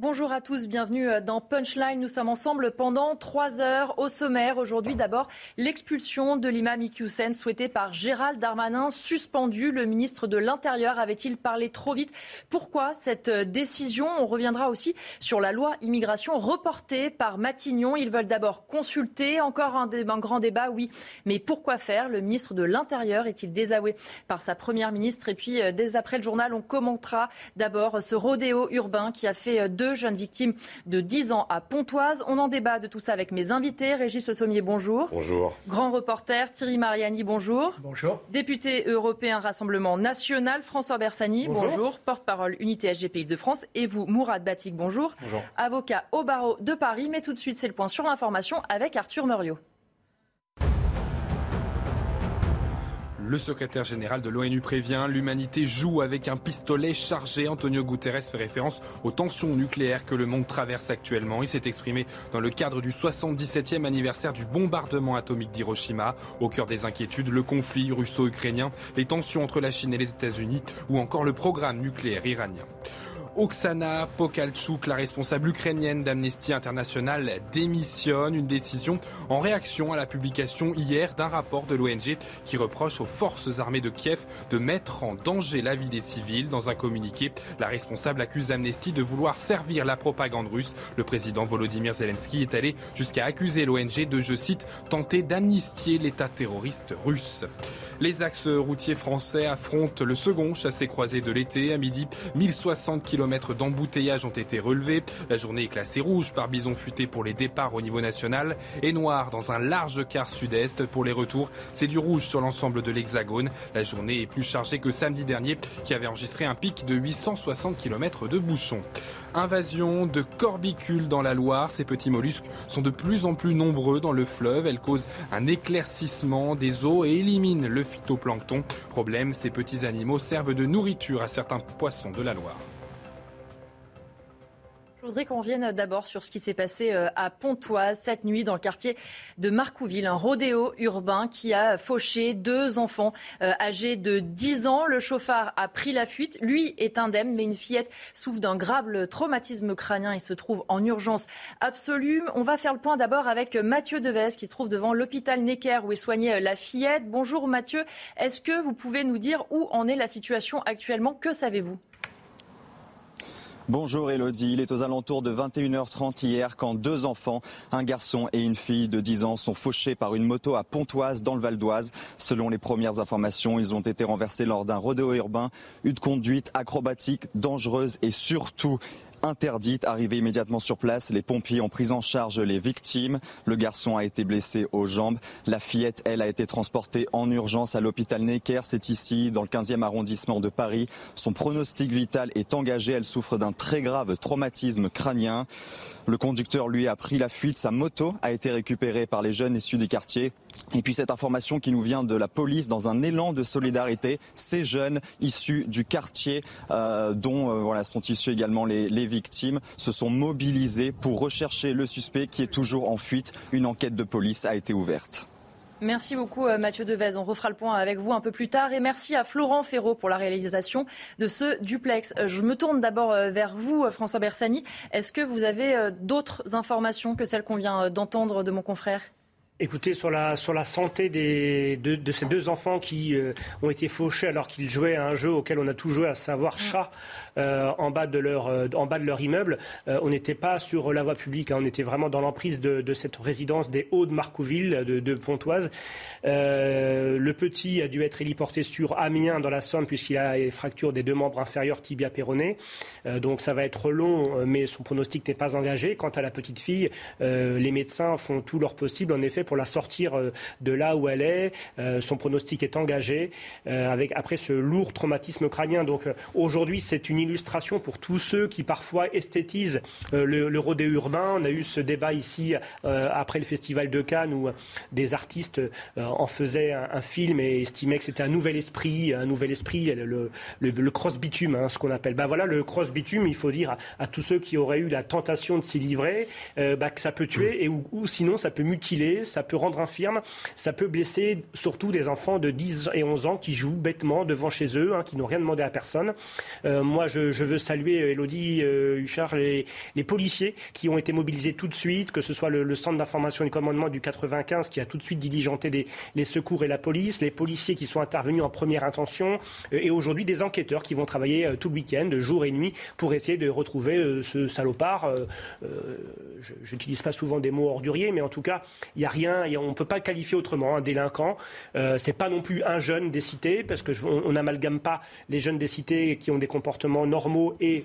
Bonjour à tous, bienvenue euh, dans Punchline. Nous sommes ensemble pendant trois heures au sommaire. Aujourd'hui, d'abord, l'expulsion de l'imam Iqiyoussen souhaitée par Gérald Darmanin, suspendu. Le ministre de l'Intérieur avait-il parlé trop vite? Pourquoi cette euh, décision? On reviendra aussi sur la loi immigration reportée par Matignon. Ils veulent d'abord consulter. Encore un, un grand débat, oui. Mais pourquoi faire? Le ministre de l'Intérieur est-il désavoué par sa première ministre? Et puis, euh, dès après le journal, on commentera d'abord ce rodéo urbain qui a fait euh, deux jeunes victimes de 10 ans à Pontoise. On en débat de tout ça avec mes invités. Régis Le Sommier, bonjour. Bonjour. Grand reporter Thierry Mariani, bonjour. Bonjour. Député européen Rassemblement National, François Bersani, bonjour. Bonjour. Porte-parole Unité SGP Île-de-France. Et vous, Mourad Batik, bonjour. Bonjour. Avocat au barreau de Paris. Mais tout de suite, c'est le point sur l'information avec Arthur Muriot. Le secrétaire général de l'ONU prévient, l'humanité joue avec un pistolet chargé. Antonio Guterres fait référence aux tensions nucléaires que le monde traverse actuellement. Il s'est exprimé dans le cadre du 77e anniversaire du bombardement atomique d'Hiroshima. Au cœur des inquiétudes, le conflit russo-ukrainien, les tensions entre la Chine et les États-Unis ou encore le programme nucléaire iranien. Oksana Pokalchuk, la responsable ukrainienne d'Amnesty International, démissionne. Une décision en réaction à la publication hier d'un rapport de l'ONG qui reproche aux forces armées de Kiev de mettre en danger la vie des civils. Dans un communiqué, la responsable accuse Amnesty de vouloir servir la propagande russe. Le président Volodymyr Zelensky est allé jusqu'à accuser l'ONG de, je cite, tenter d'amnistier l'État terroriste russe. Les axes routiers français affrontent le second chassé-croisé de l'été. À midi, 1060 km d'embouteillage ont été relevés. La journée est classée rouge par bison futé pour les départs au niveau national et noire dans un large quart sud-est pour les retours. C'est du rouge sur l'ensemble de l'hexagone. La journée est plus chargée que samedi dernier qui avait enregistré un pic de 860 km de bouchons. Invasion de corbicules dans la Loire. Ces petits mollusques sont de plus en plus nombreux dans le fleuve. Elles causent un éclaircissement des eaux et éliminent le phytoplancton. Problème, ces petits animaux servent de nourriture à certains poissons de la Loire. Je voudrais qu'on revienne d'abord sur ce qui s'est passé euh, à Pontoise cette nuit dans le quartier de Marcouville, un rodéo urbain qui a fauché deux enfants euh, âgés de 10 ans. Le chauffard a pris la fuite. Lui est indemne, mais une fillette souffre d'un grave traumatisme crânien et se trouve en urgence absolue. On va faire le point d'abord avec Mathieu Deves qui se trouve devant l'hôpital Necker où est soignée euh, la fillette. Bonjour Mathieu, est-ce que vous pouvez nous dire où en est la situation actuellement? Que savez-vous? Bonjour Elodie, il est aux alentours de 21h30 hier quand deux enfants, un garçon et une fille de 10 ans, sont fauchés par une moto à Pontoise dans le Val d'Oise. Selon les premières informations, ils ont été renversés lors d'un rodéo urbain, une conduite acrobatique, dangereuse et surtout interdite. Arrivés immédiatement sur place, les pompiers ont pris en charge les victimes. Le garçon a été blessé aux jambes. La fillette, elle, a été transportée en urgence à l'hôpital Necker. C'est ici, dans le 15e arrondissement de Paris. Son pronostic vital est engagé. Elle souffre d'un très grave traumatisme crânien. Le conducteur, lui, a pris la fuite. Sa moto a été récupérée par les jeunes issus du quartier. Et puis cette information qui nous vient de la police dans un élan de solidarité, ces jeunes issus du quartier euh, dont euh, voilà, sont issus également les, les victimes se sont mobilisés pour rechercher le suspect qui est toujours en fuite. Une enquête de police a été ouverte. Merci beaucoup euh, Mathieu Devez. On refera le point avec vous un peu plus tard. Et merci à Florent Ferraud pour la réalisation de ce duplex. Euh, Je me tourne d'abord euh, vers vous, François Bersani. Est-ce que vous avez d'autres informations que celles qu'on vient d'entendre de mon confrère? Écoutez, sur la, sur la santé des, de, de ces deux enfants qui euh, ont été fauchés alors qu'ils jouaient à un jeu auquel on a tout joué, à savoir chat, euh, en, bas de leur, euh, en bas de leur immeuble, on n'était pas sur la voie publique, hein, on était vraiment dans l'emprise de, de cette résidence des Hauts de Marcouville, de, de Pontoise. Le petit a dû être héliporté sur Amiens dans la Somme puisqu'il a une fracture des deux membres inférieurs tibia péroné. Donc ça va être long, mais son pronostic n'est pas engagé. Quant à la petite fille, les médecins font tout leur possible en effet pour la sortir de là où elle est. son pronostic est engagé avec après ce lourd traumatisme crânien. Donc aujourd'hui, c'est une illustration pour tous ceux qui parfois esthétisent le, le rodéo urbain. On a eu ce débat ici après le festival de Cannes où des artistes en faisaient un, film et estimaient que c'était un nouvel esprit, un nouvel esprit, le, cross bitume, hein, ce qu'on appelle. Ben voilà, le cross bitume, il faut dire à, tous ceux qui auraient eu la tentation de s'y livrer, euh, bah, que ça peut tuer et ou, sinon ça peut mutiler, peut rendre infirme, ça peut blesser surtout des enfants de 10 et 11 ans qui jouent bêtement devant chez eux, hein, qui n'ont rien demandé à personne. Euh, moi, je, veux saluer Elodie euh, Huchard, les, les, policiers qui ont été mobilisés tout de suite, que ce soit le, centre d'information et commandement du 95 qui a tout de suite diligenté des, les secours et la police, les policiers qui sont intervenus en première intention et aujourd'hui des enquêteurs qui vont travailler tout le week-end, jour et nuit, pour essayer de retrouver euh, ce salopard. Euh, euh, je n'utilise pas souvent des mots orduriers, mais en tout cas, il n'y a rien, on ne peut pas qualifier autrement, un délinquant. Ce n'est pas non plus un jeune des cités, parce qu'on n'amalgame pas les jeunes des cités qui ont des comportements normaux et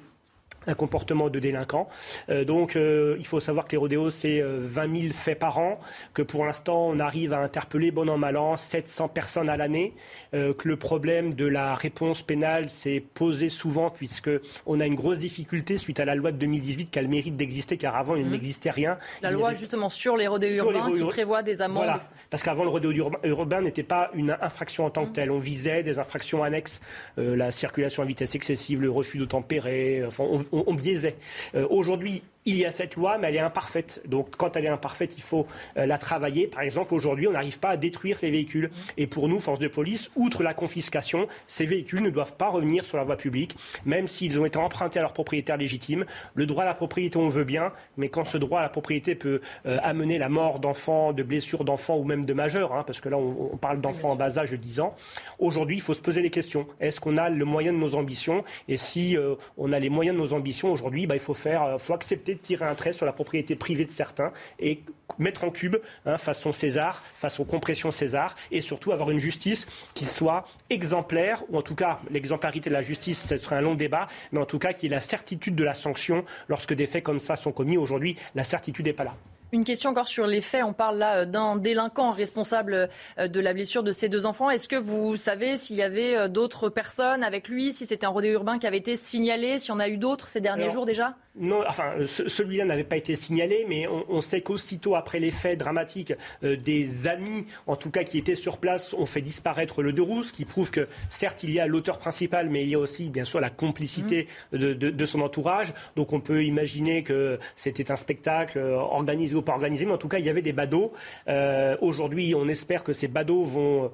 un comportement de délinquant. Euh, donc euh, il faut savoir que les rodéos, c'est 20 euh, 000 faits par an, que pour l'instant on arrive à interpeller bon an mal an 700 personnes à l'année, que le problème de la réponse pénale s'est posé souvent puisque on a une grosse difficulté suite à la loi de 2018 qui a le mérite d'exister car avant il mmh. n'existait rien. La loi justement sur les rodéos urbains qui prévoit des amendes. Voilà. Parce qu'avant le rodéo urbain n'était pas une infraction en tant que mmh. telle. On visait des infractions annexes, la circulation à vitesse excessive, le refus de tempérer. Enfin, on, biaisait. Euh, aujourd'hui, il y a cette loi, mais elle est imparfaite. Donc, quand elle est imparfaite, il faut euh, la travailler. Par exemple, aujourd'hui, on n'arrive pas à détruire les véhicules. Et pour nous, force de police, outre la confiscation, ces véhicules ne doivent pas revenir sur la voie publique, même s'ils ont été empruntés à leur propriétaire légitime. Le droit à la propriété, on veut bien, mais quand ce droit à la propriété peut euh, amener la mort d'enfants, de blessures d'enfants ou même de majeurs, hein, parce que là, on, parle d'enfants en bas âge de 10 ans, aujourd'hui, il faut se poser les questions. Est-ce qu'on a le moyen de nos ambitions? Et si euh, on a les moyens de nos ambitions aujourd'hui, bah, il faut faire, faut accepter de tirer un trait sur la propriété privée de certains et mettre en cube, hein, façon César, façon compression César, et surtout avoir une justice qui soit exemplaire, ou en tout cas, l'exemplarité de la justice, ce serait un long débat, mais en tout cas, qui ait la certitude de la sanction lorsque des faits comme ça sont commis. Aujourd'hui, la certitude n'est pas là. Une question encore sur les faits. On parle là euh, d'un délinquant responsable euh, de la blessure de ces deux enfants. Est-ce que vous savez s'il y avait euh, d'autres personnes avec lui, si c'était un rodéo urbain qui avait été signalé, s'il y en a eu d'autres ces derniers jours déjà? Non, enfin, celui-là n'avait pas été signalé, mais on, sait qu'aussitôt après les faits dramatiques, des amis, en tout cas qui étaient sur place, ont fait disparaître le deux roues, ce qui prouve que certes il y a l'auteur principal, mais il y a aussi bien sûr la complicité mmh. de, de, son entourage. Donc on peut imaginer que c'était un spectacle organisé au pas organisé, mais en tout cas, il y avait des badauds. Euh, aujourd'hui, on espère que ces badauds vont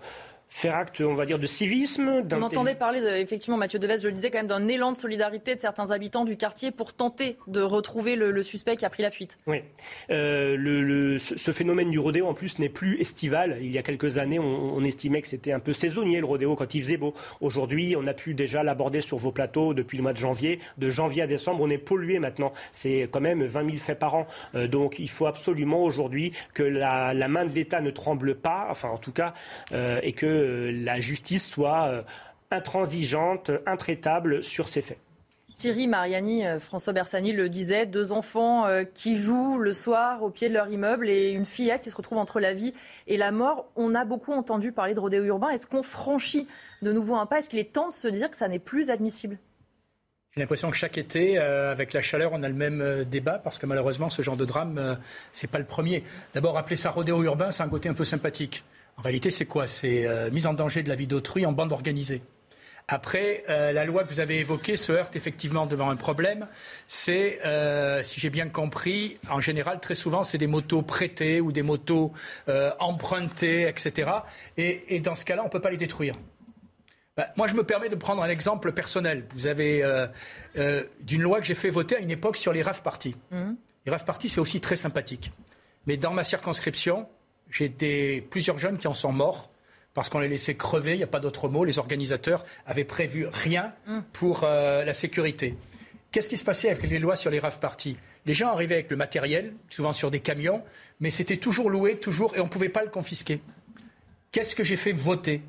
faire acte, on va dire, de civisme. On entendait parler, effectivement, Mathieu Deves je le disait quand même, d'un élan de solidarité de certains habitants du quartier pour tenter de retrouver le, suspect qui a pris la fuite. Oui. Euh, le, ce phénomène du rodéo, en plus, n'est plus estival. Il y a quelques années, on, estimait que c'était un peu saisonnier, le rodéo, quand il faisait beau. Aujourd'hui, on a pu déjà l'aborder sur vos plateaux depuis le mois de janvier. De janvier à décembre, on est pollué maintenant. C'est quand même 20 000 faits par an. Euh, donc, il faut absolument aujourd'hui que la, main de l'État ne tremble pas, enfin, en tout cas, euh, et que la justice soit euh, intransigeante, intraitable sur ces faits. Thierry Mariani, euh, François Bersani le disait, deux enfants euh, qui jouent le soir au pied de leur immeuble et une fillette qui se retrouve entre la vie et la mort. On a beaucoup entendu parler de rodéo urbain. Est-ce qu'on franchit de nouveau un pas? Est-ce qu'il est temps de se dire que ça n'est plus admissible? J'ai l'impression que chaque été, avec la chaleur, on a le même débat parce que malheureusement, ce genre de drame, c'est pas le premier. D'abord, appeler ça rodéo urbain, c'est un côté un peu sympathique. En réalité, c'est quoi? C'est euh, mise en danger de la vie d'autrui en bande organisée. Après, euh, la loi que vous avez évoquée se heurte effectivement devant un problème. C'est, euh, si j'ai bien compris, en général, très souvent, c'est des motos prêtées ou des motos empruntées, etc. Et, dans ce cas-là, on ne peut pas les détruire. Ben, moi, je me permets de prendre un exemple personnel. Vous avez d'une loi que j'ai fait voter à une époque sur les rave parties. Mmh. Les rave parties, c'est aussi très sympathique. Mais dans ma circonscription, j'ai plusieurs jeunes qui en sont morts parce qu'on les laissait crever, il n'y a pas d'autre mot. Les organisateurs avaient prévu rien mm. pour euh, la sécurité. Qu'est-ce qui se passait avec les lois sur les rave parties? Les gens arrivaient avec le matériel, souvent sur des camions, mais c'était toujours loué, toujours, et on ne pouvait pas le confisquer. Qu'est-ce que j'ai fait voter?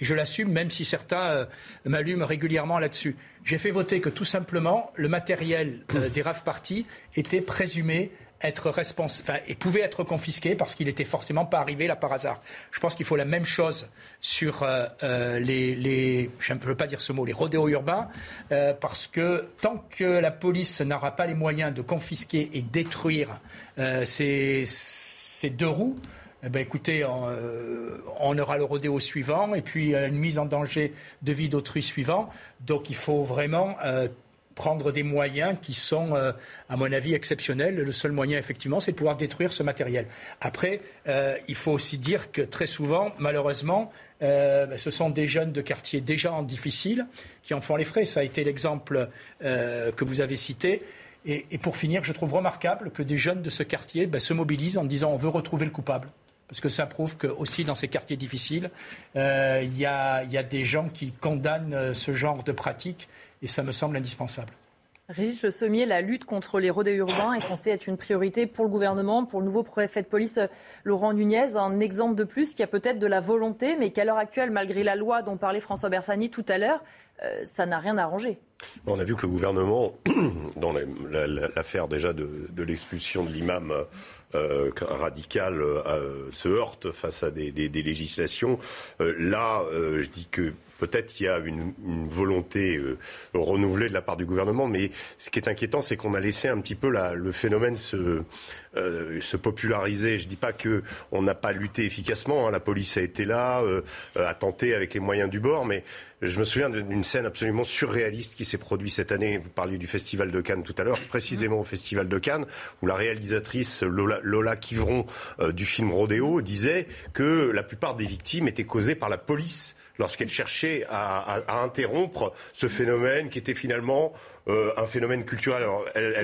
Et je l'assume, même si certains euh, m'allument régulièrement là-dessus. J'ai fait voter que tout simplement le matériel euh, des rave parties était présumé être responsable, enfin, et pouvait être confisqué parce qu'il n'était forcément pas arrivé là par hasard. Je pense qu'il faut la même chose sur euh, euh, les, je ne veux pas dire ce mot, les rodéos urbains, euh, parce que tant que la police n'aura pas les moyens de confisquer et détruire ces, ces, deux roues, eh ben, écoutez, on, aura le rodéo suivant et puis une mise en danger de vie d'autrui suivant. Donc il faut vraiment prendre des moyens qui sont, euh, à mon avis, exceptionnels. Le seul moyen, effectivement, c'est de pouvoir détruire ce matériel. Après, euh, il faut aussi dire que très souvent, malheureusement, euh, ce sont des jeunes de quartier déjà en difficile qui en font les frais. Ça a été l'exemple que vous avez cité. Et, pour finir, je trouve remarquable que des jeunes de ce quartier ben, se mobilisent en disant on veut retrouver le coupable parce que ça prouve que aussi dans ces quartiers difficiles, il y, a des gens qui condamnent ce genre de pratiques et ça me semble indispensable. Régis Le Sommier, la lutte contre les rodéos urbains est censée être une priorité pour le gouvernement, pour le nouveau préfet de police Laurent Nunez. Un exemple de plus qui a peut-être de la volonté, mais qu'à l'heure actuelle, malgré la loi dont parlait François Bersani tout à l'heure, euh, ça n'a rien arrangé. On a vu que le gouvernement, dans l'affaire déjà de, l'expulsion de l'imam euh, radical, euh, se heurte face à des, législations. là, je dis que peut-être il y a une, volonté euh, renouvelée de la part du gouvernement, mais ce qui est inquiétant, c'est qu'on a laissé un petit peu le phénomène se, euh, se populariser. Je ne dis pas qu'on n'a pas lutté efficacement. Hein. La police a été là, euh, a tenté avec les moyens du bord, mais je me souviens d'une scène absolument surréaliste qui s'est produite cette année. Vous parliez du Festival de Cannes tout à l'heure, précisément au Festival de Cannes, où la réalisatrice Lola, Lola Kivron du film Rodéo disait que la plupart des victimes étaient causées par la police lorsqu'elle cherchait à, interrompre ce phénomène qui était finalement euh, un phénomène culturel. Alors, elle,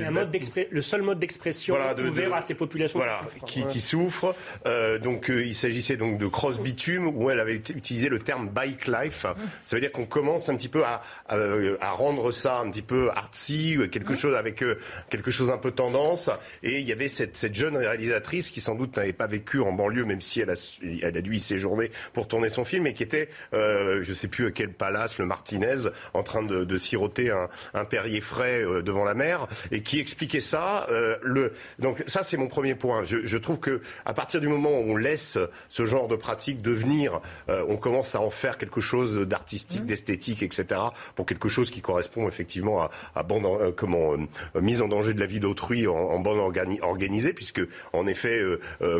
le seul mode d'expression ouvert à ces populations qui souffrent. Euh, donc euh, il s'agissait donc de cross bitume où elle avait utilisé le terme bike life. Ça veut dire qu'on commence un petit peu à, à, rendre ça un petit peu artsy, quelque chose avec quelque chose un peu tendance. Et il y avait cette, cette jeune réalisatrice qui sans doute n'avait pas vécu en banlieue, même si elle a, elle a dû y séjourner pour tourner son film, et qui était, je ne sais plus à quel palace, le Martinez, en train de, de siroter un, un Perrier frais euh, devant la mer et qui expliquait ça. Euh, le... Donc ça, c'est mon premier point. Je, je, trouve que à partir du moment où on laisse ce genre de pratique devenir, euh, on commence à en faire quelque chose d'artistique, mmh. d'esthétique, etc. pour quelque chose qui correspond effectivement à, à bande, comment mise en danger de la vie d'autrui en, en, bande organisée, puisque en effet,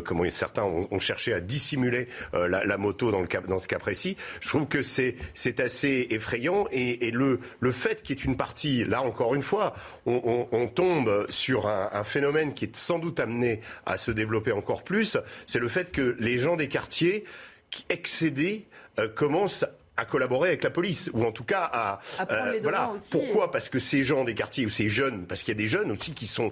comment certains ont, cherché à dissimuler la, la, moto dans le cas, dans ce cas précis. Je trouve que c'est c'est assez effrayant et, et le le fait qu'il y ait une partie là encore une fois, on, tombe sur un, phénomène qui est sans doute amené à se développer encore plus, c'est le fait que les gens des quartiers excédés euh, commencent à collaborer avec la police ou en tout cas à, euh, voilà. pourquoi? Parce que ces gens des quartiers ou ces jeunes parce qu'il y a des jeunes aussi qui sont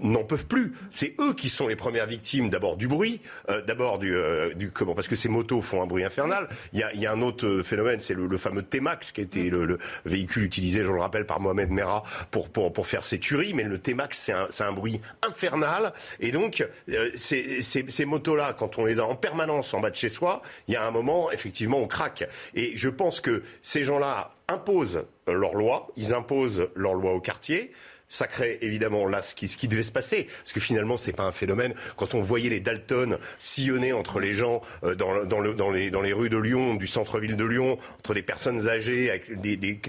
n'en peuvent plus. C'est eux qui sont les premières victimes d'abord du bruit euh, d'abord du, euh, du comment? Parce que ces motos font un bruit infernal. Il y a, il y a un autre phénomène c'est le, le, fameux T-Max qui était le, le, véhicule utilisé je le rappelle par Mohamed Merah pour pour, pour faire ses tueries. Mais le T-Max c'est un, un bruit infernal. Et donc ces, ces, ces motos là quand on les a en permanence en bas de chez soi il y a un moment effectivement on craque. Et je pense que ces gens-là imposent leurs lois, ils imposent leurs lois au quartier ça crée évidemment là ce qui, devait se passer. Parce que finalement, c'est pas un phénomène. Quand on voyait les Dalton sillonner entre les gens euh, dans, dans, le, dans, les, dans les rues de Lyon, du centre-ville de Lyon, entre des personnes âgées avec des, des,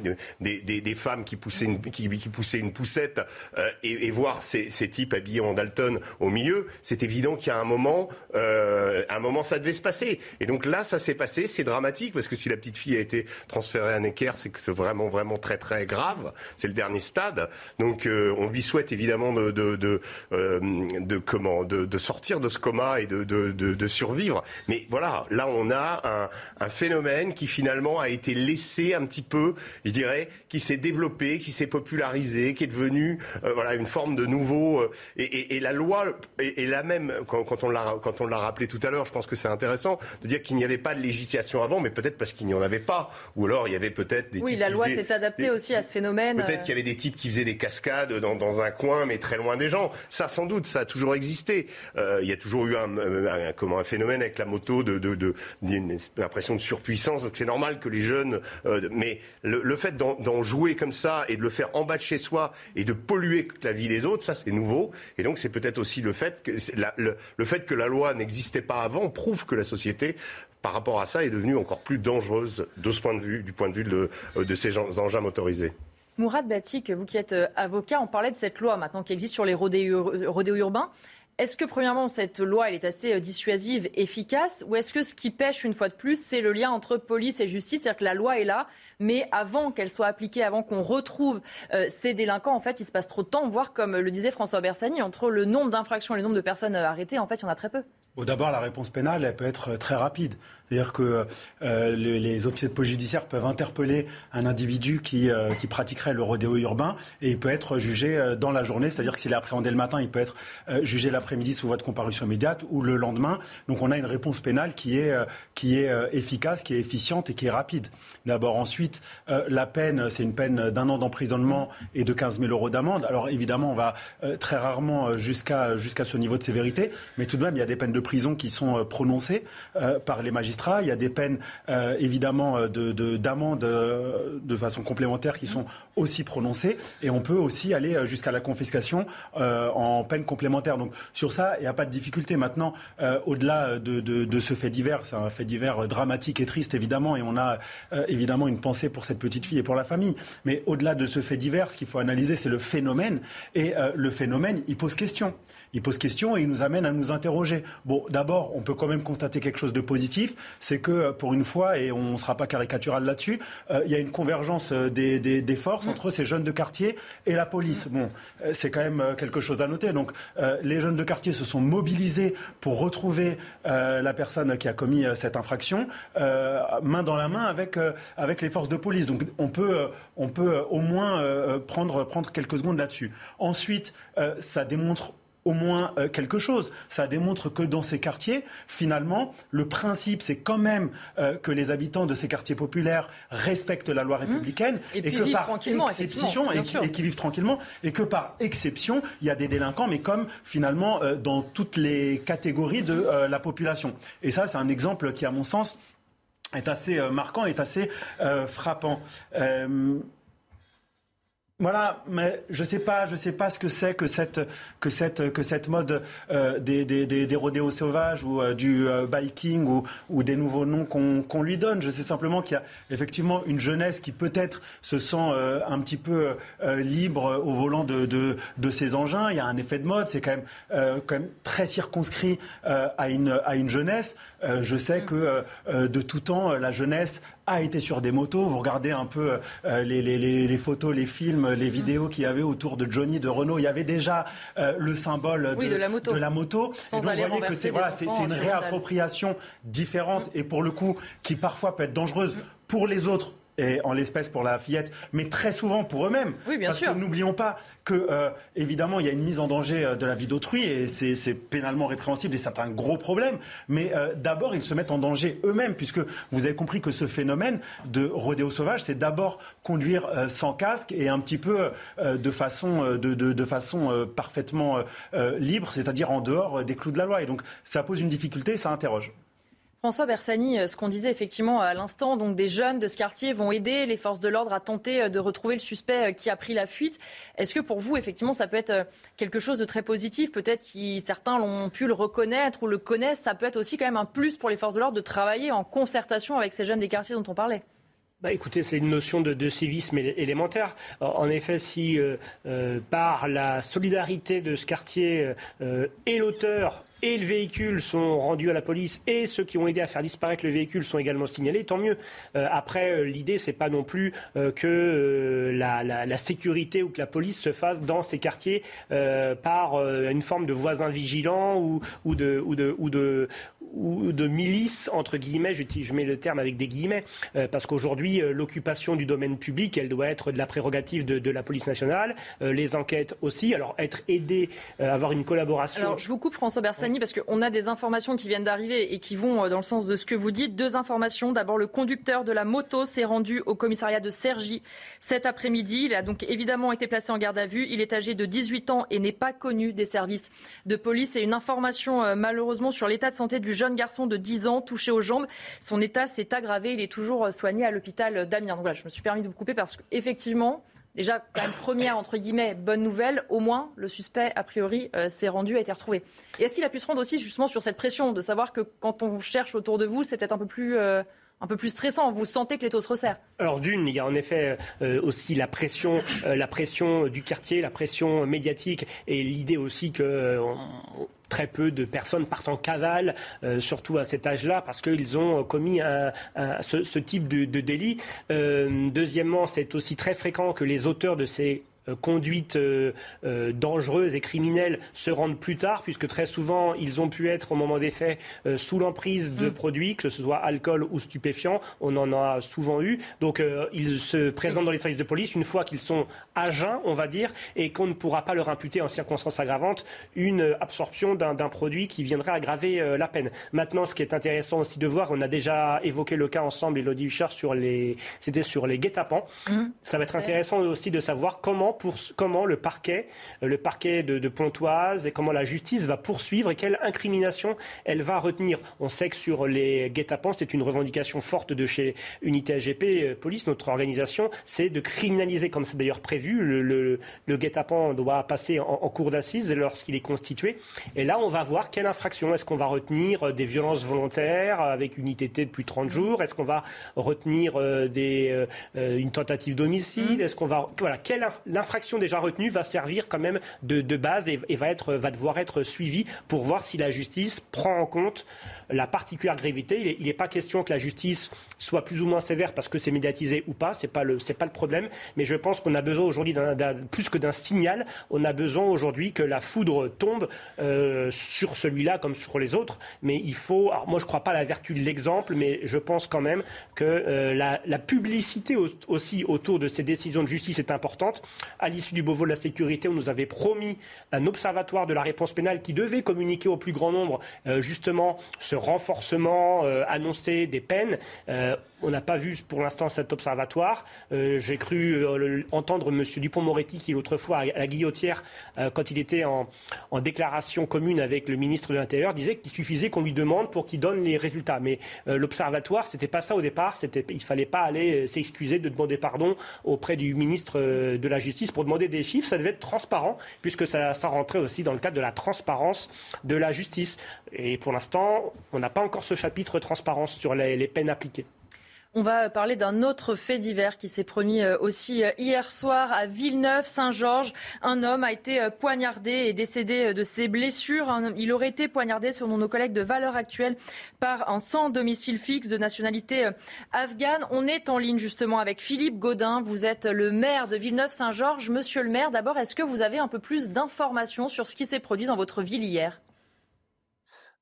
des, des, femmes qui poussaient une, qui, poussaient une poussette euh, et, voir ces, ces, types habillés en Dalton au milieu, c'est évident qu'il y a un moment, euh, un moment, ça devait se passer. Et donc là, ça s'est passé. C'est dramatique parce que si la petite fille a été transférée à Necker, c'est que c'est vraiment, vraiment très, très grave. C'est le dernier stade. Donc on lui souhaite évidemment de, de, euh, comment, de, sortir de ce coma et de, survivre. Mais voilà, là on a un, phénomène qui finalement a été laissé un petit peu, je dirais, qui s'est développé, qui s'est popularisé, qui est devenu euh, voilà une forme de nouveau. Euh, et, la loi est, la même quand, on l'a quand on l'a rappelé tout à l'heure. Je pense que c'est intéressant de dire qu'il n'y avait pas de législation avant, mais peut-être parce qu'il n'y en avait pas, ou alors il y avait peut-être des oui, la loi s'est adaptée aussi à ce phénomène. Peut-être qu'il y avait des types qui faisaient des cascades dans, un coin, mais très loin des gens. Ça, sans doute, ça a toujours existé. il y a toujours eu un, comment, un phénomène avec la moto de, de, de, l'impression de surpuissance. Donc c'est normal que les jeunes. mais le, fait d'en jouer comme ça et de le faire en bas de chez soi et de polluer la vie des autres, ça c'est nouveau. Et donc c'est peut-être aussi le fait que le, le fait que la loi n'existait pas avant prouve que la société par rapport à ça, est devenue encore plus dangereuse de ce point de vue, du point de vue de, de ces engins motorisés. Mourad Batik, vous qui êtes euh, avocat, on parlait de cette loi maintenant qui existe sur les rodéos urbains. Est-ce que, premièrement, cette loi, elle est assez euh, dissuasive, efficace, ou est-ce que ce qui pêche, une fois de plus, c'est le lien entre police et justice C'est-à-dire que la loi est là, mais avant qu'elle soit appliquée, avant qu'on retrouve euh, ces délinquants, en fait, il se passe trop de temps, voire, comme le disait François Bersani, entre le nombre d'infractions et le nombre de personnes arrêtées, en fait, il y en a très peu. D'abord, la réponse pénale, elle peut être très rapide. C'est-à-dire que euh, les, officiers de police judiciaire peuvent interpeller un individu qui, euh, pratiquerait le rodéo urbain et il peut être jugé euh, dans la journée. C'est-à-dire que s'il est appréhendé le matin, il peut être jugé l'après-midi sous votre comparution immédiate ou le lendemain. Donc on a une réponse pénale qui est, efficace, qui est efficiente et qui est rapide. D'abord, ensuite, la peine, c'est une peine d'un an d'emprisonnement et de 15 000 euros d'amende. Alors évidemment, on va très rarement jusqu'à jusqu'à ce niveau de sévérité, mais tout de même, il y a des peines de prison qui sont prononcées par les magistrats il y a des peines, euh, évidemment, euh, d'amende de, euh, de, façon complémentaire qui sont aussi prononcées. Et on peut aussi aller jusqu'à la confiscation en peine complémentaire. Donc sur ça, il n'y a pas de difficulté. Maintenant, au-delà de, de, ce fait divers, c'est un fait divers dramatique et triste, évidemment. Et on a évidemment une pensée pour cette petite fille et pour la famille. Mais au-delà de ce fait divers, ce qu'il faut analyser, c'est le phénomène. Et le phénomène, il pose question il pose question et il nous amène à nous interroger. Bon, d'abord, on peut quand même constater quelque chose de positif, c'est que pour une fois, et on ne sera pas caricatural là-dessus, euh, il y a une convergence euh, des, des, forces mm. entre ces jeunes de quartier et la police. Bon, euh, c'est quand même quelque chose à noter. Donc, les jeunes de quartier se sont mobilisés pour retrouver la personne qui a commis cette infraction, main dans la main avec, avec les forces de police. Donc, on peut, on peut au moins prendre, prendre quelques secondes là-dessus. Ensuite, ça démontre au moins euh, quelque chose. Ça démontre que dans ces quartiers, finalement, le principe, c'est quand même euh, que les habitants de ces quartiers populaires respectent la loi mmh. républicaine et, que par exception, et, qui vivent tranquillement, et que par exception, il y a des délinquants, mais comme finalement euh, dans toutes les catégories de la population. Et ça, c'est un exemple qui, à mon sens, est assez marquant, est assez frappant. Voilà, mais je sais pas, je sais pas ce que c'est que cette que cette que cette mode euh, des, des, des, rodéos sauvages ou euh, du euh, biking ou, ou des nouveaux noms qu'on lui donne. Je sais simplement qu'il y a effectivement une jeunesse qui peut-être se sent un petit peu libre au volant de, de, de ces engins. Il y a un effet de mode, c'est quand même quand même très circonscrit à une à une jeunesse. je sais que de tout temps la jeunesse a été sur des motos. Vous regardez un peu euh, les, les, les, photos, les films, les vidéos qu'il y avait autour de Johnny, de Renault. Il y avait déjà euh, le symbole de, la moto. De la moto. Sans vous voyez que c'est voilà, une réappropriation différente mm. et pour le coup qui parfois peut être dangereuse mm. pour les autres et en l'espèce pour la fillette, mais très souvent pour eux-mêmes. Oui, bien Parce sûr. que n'oublions pas que, euh, évidemment, il y a une mise en danger euh, de la vie d'autrui et c'est pénalement répréhensible et c'est un gros problème. Mais euh, d'abord, ils se mettent en danger eux-mêmes, puisque vous avez compris que ce phénomène de rodéo sauvage, c'est d'abord conduire sans casque et un petit peu de façon, de, de, de façon parfaitement libre, c'est-à-dire en dehors des clous de la loi. Et donc, ça pose une difficulté et ça interroge. François Bersani, euh, ce qu'on disait effectivement à l'instant, donc des jeunes de ce quartier vont aider les forces de l'ordre à tenter euh, de retrouver le suspect euh, qui a pris la fuite. Est-ce que pour vous, effectivement, ça peut être quelque chose de très positif? Peut-être que certains l'ont pu le reconnaître ou le connaissent. Ça peut être aussi quand même un plus pour les forces de l'ordre de travailler en concertation avec ces jeunes des quartiers dont on parlait. Bah écoutez, c'est une notion de, civisme élémentaire. En effet, si par la solidarité de ce quartier et l'auteur et le véhicule sont rendus à la police et ceux qui ont aidé à faire disparaître le véhicule sont également signalés, tant mieux. Euh, après, euh, l'idée, c'est pas non plus euh, que la, sécurité ou que la police se fasse dans ces quartiers par une forme de voisin vigilant ou, de, milice entre guillemets. Je, mets le terme avec des guillemets parce qu'aujourd'hui l'occupation du domaine public, elle doit être de la prérogative de, la police nationale. les enquêtes aussi. Alors être aidé, avoir une collaboration. Alors je vous coupe François Parce qu'on a des informations qui viennent d'arriver et qui vont dans le sens de ce que vous dites. Deux informations. D'abord le conducteur de la moto s'est rendu au commissariat de Cergy cet après-midi. Il a donc évidemment été placé en garde à vue. Il est âgé de 18 ans et n'est pas connu des services de police. Et une information euh, malheureusement sur l'état de santé du jeune garçon de 10 ans touché aux jambes. Son état s'est aggravé. Il est toujours euh, soigné à l'hôpital d'Amiens. Donc voilà, je me suis permis de vous couper parce qu'effectivement, Déjà, quand même, première, entre guillemets, bonne nouvelle, au moins, le suspect, a priori, euh, s'est rendu, a été retrouvé. Et est-ce qu'il a pu se rendre aussi, justement, sur cette pression de savoir que quand on cherche autour de vous, c'est peut-être un peu plus un peu plus stressant. Vous sentez que l'étau se resserre. Alors d'une, il y a en effet euh, aussi la pression, euh, la pression du quartier, la pression médiatique et l'idée aussi que euh, très peu de personnes partent en cavale, surtout à cet âge-là, parce qu'ils ont commis ce, type de, délit. deuxièmement, c'est aussi très fréquent que les auteurs de ces conduite euh, euh, dangereuse et criminelle se rendent plus tard, puisque très souvent, ils ont pu être au moment des faits sous l'emprise de mm. produits, que ce soit alcool ou stupéfiants. On en a souvent eu. Donc, ils se présentent dans les services de police une fois qu'ils sont à jeun, on va dire, et qu'on ne pourra pas leur imputer en circonstances aggravantes une absorption d'un produit qui viendrait aggraver la peine. Maintenant, ce qui est intéressant aussi de voir, on a déjà évoqué le cas ensemble, Elodie Huchard, sur les, c'était sur les guet-apens. Mm. Ça va être intéressant aussi de savoir comment comment le parquet, euh, le parquet de, Pontoise et comment la justice va poursuivre et quelle incrimination elle va retenir. On sait que sur les guet-apens, c'est une revendication forte de chez Unité AGP euh, Police, notre organisation, c'est de criminaliser, comme c'est d'ailleurs prévu, le, guet-apens doit passer en, cour d'assises lorsqu'il est constitué. Et là, on va voir quelle infraction. Est-ce qu'on va retenir euh, des violences volontaires avec une ITT de plus de 30 jours Est-ce qu'on va retenir une tentative d'homicide? Est-ce qu'on va voilà quelle l'infraction déjà retenue va servir quand même de, base et, va, être, va devoir être suivie pour voir si la justice prend en compte la particulière gravité. Il n'est pas question que la justice soit plus ou moins sévère parce que c'est médiatisé ou pas. Ce n'est pas, le, pas le problème. Mais je pense qu'on a besoin aujourd'hui, plus que d'un signal, on a besoin aujourd'hui que la foudre tombe euh, sur celui-là comme sur les autres. Mais il faut. Moi, je ne crois pas à la vertu de l'exemple, mais je pense quand même que euh, la, publicité aussi autour de ces décisions de justice est importante. À l'issue du Beauvau de la sécurité, on nous avait promis un observatoire de la réponse pénale qui devait communiquer au plus grand nombre euh, justement ce renforcement euh, annoncé des peines. Euh, on n'a pas vu pour l'instant cet observatoire. J'ai cru entendre M. Dupont-Moretti qui l'autre fois à la guillotière, quand il était en, déclaration commune avec le ministre de l'Intérieur, disait qu'il suffisait qu'on lui demande pour qu'il donne les résultats. Mais l'observatoire, c'était pas ça au départ. Il ne fallait pas aller s'excuser de demander pardon auprès du ministre de la Justice pour demander des chiffres, ça devait être transparent, puisque ça, rentrait aussi dans le cadre de la transparence de la justice. Et pour l'instant, on n'a pas encore ce chapitre transparence sur les peines appliquées. On va parler d'un autre fait divers qui s'est produit euh, aussi euh, hier soir à Villeneuve-Saint-Georges. Un homme a été euh, poignardé et décédé de ses blessures. Il aurait été poignardé, selon nos collègues de Valeurs Actuelles, par un sans domicile fixe de nationalité afghane. On est en ligne justement avec Philippe Gaudin. Vous êtes le maire de Villeneuve-Saint-Georges. Monsieur le maire, d'abord, est-ce que vous avez un peu plus d'informations sur ce qui s'est produit dans votre ville hier?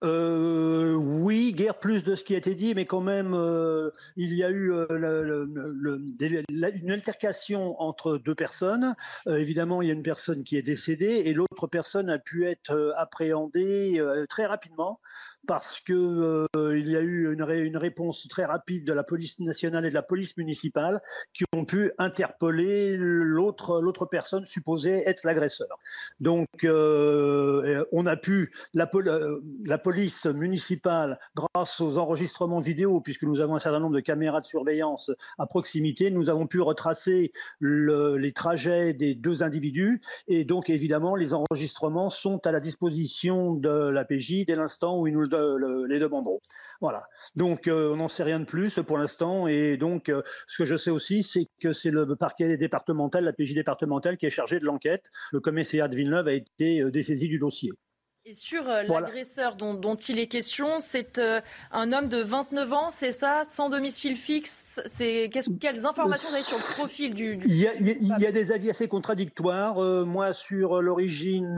Euh, oui, guère plus de ce qui a été dit, mais quand même, euh, il y a eu euh, une altercation entre deux personnes. évidemment, il y a une personne qui est décédée et l'autre personne a pu être appréhendée très rapidement parce que euh, il y a eu une, réponse très rapide de la police nationale et de la police municipale qui ont pu interpeller l'autre personne supposée être l'agresseur. Donc euh, on a pu la, euh, la, police municipale grâce aux enregistrements vidéo puisque nous avons un certain nombre de caméras de surveillance à proximité, nous avons pu retracer le, les trajets des deux individus et donc évidemment les enregistrements sont à la disposition de la PJ dès l'instant où ils nous le les demanderont. Voilà. Donc euh, on n'en sait rien de plus pour l'instant. Et donc euh, ce que je sais aussi, c'est que c'est le parquet départemental, la PJ départementale, qui est chargé de l'enquête. Le commissariat de Villeneuve a été euh, dessaisi du dossier. Et sur euh, l'agresseur dont, il est question, c'est euh, un homme de 29 ans, c'est ça, sans domicile fixe? C'est quelles informations vous avez sur le profil du, il, y a, des avis assez contradictoires. Euh, moi, sur l'origine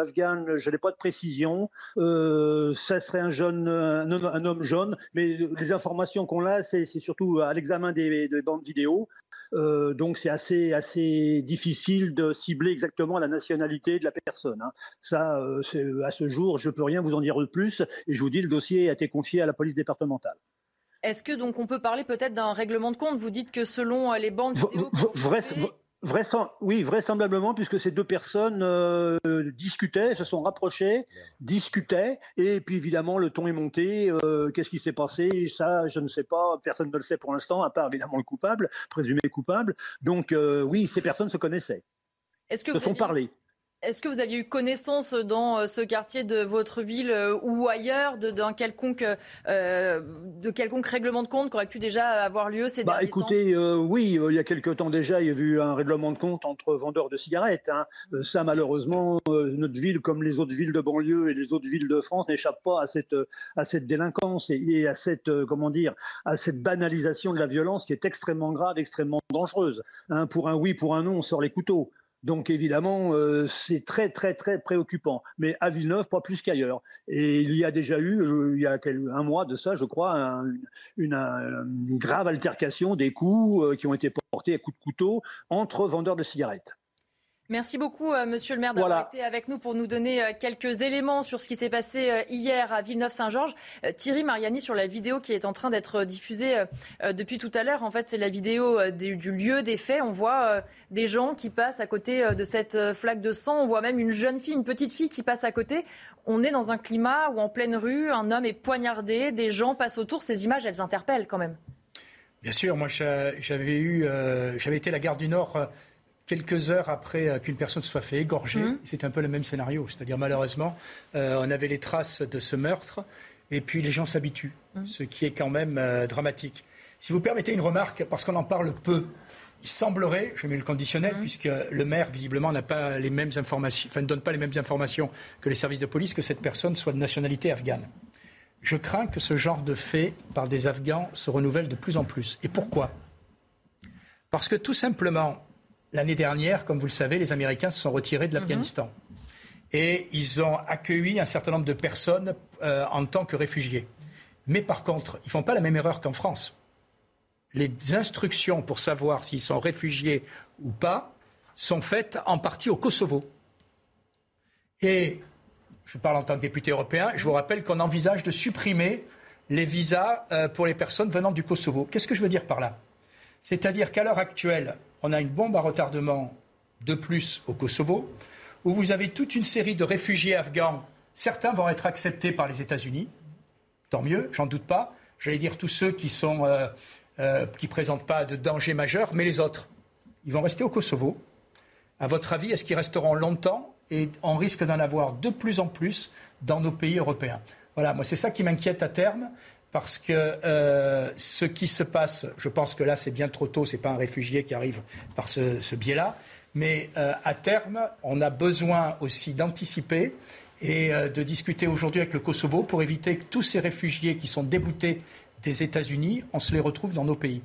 afghane, je n'ai pas de précision. ça serait un jeune, un, homme jeune, mais les informations qu'on a, c'est surtout à l'examen des, des bandes vidéo. Euh, donc c'est assez, assez difficile de cibler exactement la nationalité de la personne. Hein. Ça, euh, à ce jour, je ne peux rien vous en dire de plus. Et je vous dis, le dossier a été confié à la police départementale. Est-ce que donc on peut parler peut-être d'un règlement de compte? Vous dites que selon euh, les bandes vidéo oui, vraisemblablement, puisque ces deux personnes euh, discutaient, se sont rapprochées, discutaient, et puis évidemment le ton est monté. Euh, qu'est-ce qui s'est passé Ça, je ne sais pas. Personne ne le sait pour l'instant, à part évidemment le coupable, présumé coupable. Donc euh, oui, ces personnes se connaissaient. Est-ce que se sont parlé. Est-ce que vous aviez eu connaissance dans euh, ce quartier de votre ville euh, ou ailleurs d'un quelconque, euh, de quelconque règlement de compte qui aurait pu déjà avoir lieu ces bah, derniers écoutez, oui, il y a quelque temps déjà, il y a eu un règlement de compte entre vendeurs de cigarettes. Hein. ça, malheureusement, notre ville, comme les autres villes de banlieue et les autres villes de France, n'échappe pas à cette, à cette délinquance et, à cette, comment dire, à cette banalisation de la violence qui est extrêmement grave, extrêmement dangereuse. Hein. pour un oui, pour un non, on sort les couteaux. Donc évidemment, euh, c'est très très très préoccupant. Mais à Villeneuve, pas plus qu'ailleurs. Et il y a déjà eu, il y a un mois de ça, je crois, une, grave altercation, des coups euh, qui ont été portés à coups de couteau entre vendeurs de cigarettes. Merci beaucoup, euh, Monsieur le maire, d'avoir été avec nous pour nous donner euh, quelques éléments sur ce qui s'est passé euh, hier à Villeneuve-Saint-Georges. Thierry Mariani, sur la vidéo qui est en train d'être diffusée depuis tout à l'heure, en fait, c'est la vidéo du, lieu des faits. On voit des gens qui passent à côté de cette flaque de sang. On voit même une jeune fille, une petite fille qui passe à côté. On est dans un climat où, en pleine rue, un homme est poignardé, des gens passent autour. Ces images, elles interpellent quand même. Bien sûr, moi j'avais eu, j'avais été à la gare du Nord quelques heures après euh, qu'une personne soit fait égorger. Mmh. C'est un peu le même scénario. C'est-à-dire, malheureusement, euh, on avait les traces de ce meurtre et puis les gens s'habituent, mmh. ce qui est quand même euh, dramatique. Si vous permettez une remarque, parce qu'on en parle peu, il semblerait, je mets le conditionnel, mmh. puisque le maire, visiblement, n'a pas les mêmes informations, enfin, ne donne pas les mêmes informations que les services de police, que cette personne soit de nationalité afghane. Je crains que ce genre de fait par des Afghans se renouvelle de plus en plus. Et pourquoi? Parce que tout simplement, L'année dernière, comme vous le savez, les Américains se sont retirés de l'Afghanistan. Et ils ont accueilli un certain nombre de personnes euh, en tant que réfugiés. Mais par contre, ils ne font pas la même erreur qu'en France. Les instructions pour savoir s'ils sont réfugiés ou pas sont faites en partie au Kosovo. Et je parle en tant que député européen, je vous rappelle qu'on envisage de supprimer les visas euh, pour les personnes venant du Kosovo. Qu'est-ce que je veux dire par là? C'est-à-dire qu'à l'heure actuelle, on a une bombe à retardement de plus au Kosovo, où vous avez toute une série de réfugiés afghans. Certains vont être acceptés par les États-Unis, tant mieux, j'en doute pas. J'allais dire tous ceux qui ne euh, euh, présentent pas de danger majeur, mais les autres, ils vont rester au Kosovo. À votre avis, est-ce qu'ils resteront longtemps Et on risque d'en avoir de plus en plus dans nos pays européens? Voilà, moi c'est ça qui m'inquiète à terme parce que euh, ce qui se passe, je pense que là c'est bien trop tôt, ce n'est pas un réfugié qui arrive par ce, biais-là, mais euh, à terme, on a besoin aussi d'anticiper et euh, de discuter aujourd'hui avec le Kosovo pour éviter que tous ces réfugiés qui sont déboutés des États-Unis, on se les retrouve dans nos pays.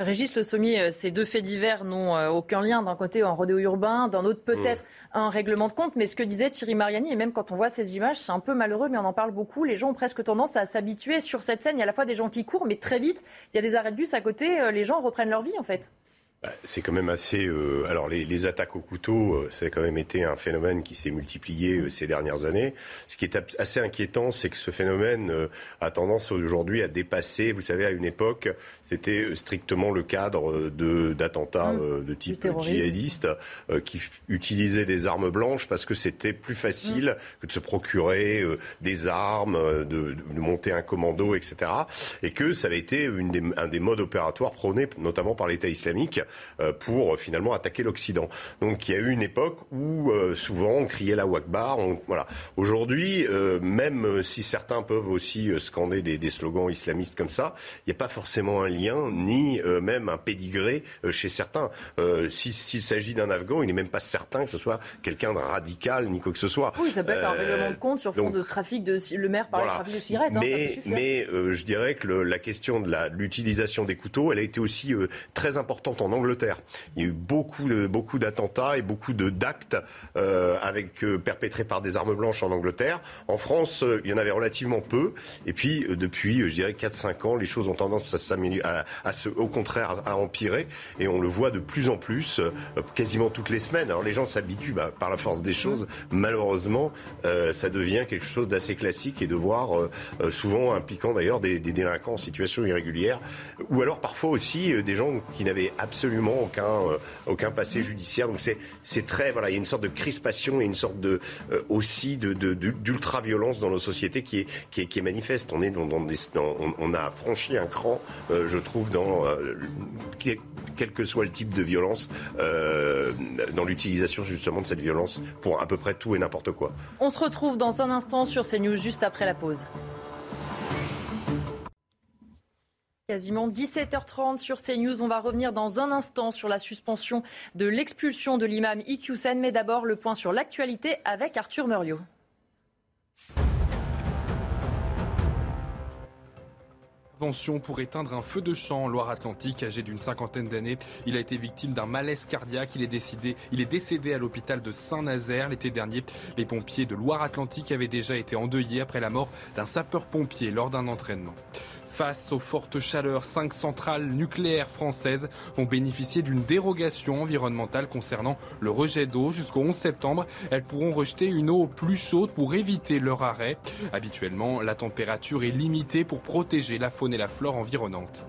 Régis Le Sommier, euh, ces deux faits divers n'ont euh, aucun lien. D'un côté, un rodéo urbain, d'un autre, peut-être un règlement de compte. Mais ce que disait Thierry Mariani, et même quand on voit ces images, c'est un peu malheureux, mais on en parle beaucoup. Les gens ont presque tendance à s'habituer sur cette scène. Il y a à la fois des gens qui courent, mais très vite, il y a des arrêts de bus à côté. Euh, les gens reprennent leur vie, en fait. Bah, c'est quand même assez. Euh, alors les, les, attaques au couteau, euh, ça a quand même été un phénomène qui s'est multiplié euh, ces dernières années. Ce qui est assez inquiétant, c'est que ce phénomène a tendance aujourd'hui à dépasser. Vous savez, à une époque, c'était strictement le cadre de d'attentats mmh. de type djihadiste qui utilisaient des armes blanches parce que c'était plus facile mmh. que de se procurer des armes, de, de, monter un commando, etc. Et que ça avait été une des, un des modes opératoires prônés notamment par l'État islamique pour finalement attaquer l'Occident. Donc il y a eu une époque où souvent on criait la Wakbar. voilà. Aujourd'hui, même si certains peuvent aussi scander des, des slogans islamistes comme ça, il n'y a pas forcément un lien ni même un pédigré chez certains. S'il s'agit d'un Afghan, il n'est même pas certain que ce soit quelqu'un de radical ni quoi que ce soit. Oui, ça peut être un règlement de compte sur fond de trafic de le maire par le trafic de cigarettes. Hein, mais, mais je dirais que le, la question de l'utilisation des couteaux, elle a été aussi euh, très importante en Angleterre. Il y a eu beaucoup de, beaucoup d'attentats et beaucoup de d'actes euh, avec euh, perpétrés par des armes blanches en Angleterre. En France, il y en avait relativement peu. Et puis depuis, je dirais 4-5 ans, les choses ont tendance à, à, se, au contraire à empirer et on le voit de plus en plus, quasiment toutes les semaines. Alors les gens s'habituent bah, par la force des choses. Malheureusement, ça devient quelque chose d'assez classique et de voir souvent impliquant d'ailleurs des, des délinquants en situation irrégulière, ou alors parfois aussi euh, des gens qui n'avaient absolument aucun, euh, aucun passé judiciaire. Donc c'est très, voilà, il y a une sorte de crispation et une sorte de, euh, aussi d'ultra-violence de, dans nos sociétés qui est, qui est, qui est manifeste. On, est dans, dans des, on, a franchi un cran, je trouve, dans quel que soit le type de violence, dans l'utilisation justement de cette violence pour à peu près tout et n'importe quoi. On se retrouve dans un instant sur CNews juste après la pause. Quasiment 17h30 sur CNews. On va revenir dans un instant sur la suspension de l'expulsion de l'imam Iqiyoussen. Mais d'abord, le point sur l'actualité avec Arthur Muriot. Pour éteindre un feu de champ en Loire-Atlantique. Âgé d'une cinquantaine d'années, il a été victime d'un malaise cardiaque. Il est, décidé, il est décédé à l'hôpital de Saint-Nazaire l'été dernier. Les pompiers de Loire-Atlantique avaient déjà été endeuillés après la mort d'un sapeur-pompier lors d'un entraînement. Face aux fortes chaleurs, cinq centrales nucléaires françaises vont bénéficier d'une dérogation environnementale concernant le rejet d'eau. Jusqu'au 11 septembre, elles pourront rejeter une eau plus chaude pour éviter leur arrêt. Habituellement, la température est limitée pour protéger la faune et la flore environnantes.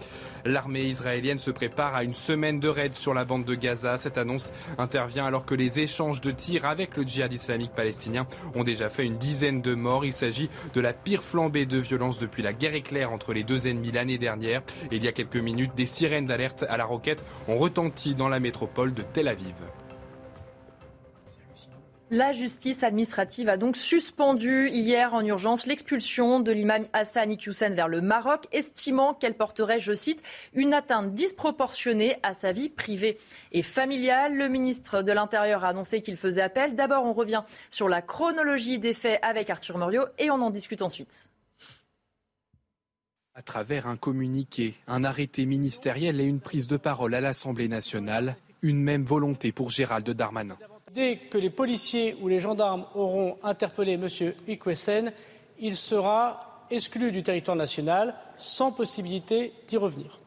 L'armée israélienne se prépare à une semaine de raid sur la bande de Gaza. Cette annonce intervient alors que les échanges de tirs avec le djihad islamique palestinien ont déjà fait une dizaine de morts. Il s'agit de la pire flambée de violence depuis la guerre éclair entre les deux ennemis l'année dernière. Et il y a quelques minutes, des sirènes d'alerte à la roquette ont retenti dans la métropole de Tel Aviv. La justice administrative a donc suspendu hier en urgence l'expulsion de l'imam Hassan Iqiyoussen vers le Maroc, estimant qu'elle porterait, je cite, une atteinte disproportionnée à sa vie privée et familiale. Le ministre de l'Intérieur a annoncé qu'il faisait appel. D'abord, on revient sur la chronologie des faits avec Arthur Muriot et on en discute ensuite. À travers un communiqué, un arrêté ministériel et une prise de parole à l'Assemblée nationale, une même volonté pour Gérald Darmanin. Dès que les policiers ou les gendarmes auront interpellé M. Ikwesen, il sera exclu du territoire national sans possibilité d'y revenir.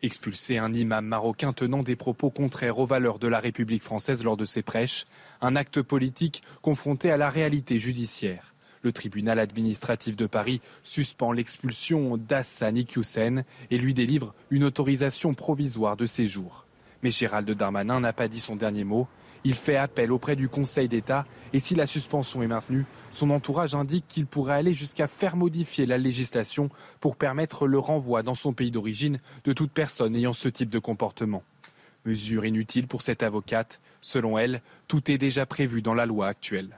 Expulser un imam marocain tenant des propos contraires aux valeurs de la République française lors de ses prêches, un acte politique confronté à la réalité judiciaire. Le tribunal administratif de Paris suspend l'expulsion d'Hassan Iqiyoussen et lui délivre une autorisation provisoire de séjour. Mais Gérald Darmanin n'a pas dit son dernier mot. Il fait appel auprès du Conseil d'État et si la suspension est maintenue, son entourage indique qu'il pourrait aller jusqu'à faire modifier la législation pour permettre le renvoi dans son pays d'origine de toute personne ayant ce type de comportement. Mesure inutile pour cette avocate. Selon elle, tout est déjà prévu dans la loi actuelle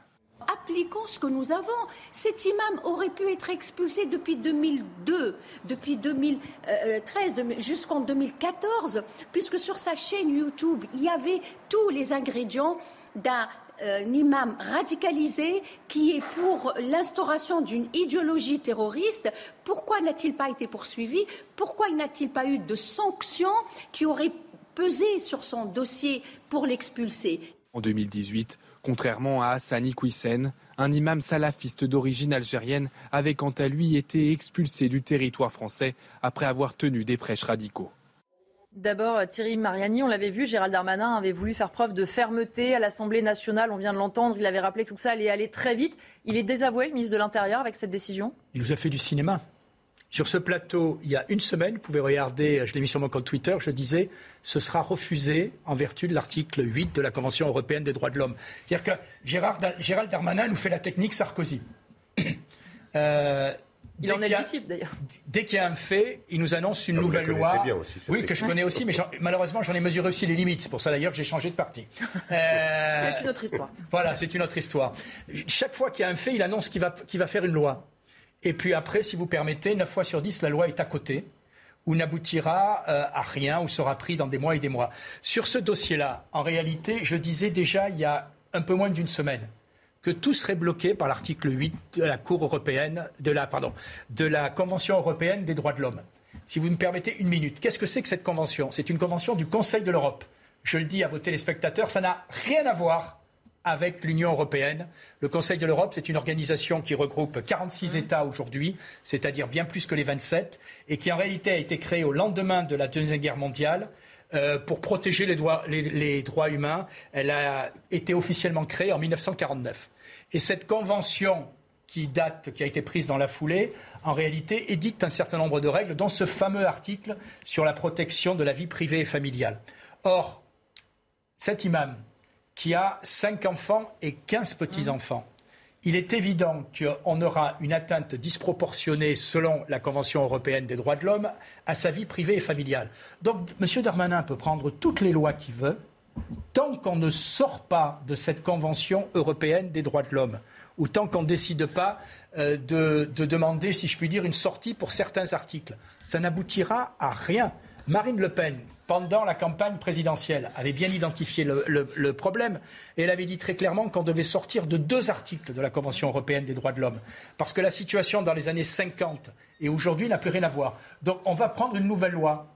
appliquons ce que nous avons. Cet imam aurait pu être expulsé depuis 2002, depuis 2013, jusqu'en 2014, puisque sur sa chaîne YouTube, il y avait tous les ingrédients d'un euh, imam radicalisé qui est pour l'instauration d'une idéologie terroriste. Pourquoi n'a-t-il pas été poursuivi? Pourquoi n'a-t-il pas eu de sanctions qui auraient pesé sur son dossier pour l'expulser? En 2018, Contrairement à Hassani Kouissen, un imam salafiste d'origine algérienne avait quant à lui été expulsé du territoire français après avoir tenu des prêches radicaux. D'abord, Thierry Mariani, on l'avait vu, Gérald Darmanin avait voulu faire preuve de fermeté à l'Assemblée nationale. On vient de l'entendre, il avait rappelé que tout ça allait aller très vite. Il est désavoué, le ministre de l'Intérieur, avec cette décision? Il nous a fait du cinéma. Sur ce plateau, il y a une semaine, vous pouvez regarder, je l'ai mis sur mon compte Twitter, je disais, ce sera refusé en vertu de l'article 8 de la Convention européenne des droits de l'homme. C'est-à-dire que Gérald Darmanin nous fait la technique Sarkozy. Euh, Il en est disciple d'ailleurs. Dès qu'il y a un fait, il nous annonce une nouvelle loi. Bien aussi, oui, que je connais aussi, mais malheureusement, j'en ai mesuré aussi les limites. C'est pour ça d'ailleurs que j'ai changé de parti. Euh, c'est une autre histoire. Voilà, c'est une autre histoire. Chaque fois qu'il y a un fait, il annonce qu'il va, va faire une loi. Et puis après, si vous permettez, 9 fois sur 10, la loi est à côté ou n'aboutira euh, à rien ou sera pris dans des mois et des mois. Sur ce dossier-là, en réalité, je disais déjà il y a un peu moins d'une semaine que tout serait bloqué par l'article 8 de la Cour européenne, de la, pardon, de la Convention européenne des droits de l'homme. Si vous me permettez une minute, qu'est-ce que c'est que cette convention? C'est une convention du Conseil de l'Europe. Je le dis à vos téléspectateurs, ça n'a rien à voir avec l'Union européenne. Le Conseil de l'Europe, c'est une organisation qui regroupe 46 États aujourd'hui, c'est-à-dire bien plus que les 27, et qui en réalité a été créée au lendemain de la Deuxième Guerre mondiale euh, pour protéger les droits, les droits, humains. Elle a été officiellement créée en 1949. Et cette convention qui date, qui a été prise dans la foulée, en réalité édicte un certain nombre de règles, dont ce fameux article sur la protection de la vie privée et familiale. Or, cet imam, qui a cinq enfants et quinze petits-enfants. Il est évident qu'on aura une atteinte disproportionnée, selon la Convention européenne des droits de l'homme, à sa vie privée et familiale. Donc, M. Darmanin peut prendre toutes les lois qu'il veut, tant qu'on ne sort pas de cette Convention européenne des droits de l'homme, ou tant qu'on ne décide pas euh, de, de demander, si je puis dire, une sortie pour certains articles. Ça n'aboutira à rien. Marine Le Pen, pendant la campagne présidentielle, avait bien identifié le, problème et elle avait dit très clairement qu'on devait sortir de deux articles de la Convention européenne des droits de l'homme. Parce que la situation dans les années 50 et aujourd'hui n'a plus rien à voir. Donc on va prendre une nouvelle loi.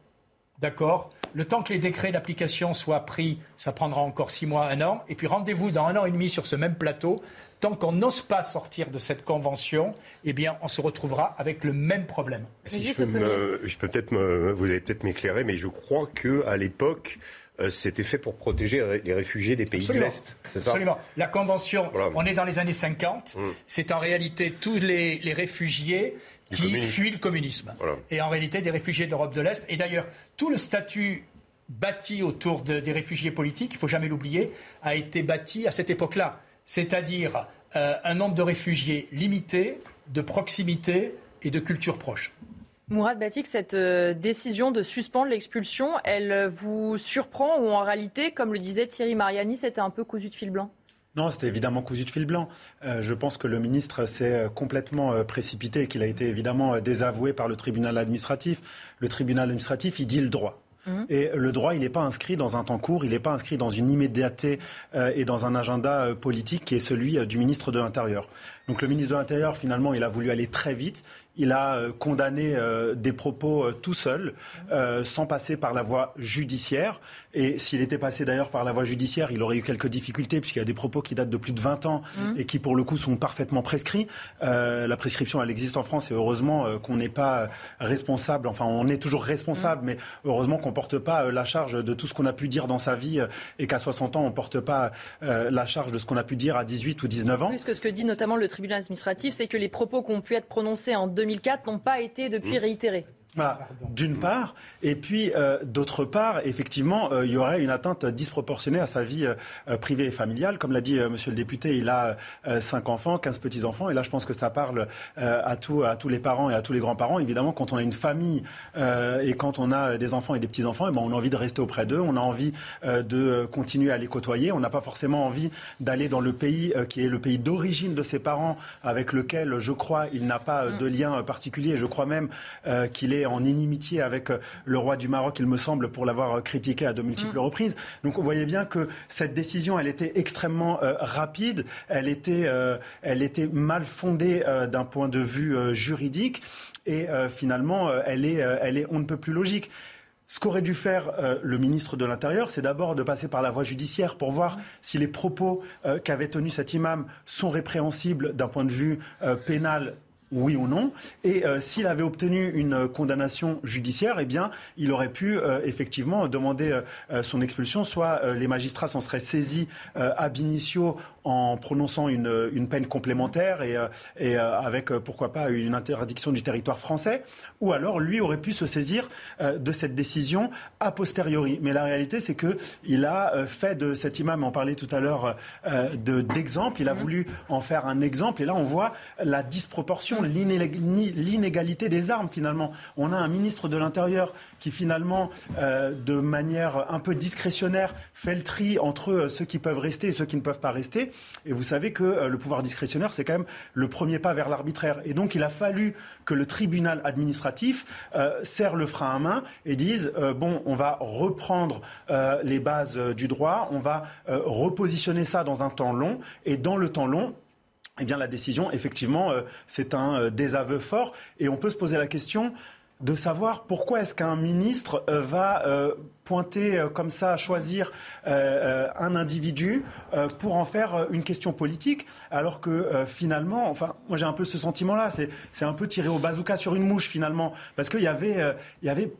D'accord? Le temps que les décrets d'application soient pris, ça prendra encore six mois, un an. Et puis rendez-vous dans un an et demi sur ce même plateau tant qu'on n'ose pas sortir de cette convention, eh bien, on se retrouvera avec le même problème. Si je peux, peut-être, vous allez peut-être m'éclairer, mais je crois que à l'époque. Euh, c'était fait pour protéger les réfugiés des pays de l'Est, c'est ça? Absolument. La Convention, on est dans les années 50, mm. c'est en réalité tous les, réfugiés qui fuient le communisme. Et en réalité, des réfugiés de l'Europe de l'Est. Et d'ailleurs, tout le statut bâti autour des réfugiés politiques, il ne faut jamais l'oublier, a été bâti à cette époque-là c'est-à-dire euh, un nombre de réfugiés limité, de proximité et de culture proche. Mourad Batik, cette euh, décision de suspendre l'expulsion, elle vous surprend ou en réalité, comme le disait Thierry Mariani, c'était un peu cousu de fil blanc? Non, c'était évidemment cousu de fil blanc. Euh, je pense que le ministre s'est complètement précipité et qu'il a été évidemment désavoué par le tribunal administratif. Le tribunal administratif, il dit le droit. Mmh. Et le droit, il n'est pas inscrit dans un temps court, il n'est pas inscrit dans une immédiateté euh, et dans un agenda euh, politique qui est celui euh, du ministre de l'Intérieur. Donc le ministre de l'Intérieur, finalement, il a voulu aller très vite il a euh, condamné euh, des propos euh, tout seul, sans passer par la voie judiciaire. Et s'il était passé d'ailleurs par la voie judiciaire, il aurait eu quelques difficultés, puisqu'il y a des propos qui datent de plus de 20 ans mmh. et qui, pour le coup, sont parfaitement prescrits. la prescription, elle existe en France, et heureusement qu'on n'est pas responsable, enfin, on est toujours responsable, mmh. mais heureusement qu'on ne porte pas la charge de tout ce qu'on a pu dire dans sa vie, et qu'à 60 ans, on ne porte pas la charge de ce qu'on a pu dire à 18 ou 19 ans. Puisque ce que dit notamment le tribunal administratif, c'est que les propos qui ont pu être prononcés en 2004 n'ont pas été depuis mmh. Voilà, d'une part. Et puis, euh, d'autre part, effectivement, euh, il y aurait une atteinte disproportionnée à sa vie euh, privée et familiale. Comme l'a dit monsieur le député, il a cinq enfants, 15 petits-enfants. Et là, je pense que ça parle à, tout, à tous les parents et à tous les grands-parents. Évidemment, quand on a une famille et quand on a des enfants et des petits-enfants, eh ben, on a envie de rester auprès d'eux. On a envie de continuer à les côtoyer. On n'a pas forcément envie d'aller dans le pays qui est le pays d'origine de ses parents, avec lequel, je crois, il n'a pas de lien particulier. Je crois même qu'il est en inimitié avec euh, le roi du Maroc, il me semble, pour l'avoir euh, critiqué à de multiples mm. reprises. Donc vous voyez bien que cette décision, elle était extrêmement euh, rapide, elle était, elle était mal fondée d'un point de vue juridique et finalement, elle est, elle est on ne peut plus logique. Ce qu'aurait dû faire le ministre de l'Intérieur, c'est d'abord de passer par la voie judiciaire pour voir si les propos qu'avait tenus cet imam sont répréhensibles d'un point de vue pénal oui ou non. Et euh, s'il avait obtenu une condamnation judiciaire, eh bien, il aurait pu euh, effectivement demander euh, son expulsion. Soit les magistrats s'en seraient saisis ab initio en prononçant une, une peine complémentaire et, et avec pourquoi pas une interdiction du territoire français, ou alors lui aurait pu se saisir de cette décision a posteriori. Mais la réalité, c'est que il a fait de cet imam, on parlait tout à l'heure d'exemple, il a voulu en faire un exemple, et là on voit la disproportion, l'inégalité des armes finalement. On a un ministre de l'Intérieur qui finalement, euh, de manière un peu discrétionnaire, fait le tri entre euh, ceux qui peuvent rester et ceux qui ne peuvent pas rester. Et vous savez que euh, le pouvoir discrétionnaire, c'est quand même le premier pas vers l'arbitraire. Et donc, il a fallu que le tribunal administratif serre le frein à main et dise bon, on va reprendre les bases du droit, on va repositionner ça dans un temps long. Et dans le temps long, eh bien, la décision, effectivement, c'est un désaveu fort. Et on peut se poser la question de savoir pourquoi est-ce qu'un ministre euh, va euh, pointer euh, comme ça, choisir un individu pour en faire une question politique, alors que finalement, enfin, moi j'ai un peu ce sentiment-là, c'est un peu tiré au bazooka sur une mouche finalement, parce qu'il y avait, il y avait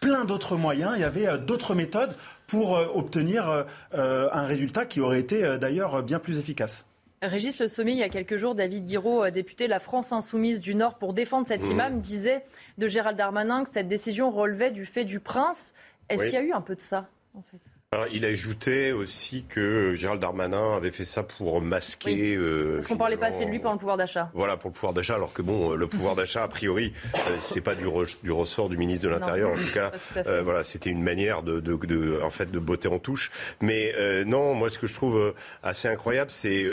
plein d'autres moyens, il y avait d'autres méthodes pour obtenir un résultat qui aurait été d'ailleurs bien plus efficace. Régis Le Sommet, il y a quelques jours, David Guiraud, euh, député de la France Insoumise du Nord, pour défendre cet mmh. imam, disait de Gérald Darmanin que cette décision relevait du fait du prince. Est-ce qu'il y a eu un peu de ça, en fait? Alors, il ajoutait aussi que Gérald Darmanin avait fait ça pour masquer. Euh, Parce qu'on parlait pas assez de lui pour le pouvoir d'achat. Voilà, pour le pouvoir d'achat, alors que bon, le pouvoir d'achat, a priori, euh, c'est pas du, du, ressort du ministre de l'Intérieur. En tout cas, euh, voilà, c'était une manière de, de, de, en fait, de botter en touche. Mais euh, non, moi, ce que je trouve assez incroyable, c'est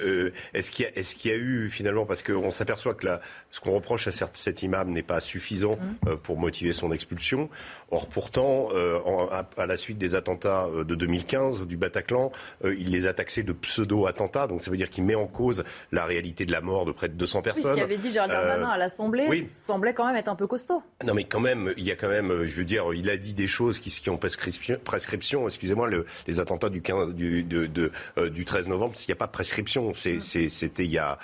est-ce qu'il y, est qu'il y, a eu finalement, parce qu'on s'aperçoit que la, ce qu'on reproche à cet imam n'est pas suffisant mmh. pour motiver son expulsion. Or, pourtant, en, à, la suite des attentats de 2015 du Bataclan, euh, il les a taxés de pseudo-attentats. Donc ça veut dire qu'il met en cause la réalité de la mort de près de 200 personnes. ce qu'avait dit Gérald euh, Darmanin à l'Assemblée semblait quand même être un peu costaud. Non mais quand même, il y a quand même, je veux dire, il a dit des choses qui, qui ont prescription, excusez-moi, le, les attentats du, 15, du, de, de, euh, du 13 novembre, il n'y a pas de prescription. Mm. C'était il y a,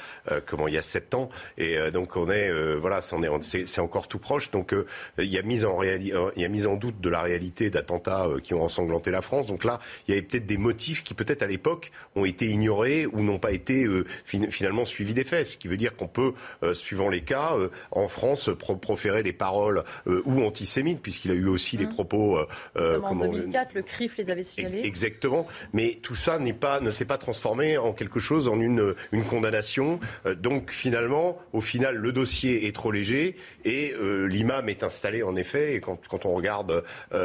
comment, il y a 7 ans. Et donc on est, voilà, c'est encore tout proche. Donc il, y a mise en il y a mise en doute de la réalité d'attentats qui ont ensanglanté la France. Donc là, il y avait peut-être des motifs qui peut-être à l'époque ont été ignorés ou n'ont pas été euh, finalement suivis des faits. Ce qui veut dire qu'on peut, euh, suivant les cas, euh, en France, proférer des paroles ou antisémites, puisqu'il a eu aussi des mmh. propos. en 2004, le CRIF les avait signalés. Exactement. Mais tout ça n'est pas, ne s'est pas transformé en quelque chose, en une, une condamnation. donc finalement, au final, le dossier est trop léger et l'imam est installé en effet. Et quand, quand on regarde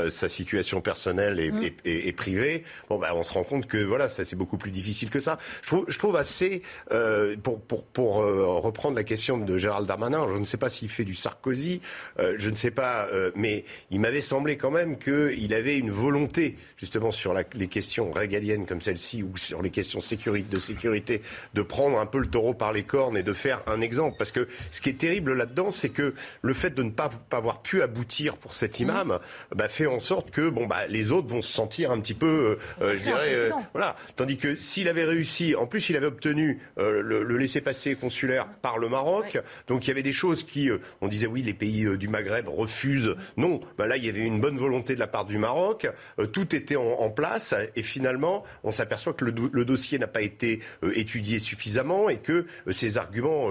sa situation personnelle et, mmh. et privée, bon, bah, on se rend compte que voilà, ça c'est beaucoup plus difficile que ça. Je trouve, je trouve assez, euh, pour, pour, pour euh, reprendre la question de Gérald Darmanin, je ne sais pas s'il fait du Sarkozy, euh, je ne sais pas, euh, mais il m'avait semblé quand même qu'il avait une volonté, justement sur la, les questions régaliennes comme celle-ci ou sur les questions sécurité, de sécurité, de prendre un peu le taureau par les cornes et de faire un exemple. Parce que ce qui est terrible là-dedans, c'est que le fait de ne pas, pas avoir pu aboutir pour cet imam bah, fait en sorte que bon, bah, les autres vont se sentir un petit peu euh, euh, je dirais, euh, voilà. Tandis que s'il avait réussi, en plus, il avait obtenu le, le laissez-passer consulaire par le Maroc. Donc il y avait des choses qui, on disait oui, les pays du Maghreb refusent. Non, bah, là il y avait une bonne volonté de la part du Maroc. tout était en, place et finalement, on s'aperçoit que le, dossier n'a pas été étudié suffisamment et que ces arguments,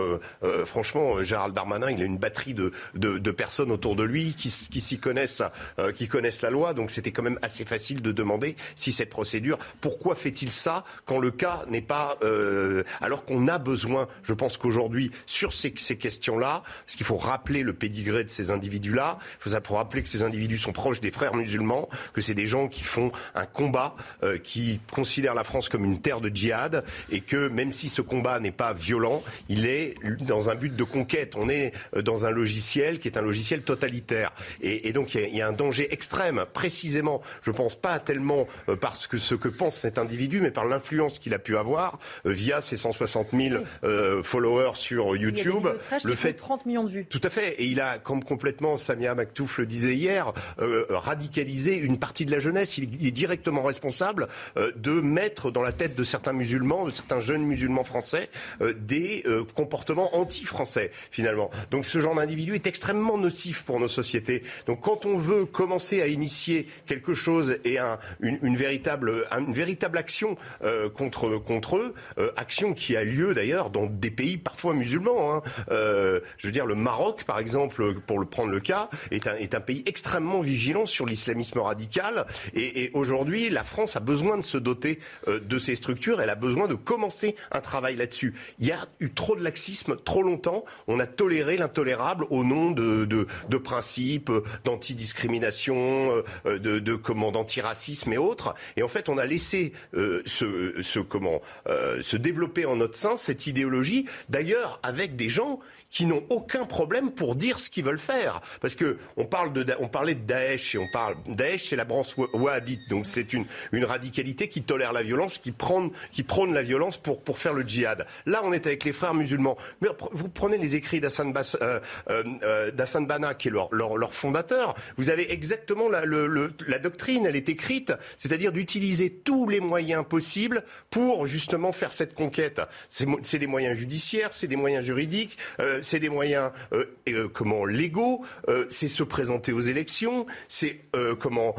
franchement, Gérald Darmanin, il a une batterie de, personnes autour de lui qui, s'y connaissent, qui connaissent la loi. Donc c'était quand même assez facile de demander si cette procédure. Pourquoi fait-il ça quand le cas n'est pas... Euh, alors qu'on a besoin, je pense qu'aujourd'hui, sur ces, questions-là, parce qu'il faut rappeler le pédigré de ces individus-là, il faut, rappeler que ces individus sont proches des frères musulmans, que c'est des gens qui font un combat, euh, qui considèrent la France comme une terre de djihad, et que même si ce combat n'est pas violent, il est dans un but de conquête. On est euh, dans un logiciel qui est un logiciel totalitaire. Et, et donc il y, a, il y, a un danger extrême, précisément, je pense pas tellement euh, parce que ce que pense cet individu, mais par l'influence qu'il a pu avoir euh, via ses 160 000 euh, followers sur YouTube. le fait 30 millions de vues. Tout à fait. Et il a, comme complètement, Samia Maktouf le disait hier, radicalisé une partie de la jeunesse. Il est directement responsable de mettre dans la tête de certains musulmans, de certains jeunes musulmans français, des comportements anti-français, finalement. Donc ce genre d'individu est extrêmement nocif pour nos sociétés. Donc quand on veut commencer à initier quelque chose et un, une, véritable, une véritable action euh, contre, contre eux, euh, action qui a lieu d'ailleurs dans des pays parfois musulmans. Hein. Euh, je veux dire, le Maroc, par exemple, pour le prendre le cas, est un, est un pays extrêmement vigilant sur l'islamisme radical. Et aujourd'hui, la France a besoin de se doter de ces structures. Elle a besoin de commencer un travail là-dessus. Il y a eu trop de laxisme trop longtemps. On a toléré l'intolérable au nom de, de, principes d'antidiscrimination, de, de comment d'antiracisme et autres. Et en fait, on a laissé euh, ce, ce, comment euh, se développer en notre sein cette idéologie. D'ailleurs, avec des gens qui n'ont aucun problème pour dire ce qu'ils veulent faire. Parce que on parle de, on parlait de Daesh et on parle Daesh, c'est la branche wahhabite, donc c'est une, une radicalité qui tolère la violence, qui prône, qui prône la violence pour pour faire le djihad. Là, on est avec les frères musulmans. Mais vous prenez les écrits d'Hassan euh, euh, euh Bana, qui est leur, leur, leur, fondateur. Vous avez exactement la, le, la doctrine, elle est écrite, c'est-à-dire d'utiliser tous les moyens possibles pour justement faire cette conquête. C'est des moyens judiciaires, c'est des moyens juridiques. Euh, c'est des moyens euh, euh, comment légaux, euh, c'est se présenter aux élections, c'est comment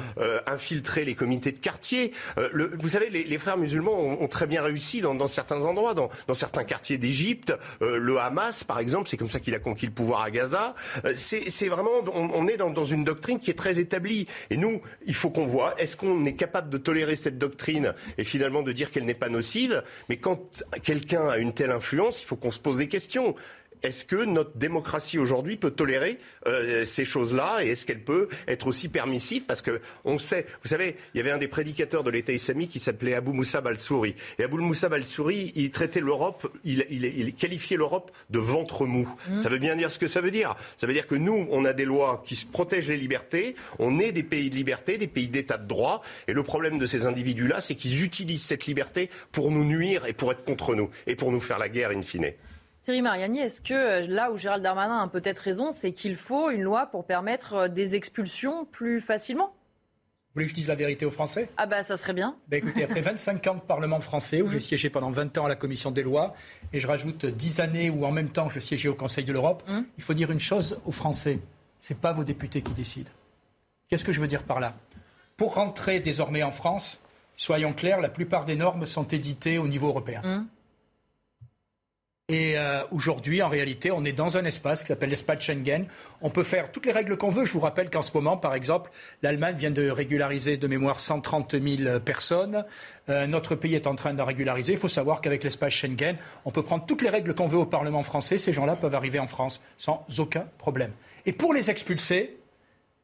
infiltrer les comités de quartier. Le, vous savez, les, les frères musulmans ont, ont, très bien réussi dans, dans certains endroits, dans, dans certains quartiers d'Égypte. le Hamas, par exemple, c'est comme ça qu'il a conquis le pouvoir à Gaza. c'est vraiment, on, on est dans, dans, une doctrine qui est très établie. Et nous, il faut qu'on voit, est-ce qu'on est capable de tolérer cette doctrine et finalement de dire qu'elle n'est pas nocive? Mais quand quelqu'un a une telle influence, il faut qu'on se pose des questions est-ce que notre démocratie aujourd'hui peut tolérer euh, ces choses-là et est-ce qu'elle peut être aussi permissive? Parce que on sait, vous savez, il y avait un des prédicateurs de l'État islamique qui s'appelait Abou Moussa al-Souri. Et Abou Moussa al-Souri, il traitait l'Europe, il, il, qualifiait l'Europe de ventre mou. Mmh. Ça veut bien dire ce que ça veut dire. Ça veut dire que nous, on a des lois qui protègent les libertés, on est des pays de liberté, des pays d'état de droit, et le problème de ces individus-là, c'est qu'ils utilisent cette liberté pour nous nuire et pour être contre nous, et pour nous faire la guerre in fine. Thierry Mariani, est-ce que euh, là où Gérald Darmanin a peut-être raison, c'est qu'il faut une loi pour permettre euh, des expulsions plus facilement? Vous voulez que je dise la vérité aux Français? Ah bah ça serait bien. Ben écoutez, après 25 ans de Parlement français, où j'ai mmh. siégé pendant 20 ans à la Commission des lois, et je rajoute 10 années où en même temps je siégeais au Conseil de l'Europe, mmh. il faut dire une chose aux Français, ce n'est pas vos députés qui décident. Qu'est-ce que je veux dire par là? Pour rentrer désormais en France, soyons clairs, la plupart des normes sont éditées au niveau européen. Mmh. Et euh, aujourd'hui, en réalité, on est dans un espace qui s'appelle l'espace Schengen. On peut faire toutes les règles qu'on veut. Je vous rappelle qu'en ce moment, par exemple, l'Allemagne vient de régulariser de mémoire 130 000 personnes. Euh, notre pays est en train de régulariser. Il faut savoir qu'avec l'espace Schengen, on peut prendre toutes les règles qu'on veut au Parlement français. Ces gens-là peuvent arriver en France sans aucun problème. Et pour les expulser,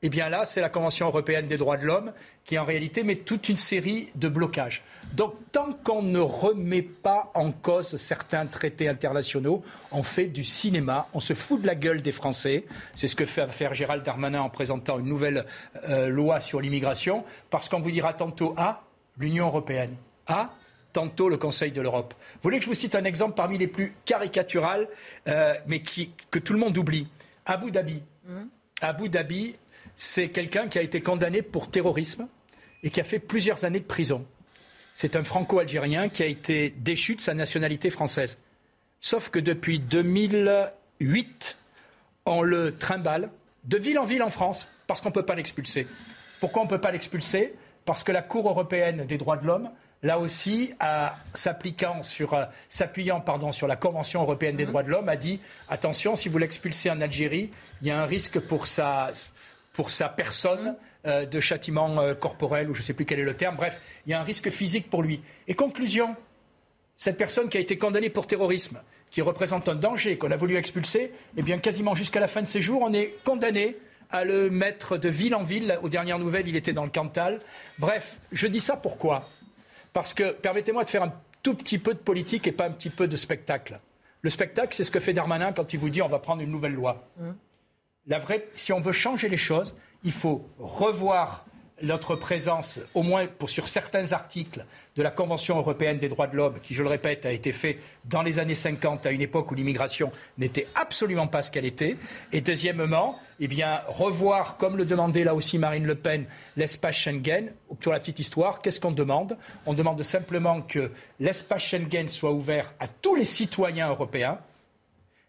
eh bien là, c'est la Convention européenne des droits de l'homme qui, en réalité, met toute une série de blocages. Donc, tant qu'on ne remet pas en cause certains traités internationaux, on fait du cinéma, on se fout de la gueule des Français. C'est ce que fait faire Gérald Darmanin en présentant une nouvelle euh, loi sur l'immigration, parce qu'on vous dira tantôt A, l'Union européenne, A, tantôt le Conseil de l'Europe. Vous voulez que je vous cite un exemple parmi les plus caricaturales, euh, mais que tout le monde oublie? Abu Dhabi. Mmh. Abu Dhabi, c'est quelqu'un qui a été condamné pour terrorisme et qui a fait plusieurs années de prison. C'est un franco-algérien qui a été déchu de sa nationalité française. Sauf que depuis 2008, on le trimballe de ville en ville en France parce qu'on ne peut pas l'expulser. Pourquoi on ne peut pas l'expulser? Parce que la Cour européenne des droits de l'homme, là aussi, s'appuyant sur, euh, sur la Convention européenne des mmh. droits de l'homme, a dit attention, si vous l'expulsez en Algérie, il y a un risque pour sa, pour sa personne euh, de châtiment euh, corporel, ou je ne sais plus quel est le terme. Bref, il y a un risque physique pour lui. Et conclusion, cette personne qui a été condamnée pour terrorisme, qui représente un danger qu'on a voulu expulser, eh bien, quasiment jusqu'à la fin de ses jours, on est condamné à le mettre de ville en ville. Aux dernières nouvelles, il était dans le Cantal. Bref, je dis ça pourquoi? Parce que, permettez-moi de faire un tout petit peu de politique et pas un petit peu de spectacle. Le spectacle, c'est ce que fait Darmanin quand il vous dit on va prendre une nouvelle loi. Mmh si on veut changer les choses, il faut revoir notre présence, au moins pour, sur certains articles de la Convention européenne des droits de l'homme, qui, je le répète, a été fait dans les années 50, à une époque où l'immigration n'était absolument pas ce qu'elle était. Et deuxièmement, eh bien, revoir, comme le demandait là aussi Marine Le Pen, l'espace Schengen. Pour la petite histoire, qu'est-ce qu'on demande? On demande simplement que l'espace Schengen soit ouvert à tous les citoyens européens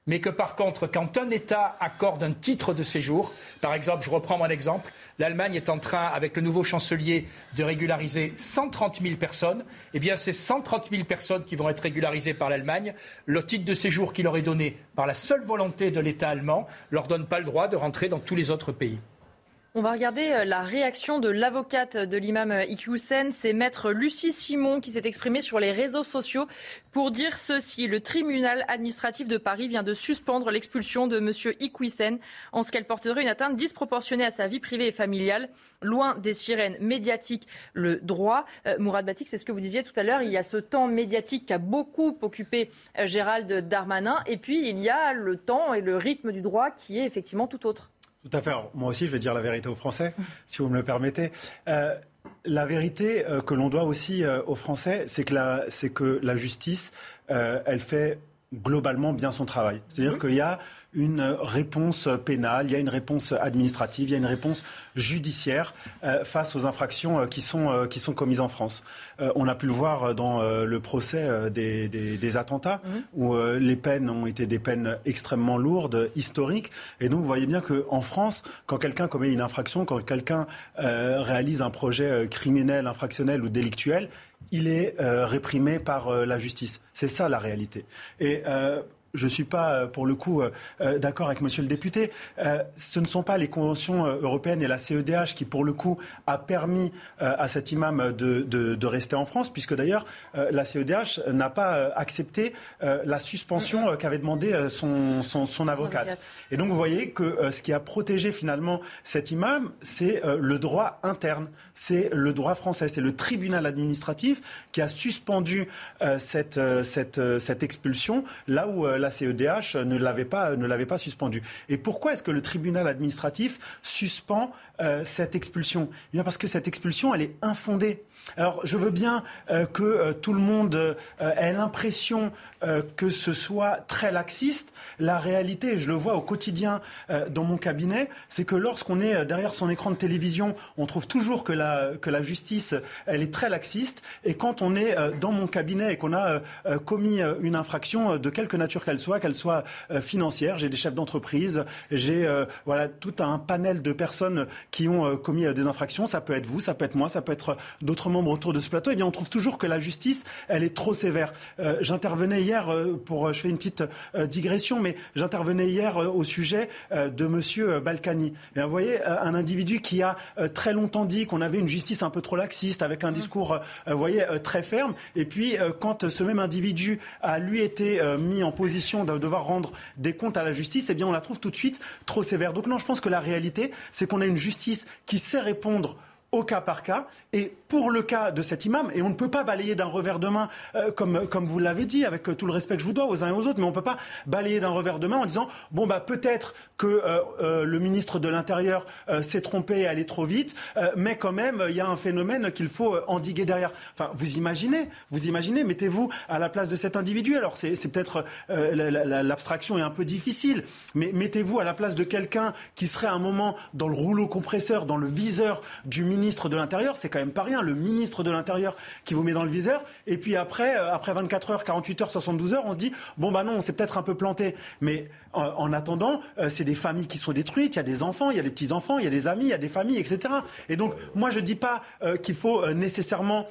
mais que par contre, quand un État accorde un titre de séjour, par exemple, je reprends mon exemple, l'Allemagne est en train, avec le nouveau chancelier, de régulariser 130 000 personnes, eh bien, ces 130 000 personnes qui vont être régularisées par l'Allemagne, le titre de séjour qui leur est donné par la seule volonté de l'État allemand, leur donne pas le droit de rentrer dans tous les autres pays. On va regarder euh, la réaction de l'avocate de l'imam euh, Iqiyoussen. C'est maître Lucie Simon qui s'est exprimée sur les réseaux sociaux pour dire ceci. Le tribunal administratif de Paris vient de suspendre l'expulsion de M. Iqiyoussen en ce qu'elle porterait une atteinte disproportionnée à sa vie privée et familiale, loin des sirènes médiatiques. Le droit, euh, Mourad Batik, c'est ce que vous disiez tout à l'heure, il y a ce temps médiatique qui a beaucoup occupé Gérald Darmanin et puis il y a le temps et le rythme du droit qui est effectivement tout autre. Tout à fait. moi aussi, je vais dire la vérité aux Français, si vous me le permettez. Euh, la vérité euh, que l'on doit aussi euh, aux Français, c'est que, la, que la justice, elle fait globalement bien son travail. C'est-à-dire qu'il y a une réponse pénale, il y a une réponse administrative, il y a une réponse judiciaire euh, face aux infractions euh, qui, sont, euh, qui sont commises en France. on a pu le voir dans le procès des, des, attentats, mmh. où les peines ont été des peines extrêmement lourdes, historiques. Et donc, vous voyez bien qu'en France, quand quelqu'un commet une infraction, quand quelqu'un réalise un projet criminel, infractionnel ou délictuel, il est réprimé par la justice. C'est ça la réalité. Et je ne suis pas, euh, pour le coup, euh, euh, d'accord avec Monsieur le député. ce ne sont pas les conventions européennes et la CEDH qui, pour le coup, a permis à cet imam de, rester en France, puisque d'ailleurs, la CEDH n'a pas accepté la suspension qu'avait demandé son, son, avocate. Et donc, vous voyez que ce qui a protégé finalement cet imam, c'est le droit interne, c'est le droit français, c'est le tribunal administratif qui a suspendu cette, cette, cette expulsion, là où la CEDH ne l'avait pas, ne l'avait pas suspendu. Et pourquoi est-ce que le tribunal administratif suspend euh, cette expulsion? Eh bien parce que cette expulsion, elle est infondée. Alors, je veux bien euh, que euh, tout le monde ait l'impression que ce soit très laxiste. La réalité, je le vois au quotidien dans mon cabinet, c'est que lorsqu'on est derrière son écran de télévision, on trouve toujours que la, que la justice, elle est très laxiste. Et quand on est dans mon cabinet et qu'on a commis une infraction de quelque nature qu'elle soit, qu'elle soit financière, j'ai des chefs d'entreprise, j'ai voilà tout un panel de personnes qui ont euh, commis euh, des infractions. Ça peut être vous, ça peut être moi, ça peut être euh, d'autres membres autour de ce plateau. Eh bien, on trouve toujours que la justice, elle est trop sévère. j'intervenais hier pour, je fais une petite digression, mais j'intervenais hier au sujet de Monsieur Balkany. Et vous voyez, un individu qui a très longtemps dit qu'on avait une justice un peu trop laxiste, avec un mmh. discours, vous voyez, très ferme. Et puis, quand ce même individu a lui été mis en position de devoir rendre des comptes à la justice, eh bien, on la trouve tout de suite trop sévère. Donc non, je pense que la réalité, c'est qu'on a une justice qui sait répondre au cas par cas. Et pour le cas de cet imam, et on ne peut pas balayer d'un revers de main, euh, comme, comme vous l'avez dit, avec tout le respect que je vous dois aux uns et aux autres, mais on ne peut pas balayer d'un revers de main en disant, bon, bah, peut-être que euh, euh, le ministre de l'Intérieur s'est trompé et allé trop vite, mais quand même, il y a un phénomène qu'il faut endiguer derrière. Enfin, vous imaginez, vous imaginez, mettez-vous à la place de cet individu. Alors, c'est peut-être, l'abstraction est un peu difficile, mais mettez-vous à la place de quelqu'un qui serait à un moment dans le rouleau compresseur, dans le viseur du ministre ministre de l'Intérieur, c'est quand même pas rien. Le ministre de l'Intérieur qui vous met dans le viseur. Et puis après, euh, après 24 heures, 48 heures, 72 heures, on se dit bon bah non, on s'est peut-être un peu planté. Mais en, attendant, euh, c'est des familles qui sont détruites. Il y a des enfants, il y a des petits enfants, il y a des amis, il y a des familles, etc. Et donc moi je dis pas euh, qu'il faut nécessairement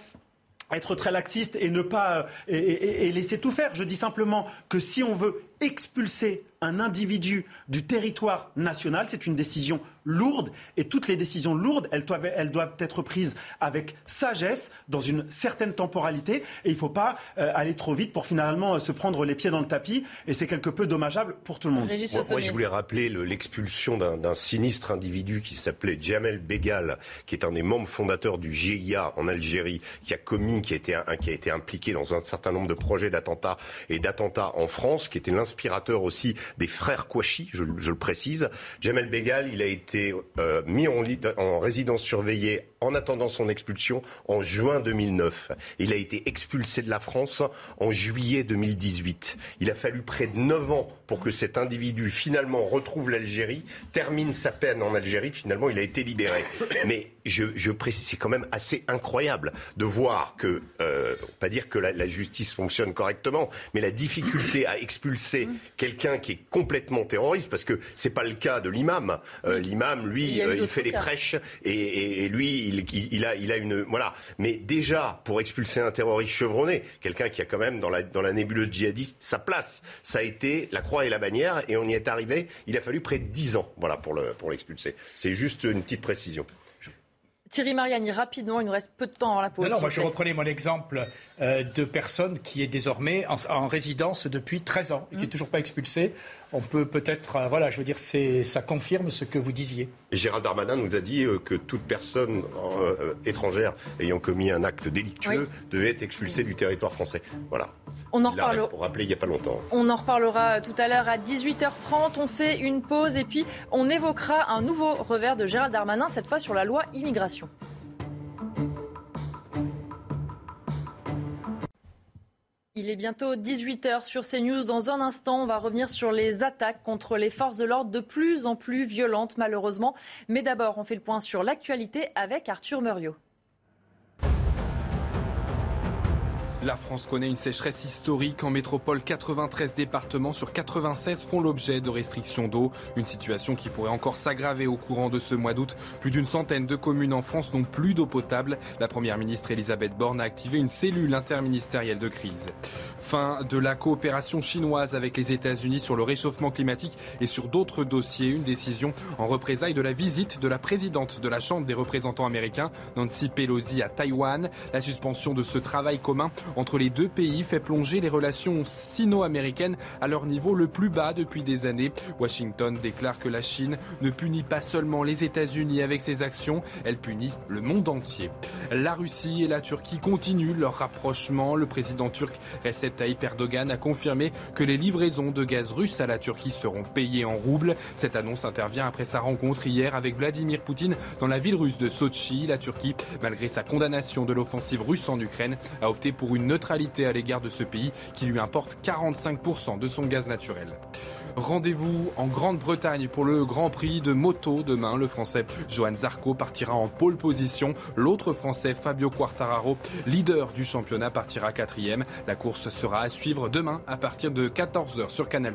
être très laxiste et ne pas et, laisser tout faire. Je dis simplement que si on veut expulser un individu du territoire national, c'est une décision lourde. Et toutes les décisions lourdes, elles doivent, elles doivent être prises avec sagesse, dans une certaine temporalité. Et il ne faut pas euh, aller trop vite pour finalement euh, se prendre les pieds dans le tapis. Et c'est quelque peu dommageable pour tout le monde. Moi, je voulais rappeler l'expulsion d'un sinistre individu qui s'appelait Jamel Begal, qui est un des membres fondateurs du GIA en Algérie, qui a commis, qui a été, qui a été impliqué dans un certain nombre de projets d'attentats et d'attentats en France, qui était l'inspirateur aussi des frères Kouachi, je, le précise. Jamel Begal, il a été euh, mis en, en résidence surveillée en attendant son expulsion en juin 2009. Il a été expulsé de la France en juillet 2018. Il a fallu près de 9 ans pour que cet individu finalement retrouve l'Algérie, termine sa peine en Algérie. Finalement, il a été libéré. Mais je, précise, c'est quand même assez incroyable de voir que, euh, pas dire que la, justice fonctionne correctement, mais la difficulté à expulser quelqu'un qui est complètement terroriste, parce que c'est pas le cas de l'imam. Euh, l'imam, lui, il, euh, fait des prêches et, lui, il, a, une, voilà. Mais déjà, pour expulser un terroriste chevronné, quelqu'un qui a quand même dans la, nébuleuse djihadiste sa place, ça a été la croix et la bannière, et on y est arrivé. Il a fallu près de dix ans, voilà, pour l'expulser. C'est juste une petite précision. Thierry Mariani, rapidement, il nous reste peu de temps à la pause. Non, moi je reprenais mon exemple euh, de personne qui est désormais en, résidence depuis 13 ans et qui n'est mmh. toujours pas expulsée. On peut peut-être, euh, voilà, je veux dire, ça confirme ce que vous disiez. Gérald Darmanin nous a dit euh, que toute personne étrangère ayant commis un acte délictueux devait être expulsée du territoire français. Voilà. On en reparlera. Pour rappeler il n'y a pas longtemps. On en reparlera tout à l'heure à 18h30. On fait une pause et puis on évoquera un nouveau revers de Gérald Darmanin, cette fois sur la loi immigration. Il est bientôt 18h sur CNews. Dans un instant, on va revenir sur les attaques contre les forces de l'ordre de plus en plus violentes, malheureusement. Mais d'abord, on fait le point sur l'actualité avec Arthur Muriot. La France connaît une sécheresse historique. En métropole, 93 départements sur 96 font l'objet de restrictions d'eau. Une situation qui pourrait encore s'aggraver au courant de ce mois d'août. Plus d'une centaine de communes en France n'ont plus d'eau potable. La première ministre Elisabeth Borne a activé une cellule interministérielle de crise. Fin de la coopération chinoise avec les États-Unis sur le réchauffement climatique et sur d'autres dossiers. Une décision en représailles de la visite de la présidente de la Chambre des représentants américains, Nancy Pelosi, à Taïwan. La suspension de ce travail commun entre les deux pays fait plonger les relations sino-américaines à leur niveau le plus bas depuis des années. Washington déclare que la Chine ne punit pas seulement les États-Unis avec ses actions, elle punit le monde entier. La Russie et la Turquie continuent leur rapprochement. Le président turc Recep Tayyip Erdogan a confirmé que les livraisons de gaz russe à la Turquie seront payées en roubles. Cette annonce intervient après sa rencontre hier avec Vladimir Poutine dans la ville russe de Sochi. La Turquie, malgré sa condamnation de l'offensive russe en Ukraine, a opté pour une neutralité à l'égard de ce pays qui lui importe 45% de son gaz naturel. Rendez-vous en Grande-Bretagne pour le Grand Prix de moto demain. Le Français Johan Zarco partira en pole position. L'autre Français Fabio Quartararo, leader du championnat, partira quatrième. La course sera à suivre demain à partir de 14h sur Canal+.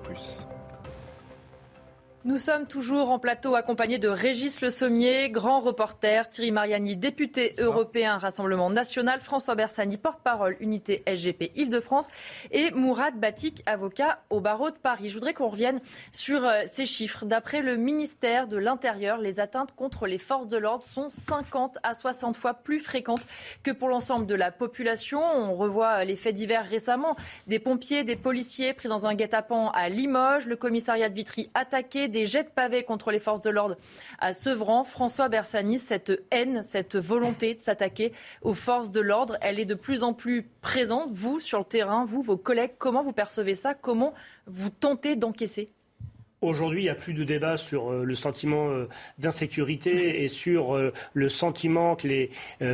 Nous sommes toujours en plateau accompagnés de Régis Le Sommier, grand reporter, Thierry Mariani, député européen Rassemblement national, François Bersani, porte-parole unité SGP Île-de-France et Mourad Batik, avocat au barreau de Paris. Je voudrais qu'on revienne sur euh, ces chiffres. D'après le ministère de l'Intérieur, les atteintes contre les forces de l'ordre sont 50 à 60 fois plus fréquentes que pour l'ensemble de la population. On revoit les faits divers récemment. Des pompiers, des policiers pris dans un guet-apens à Limoges, le commissariat de Vitry attaqué, des jets de pavés contre les forces de l'ordre à Sevran. François Bersani, cette haine, cette volonté de s'attaquer aux forces de l'ordre, elle est de plus en plus présente. Vous, sur le terrain, vous, vos collègues, comment vous percevez ça? Comment vous tentez d'encaisser? Aujourd'hui, il n'y a plus de débat sur euh, le sentiment euh, d'insécurité et sur euh, le sentiment que les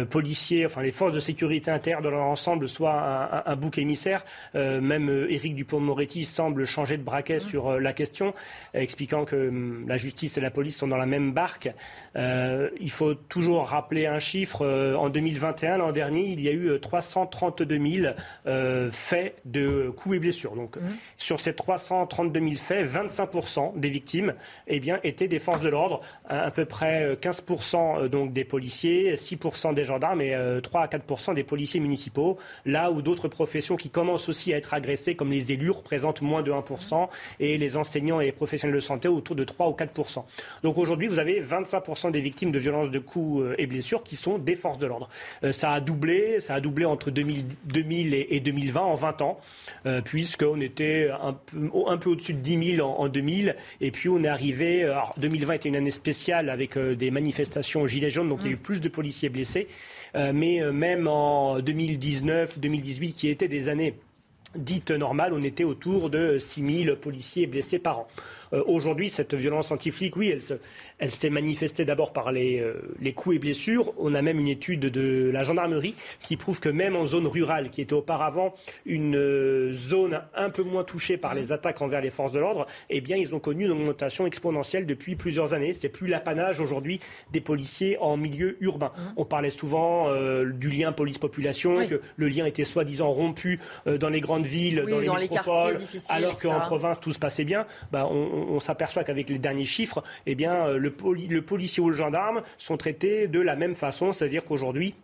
policiers, enfin les forces de sécurité intérieure dans leur ensemble soient un, bouc émissaire. même Éric Dupont-Moretti semble changer de braquet sur la question, expliquant que hum, la justice et la police sont dans la même barque. il faut toujours rappeler un chiffre. en 2021, l'an dernier, il y a eu 332 000 faits de coups et blessures. Donc, mmh. sur ces 332 000 faits, 25 des victimes eh bien, étaient des forces de l'ordre, à, peu près 15% euh, donc, des policiers, 6% des gendarmes et 3 euh, à 4% des policiers municipaux, là où d'autres professions qui commencent aussi à être agressées, comme les élus, représentent moins de 1%, et les enseignants et les professionnels de santé autour de 3 ou 4%. Donc aujourd'hui, vous avez 25% des victimes de violences de coups euh, et blessures qui sont des forces de l'ordre. ça a doublé, ça a doublé entre 2000, 2000 et 2020 en 20 ans, puisqu'on était un peu, au-dessus de 10 000 en, en 2000 et puis on est arrivé. Euh, alors 2020 était une année spéciale avec euh, des manifestations gilets jaunes, donc il y a eu mm. plus de policiers blessés. Euh, mais même en 2019, 2018, qui étaient des années dite normale, on était autour de 6 000 policiers blessés par an. Euh, aujourd'hui, cette violence anti-flic, oui, elle, s'est manifestée d'abord par euh, les, coups et blessures. On a même une étude de la gendarmerie qui prouve que même en zone rurale, qui était auparavant une euh, zone un peu moins touchée par les attaques envers les forces de l'ordre, eh bien, ils ont connu une augmentation exponentielle depuis plusieurs années. C'est plus l'apanage aujourd'hui des policiers en milieu urbain. Mmh. On parlait souvent du lien police-population, que le lien était soi-disant rompu dans les grandes villes, dans les métropoles, alors qu'en province tout se passait bien. Bah, on, s'aperçoit qu'avec les derniers chiffres, eh bien, le, le policier ou le gendarme sont traités de la même façon, c'est-à-dire qu'aujourd'hui,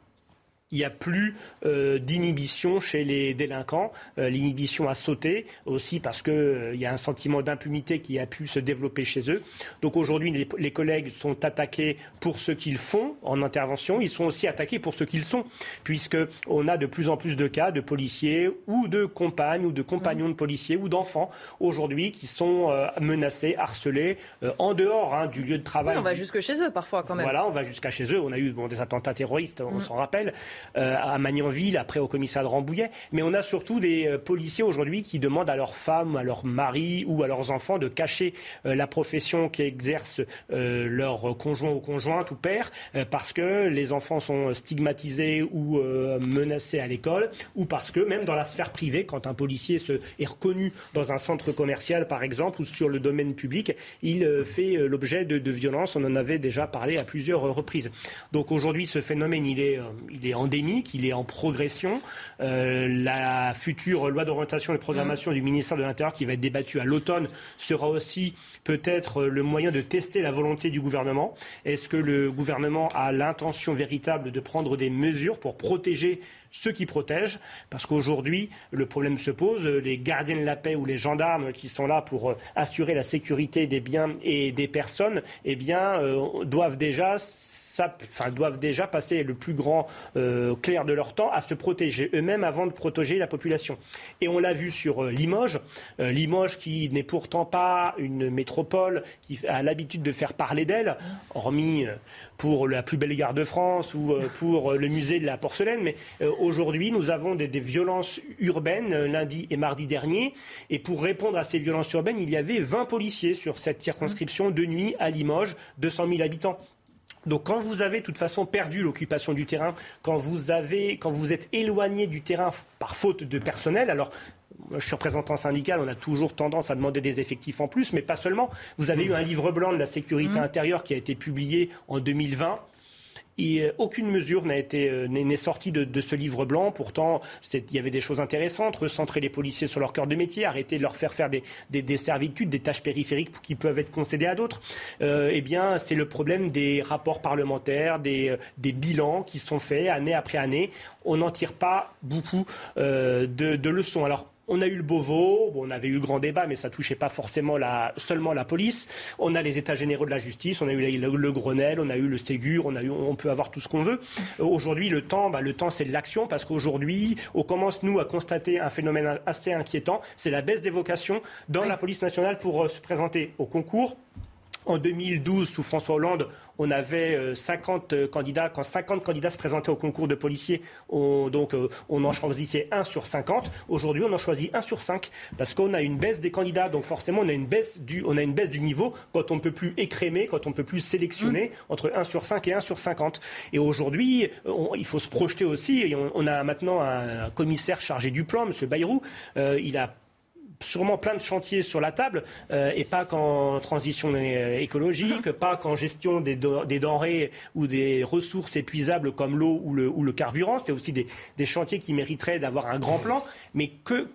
il n'y a plus euh, d'inhibition chez les délinquants. Euh, l'inhibition a sauté aussi parce qu'il euh, y a un sentiment d'impunité qui a pu se développer chez eux. Donc aujourd'hui, les, collègues sont attaqués pour ce qu'ils font en intervention. Ils sont aussi attaqués pour ce qu'ils sont, puisqu'on a de plus en plus de cas de policiers ou de compagnes ou de compagnons de policiers ou d'enfants aujourd'hui qui sont menacés, harcelés en dehors hein, du lieu de travail. on va jusque chez eux parfois quand même. Voilà, on va jusqu'à chez eux. On a eu des attentats terroristes, on mm. s'en rappelle. Euh, à Magnanville, après au commissariat de Rambouillet. Mais on a surtout des euh, policiers aujourd'hui qui demandent à leurs femmes, à leurs maris ou à leurs enfants de cacher euh, la profession qu'exerce leur conjoint ou conjointe ou père parce que les enfants sont stigmatisés ou menacés à l'école ou parce que même dans la sphère privée, quand un policier se, est reconnu dans un centre commercial par exemple ou sur le domaine public, il fait l'objet de, de violences. On en avait déjà parlé à plusieurs reprises. Donc aujourd'hui, ce phénomène, il est, il est endémique, il est en progression. Euh, la future loi d'orientation et de programmation du ministère de l'Intérieur qui va être débattue à l'automne sera aussi peut-être le moyen de tester la volonté du gouvernement. Est-ce que le gouvernement a l'intention véritable de prendre des mesures pour protéger ceux qui protègent, parce qu'aujourd'hui, le problème se pose. Les gardiens de la paix ou les gendarmes qui sont là pour assurer la sécurité des biens et des personnes, eh bien, euh, doivent déjà doivent déjà passer le plus grand euh, clair de leur temps à se protéger eux-mêmes avant de protéger la population. Et on l'a vu sur euh, Limoges, euh, Limoges qui n'est pourtant pas une métropole qui a l'habitude de faire parler d'elle, hormis pour la plus belle gare de France ou pour le musée de la porcelaine. Mais aujourd'hui, nous avons des, des, violences urbaines lundi et mardi dernier. Et pour répondre à ces violences urbaines, il y avait 20 policiers sur cette circonscription de nuit à Limoges, 200 000 habitants. Donc quand vous avez de toute façon perdu l'occupation du terrain, quand vous, avez, quand vous êtes éloigné du terrain par faute de personnel, alors je suis représentant syndical, on a toujours tendance à demander des effectifs en plus, mais pas seulement. Vous avez eu un livre blanc de la sécurité mmh. intérieure qui a été publié en 2020 et aucune mesure n'a été euh, n'est sortie de, ce livre blanc. Pourtant, il y avait des choses intéressantes recentrer les policiers sur leur cœur de métier, arrêter de leur faire faire des, des, servitudes, des tâches périphériques qui peuvent être concédées à d'autres. Euh, eh bien, c'est le problème des rapports parlementaires, des, euh, des, bilans qui sont faits année après année. On n'en tire pas beaucoup de, de leçons. Alors on a eu le Beauvau, on avait eu le grand débat, mais ça touchait pas forcément seulement la police. On a les États généraux de la justice, on a eu le, Grenelle, on a eu le Ségur, on, a eu, on peut avoir tout ce qu'on veut. Euh, aujourd'hui, le temps, bah, le temps c'est de l'action, parce qu'aujourd'hui, on commence, nous, à constater un phénomène assez inquiétant, c'est la baisse des vocations dans la police nationale pour euh, se présenter au concours en 2012, sous François Hollande, on avait 50 euh, euh, candidats. Quand 50 candidats se présentaient au concours de policiers, on, donc, euh, on en choisissait 1 sur 50. Aujourd'hui, on en choisit 1 sur 5 parce qu'on a une baisse des candidats. Donc forcément, on a une baisse du, on a une baisse du niveau quand on ne peut plus écrémer, quand on ne peut plus sélectionner mmh. entre 1 sur 5 et 1 sur 50. Et aujourd'hui, il faut se projeter aussi. on, a maintenant un commissaire chargé du plan, M. Bayrou. il a sûrement plein de chantiers sur la table, euh, et pas qu'en transition écologique, pas qu'en gestion des, denrées ou des ressources épuisables comme l'eau ou le, carburant. C'est aussi des, chantiers qui mériteraient d'avoir un grand plan. Mais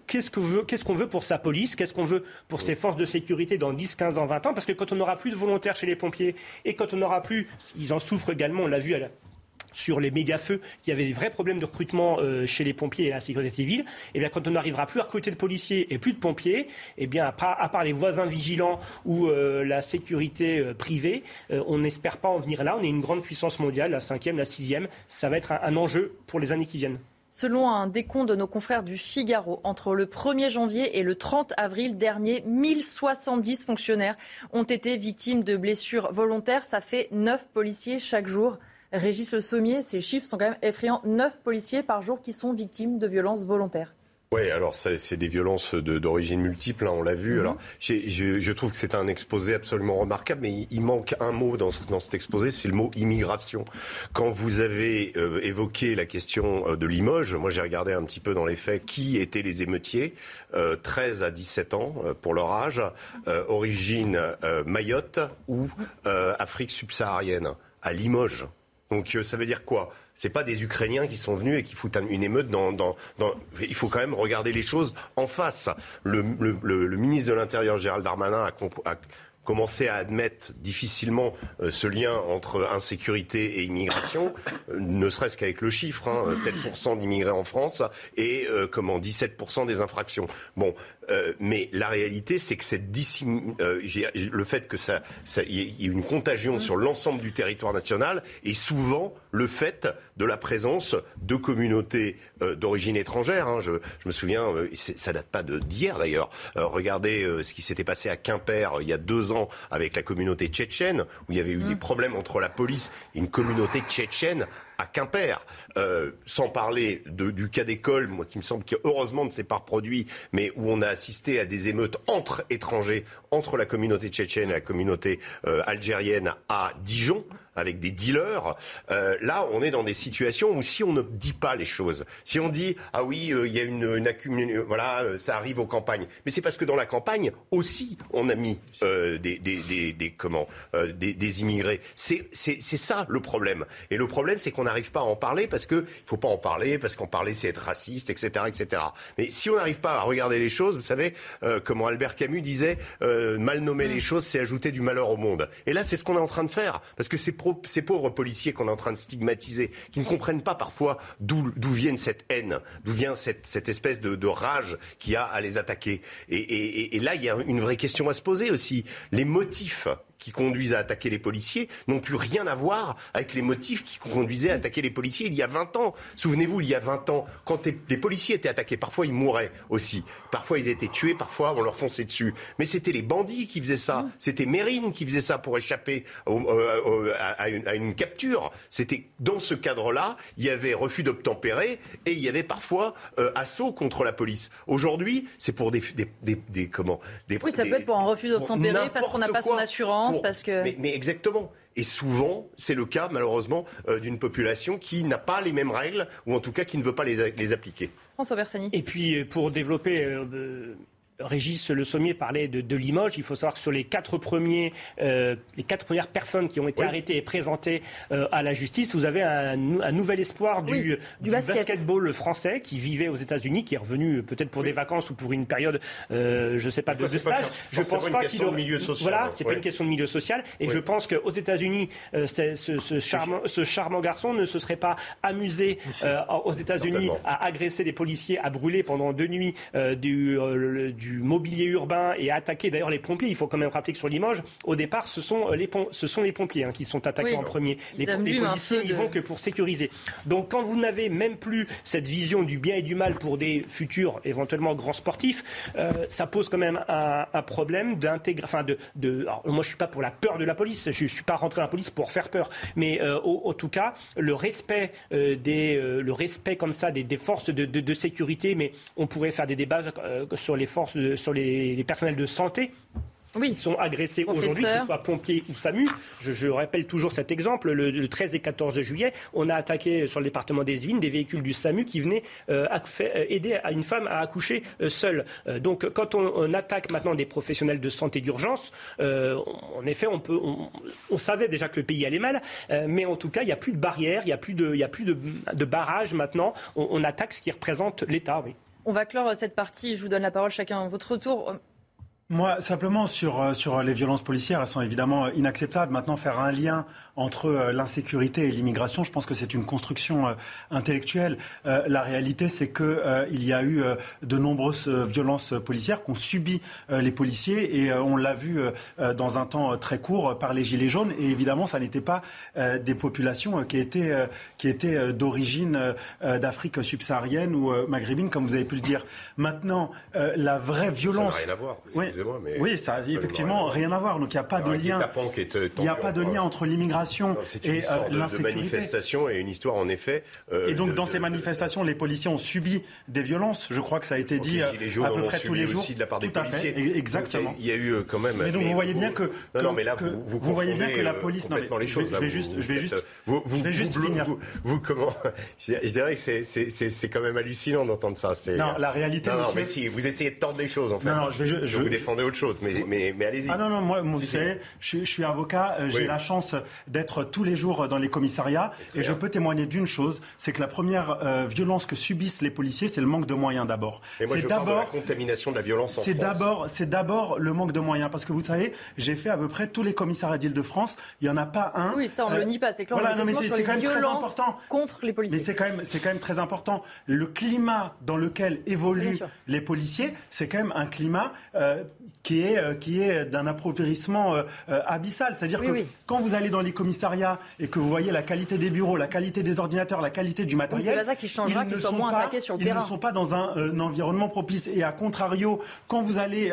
qu'est-ce qu'on veut, qu'est-ce qu'on veut pour sa police? Qu'est-ce qu'on veut pour ses forces de sécurité dans 10, 15 ans, 20 ans? Parce que quand on n'aura plus de volontaires chez les pompiers et quand on n'aura plus, ils en souffrent également, on l'a vu à la, sur les méga-feux, qui avaient des vrais problèmes de recrutement euh, chez les pompiers et la sécurité civile, et eh bien quand on n'arrivera plus à recruter de policiers et plus de pompiers, et eh bien à part, les voisins vigilants ou euh, la sécurité euh, privée, on n'espère pas en venir là. On est une grande puissance mondiale, la cinquième, la sixième. Ça va être un, enjeu pour les années qui viennent. Selon un décompte de nos confrères du Figaro, entre le 1er janvier et le 30 avril dernier, 1070 fonctionnaires ont été victimes de blessures volontaires. Ça fait 9 policiers chaque jour. Régis Le Sommier, ces chiffres sont quand même effrayants. 9 policiers par jour qui sont victimes de violences volontaires. Oui, alors c'est des violences d'origine multiple, hein, on l'a vu. Mhm. Alors, je, je, trouve que c'est un exposé absolument remarquable, mais il, manque un mot dans, dans cet exposé, c'est le mot immigration. Quand vous avez euh, évoqué la question euh, de Limoges, moi j'ai regardé un petit peu dans les faits qui étaient les émeutiers, euh, 13 à 17 ans euh, pour leur âge, origine Mayotte ou Afrique subsaharienne, à Limoges. Donc ça veut dire quoi? C'est pas des Ukrainiens qui sont venus et qui foutent une émeute dans, Il faut quand même regarder les choses en face. Le, ministre de l'Intérieur, Gérald Darmanin, a, commencer à admettre difficilement euh, ce lien entre insécurité et immigration, euh, ne serait-ce qu'avec le chiffre, hein, 7% d'immigrés en France et euh, comment 17% des infractions. Bon, mais la réalité, c'est que cette le fait que ça, y ait une contagion sur l'ensemble du territoire national est souvent le fait de la présence de communautés d'origine étrangère. Hein. Je, je, me souviens, ça date pas d'hier d'ailleurs. regardez ce qui s'était passé à Quimper il y a deux ans avec la communauté tchétchène, où il y avait eu des mm. problèmes entre la police et une communauté tchétchène à Quimper, euh, sans parler du cas d'école, moi qui me semble qu'heureusement ne s'est pas reproduit, mais où on a assisté à des émeutes entre étrangers, entre la communauté tchétchène et la communauté euh, algérienne à Dijon, avec des dealers. Euh, là, on est dans des situations où si on ne dit pas les choses, si on dit ah oui, il y a une, une voilà, ça arrive aux campagnes, mais c'est parce que dans la campagne aussi on a mis des, des, des, des, comment des, des immigrés. C'est ça le problème. Et le problème, c'est qu'on on n'arrive pas à en parler parce qu'il ne faut pas en parler, parce qu'en parler c'est être raciste, etc., etc. Mais si on n'arrive pas à regarder les choses, vous savez, euh, comment Albert Camus disait, euh, mal nommer les mm. choses, c'est ajouter du malheur au monde. Et là, c'est ce qu'on est en train de faire, parce que ces, ces pauvres policiers qu'on est en train de stigmatiser, qui ne comprennent pas parfois d'où viennent cette haine, d'où vient cette, cette espèce de, de, rage qu'il y a à les attaquer. Et, et, et là, il y a une vraie question à se poser aussi. Les motifs qui conduisent à attaquer les policiers n'ont plus rien à voir avec les motifs qui conduisaient à attaquer les policiers il y a 20 ans. Souvenez-vous, il y a 20 ans, quand les policiers étaient attaqués, parfois ils mouraient aussi. Parfois ils étaient tués, parfois on leur fonçait dessus. Mais c'était les bandits qui faisaient ça. C'était Mérine qui faisait ça pour échapper à, une, capture. C'était dans ce cadre-là, il y avait refus d'obtempérer et il y avait parfois euh, assaut contre la police. Aujourd'hui, c'est pour des, des, comment des, Oui, ça peut être pour un refus d'obtempérer parce qu'on n'a pas son assurance mais, exactement. Et souvent, c'est le cas, malheureusement, euh, d'une population qui n'a pas les mêmes règles, ou en tout cas qui ne veut pas les, les appliquer. François Bersani. Et puis, euh, pour développer euh, Régis Le Sommier parlait de, Limoges. Il faut savoir que sur les quatre, premiers, euh, les quatre premières personnes qui ont été arrêtées et présentées euh, à la justice, vous avez un, nouvel espoir du, basketball français qui vivait aux États-Unis, qui est revenu peut-être pour des vacances ou pour une période, euh, je ne sais pas, de, stage. je pense pas qu'il aurait... milieu social. Voilà, c'est pas une question de milieu social. Et je pense qu'aux États-Unis, ce, ce, charmant, ce, charmant, garçon ne se serait pas amusé aux États-Unis à agresser des policiers, à brûler pendant deux nuits du du mobilier urbain et attaquer d'ailleurs les pompiers. Il faut quand même rappeler que sur Limoges, au départ, ce sont euh, les, ce sont les pompiers hein, qui sont attaqués en premier. Les, policiers n'y vont que pour sécuriser. Donc quand vous n'avez même plus cette vision du bien et du mal pour des futurs éventuellement grands sportifs, euh, ça pose quand même un, problème d'intégrer. Enfin, de, de moi, je suis pas pour la peur de la police. Je, ne suis pas rentré dans la police pour faire peur. Mais euh, au, tout cas, le respect des, le respect comme ça des, forces de, de, sécurité. Mais on pourrait faire des débats sur les forces sur les, personnels de santé oui. sont agressés aujourd'hui, que ce soit pompiers ou SAMU. Je, rappelle toujours cet exemple. Le, 13 et 14 juillet, on a attaqué sur le département des Yvelines des véhicules du SAMU qui venaient euh, euh, aider à une femme à accoucher euh, seule. donc quand on, attaque maintenant des professionnels de santé d'urgence, en effet, on, peut, on, savait déjà que le pays allait mal, mais en tout cas, il n'y a plus de barrières, il n'y a plus de, il a plus de, de barrages maintenant. On, attaque ce qui représente l'État. Oui. On va clore cette partie. Je vous donne la parole chacun votre tour. Moi, simplement sur, euh, sur les violences policières, elles sont évidemment inacceptables. Maintenant, faire un lien entre euh, l'insécurité et l'immigration, je pense que c'est une construction euh, intellectuelle. la réalité, c'est qu'il y a eu de nombreuses violences policières qu'ont subi les policiers et on l'a vu dans un temps très court par les Gilets jaunes. Et évidemment, ça n'était pas des populations qui étaient, qui étaient d'origine d'Afrique subsaharienne ou maghrébine, comme vous avez pu le dire. Maintenant, la vraie violence. Ça n'a rien à voir. Oui, excusez-moi, mais oui, ça a effectivement rien à voir. Donc il n'y a pas de lien. Il n'y a pas de lien entre l'immigration et l'insécurité. de manifestation et une histoire en effet. et donc dans ces manifestations, les policiers ont subi des violences. Je crois que ça a été dit à peu près tous les jours. Aussi de la part des policiers. fait, exactement. Il y a eu quand même. Mais donc vous voyez bien que. Non, mais là, vous, voyez bien que la police. Non, les. Je vais juste, je vais juste, je vais juste finir. Vous comment Je dirais que c'est quand même hallucinant d'entendre ça. Non, la réalité. Non, mais si vous essayez de tordre des choses en fait. Non, non, je vais. Je défendez autre chose, mais mais mais allez-y. Ah non non, moi, vous savez, je suis avocat. J'ai la chance d'être tous les jours dans les commissariats et je peux témoigner d'une chose, c'est que la première violence que subissent les policiers, c'est le manque de moyens d'abord. C'est d'abord la contamination de la violence en C'est d'abord, c'est d'abord le manque de moyens, parce que vous savez, j'ai fait à peu près tous les commissariats d'Île-de-France. Il y en a pas un. Oui, ça on ne le nie pas. C'est clair. Voilà, non, mais c'est quand même très important contre les policiers. Mais c'est quand même, c'est quand même très important. Le climat dans lequel évoluent les policiers, c'est quand même un climat euh, qui est, euh, qui est d'un appauvrissement euh, abyssal. C'est-à-dire que quand vous allez dans les commissariats et que vous voyez la qualité des bureaux, la qualité des ordinateurs, la qualité du matériel, c'est ça qui changera, qu'ils soient moins attaqués sur le ils terrain. Ne sont pas dans un, environnement propice. Et à contrario, quand vous allez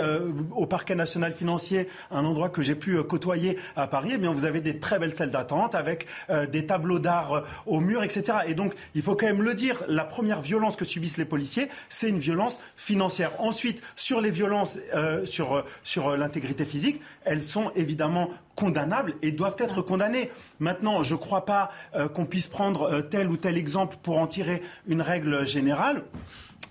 au parquet national financier, un endroit que j'ai pu côtoyer à Paris, eh bien vous avez des très belles salles d'attente avec des tableaux d'art au mur, etc. Et donc, il faut quand même le dire, la première violence que subissent les policiers, c'est une violence financière. Ensuite, sur les violences, sur sur euh, l'intégrité physique, elles sont évidemment condamnables et doivent être condamnées. Maintenant, je ne crois pas euh, qu'on puisse prendre euh, tel ou tel exemple pour en tirer une règle générale.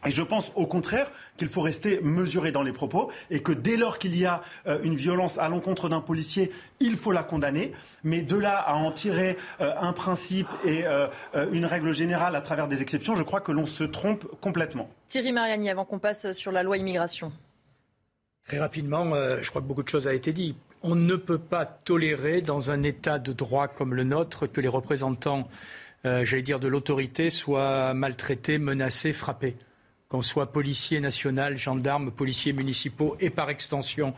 Et je pense au contraire qu'il faut rester mesuré dans les propos et que dès lors qu'il y a une violence à l'encontre d'un policier, il faut la condamner. Mais de là à en tirer un principe et une règle générale à travers des exceptions, je crois que l'on se trompe complètement. Thierry Mariani, avant qu'on passe sur la loi immigration. Très rapidement, je crois que beaucoup de choses ont été dites. On ne peut pas tolérer dans un État de droit comme le nôtre que les représentants, j'allais dire, de l'autorité soient maltraités, menacés, frappés qu'on soit policier national, gendarme, policiers municipaux et par extension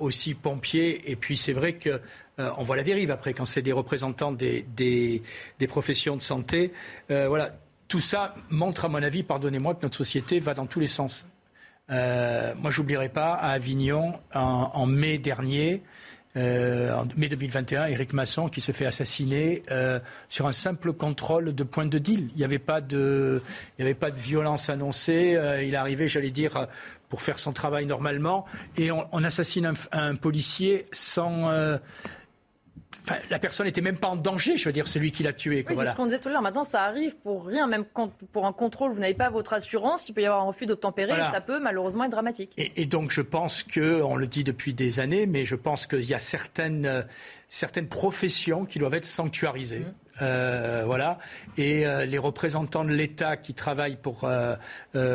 aussi pompiers. Et puis c'est vrai que on voit la dérive après quand c'est des représentants des, des, des, professions de santé. voilà, tout ça montre à mon avis, pardonnez-moi, que notre société va dans tous les sens. Euh, moi, j'oublierai pas à Avignon en, mai dernier. Euh, en mai 2021, Éric Masson qui se fait assassiner euh, sur un simple contrôle de point de deal. Il n'y avait pas de, il y avait pas de violence annoncée. Euh, il arrivait, j'allais dire, pour faire son travail normalement, et on, assassine un, policier sans. Enfin, la personne n'était même pas en danger, je veux dire, celui qui l'a tué. Oui, voilà. c'est ce qu'on disait tout à l'heure. Maintenant, ça arrive pour rien, même quand, pour un contrôle, vous n'avez pas votre assurance, il peut y avoir un refus d'obtempérer, voilà. et ça peut malheureusement être dramatique. Et, et, donc, je pense que, on le dit depuis des années, mais je pense qu'il y a certaines, euh, certaines professions qui doivent être sanctuarisées. Mmh. Euh, voilà. Et euh, les représentants de l'État qui travaillent pour, euh,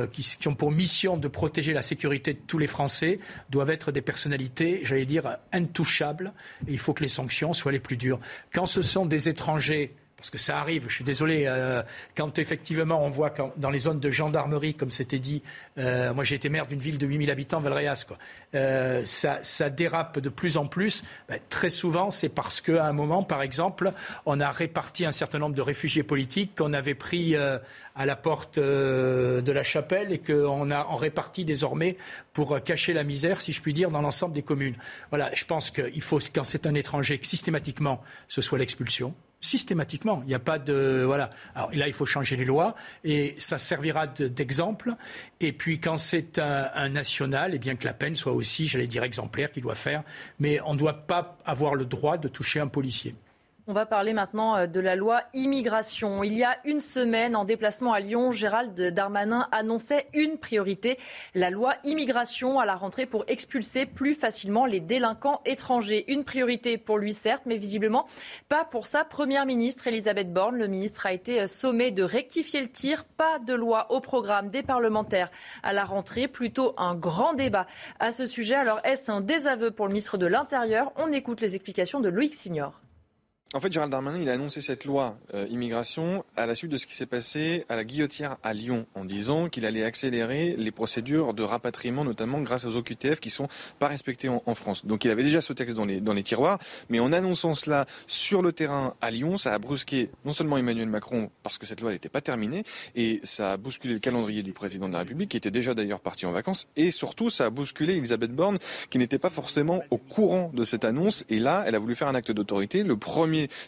qui, qui, ont pour mission de protéger la sécurité de tous les Français doivent être des personnalités, j'allais dire, intouchables. Et il faut que les sanctions soient les plus dures. Quand ce sont des étrangers parce que ça arrive, je suis désolé, euh, quand effectivement on voit quand, dans les zones de gendarmerie, comme c'était dit, euh, moi j'ai été maire d'une ville de 8000 habitants, Valréas, quoi, euh, ça, dérape de plus en plus. Ben, très souvent, c'est parce qu'à un moment, par exemple, on a réparti un certain nombre de réfugiés politiques qu'on avait pris à la porte de la chapelle et qu'on a en réparti désormais pour cacher la misère, si je puis dire, dans l'ensemble des communes. Voilà, je pense qu'il faut, quand c'est un étranger, que systématiquement, ce soit l'expulsion systématiquement. Il n'y a pas de voilà. Alors là, il faut changer les lois et ça servira d'exemple. Et puis quand c'est un, un, national, eh bien que la peine soit aussi, j'allais dire exemplaire, qu'il doit faire. Mais on ne doit pas avoir le droit de toucher un policier. On va parler maintenant de la loi immigration. Il y a une semaine, en déplacement à Lyon, Gérald Darmanin annonçait une priorité, la loi immigration à la rentrée pour expulser plus facilement les délinquants étrangers. Une priorité pour lui, certes, mais visiblement pas pour sa première ministre, Elisabeth Borne. Le ministre a été sommé de rectifier le tir. Pas de loi au programme des parlementaires à la rentrée, plutôt un grand débat à ce sujet. Alors, est-ce un désaveu pour le ministre de l'Intérieur? On écoute les explications de Loïc Signor. En fait, Gérald Darmanin, il a annoncé cette loi euh, immigration à la suite de ce qui s'est passé à la Guillotière à Lyon, en disant qu'il allait accélérer les procédures de rapatriement, notamment grâce aux OQTF qui sont pas respectés en, France. Donc il avait déjà ce texte dans les, dans les tiroirs, mais en annonçant cela sur le terrain à Lyon, ça a brusqué non seulement Emmanuel Macron, parce que cette loi n'était pas terminée, et ça a bousculé le calendrier du président de la République, qui était déjà d'ailleurs parti en vacances, et surtout ça a bousculé Elisabeth Borne, qui n'était pas forcément au courant de cette annonce, et là, elle a voulu faire un acte d'autorité,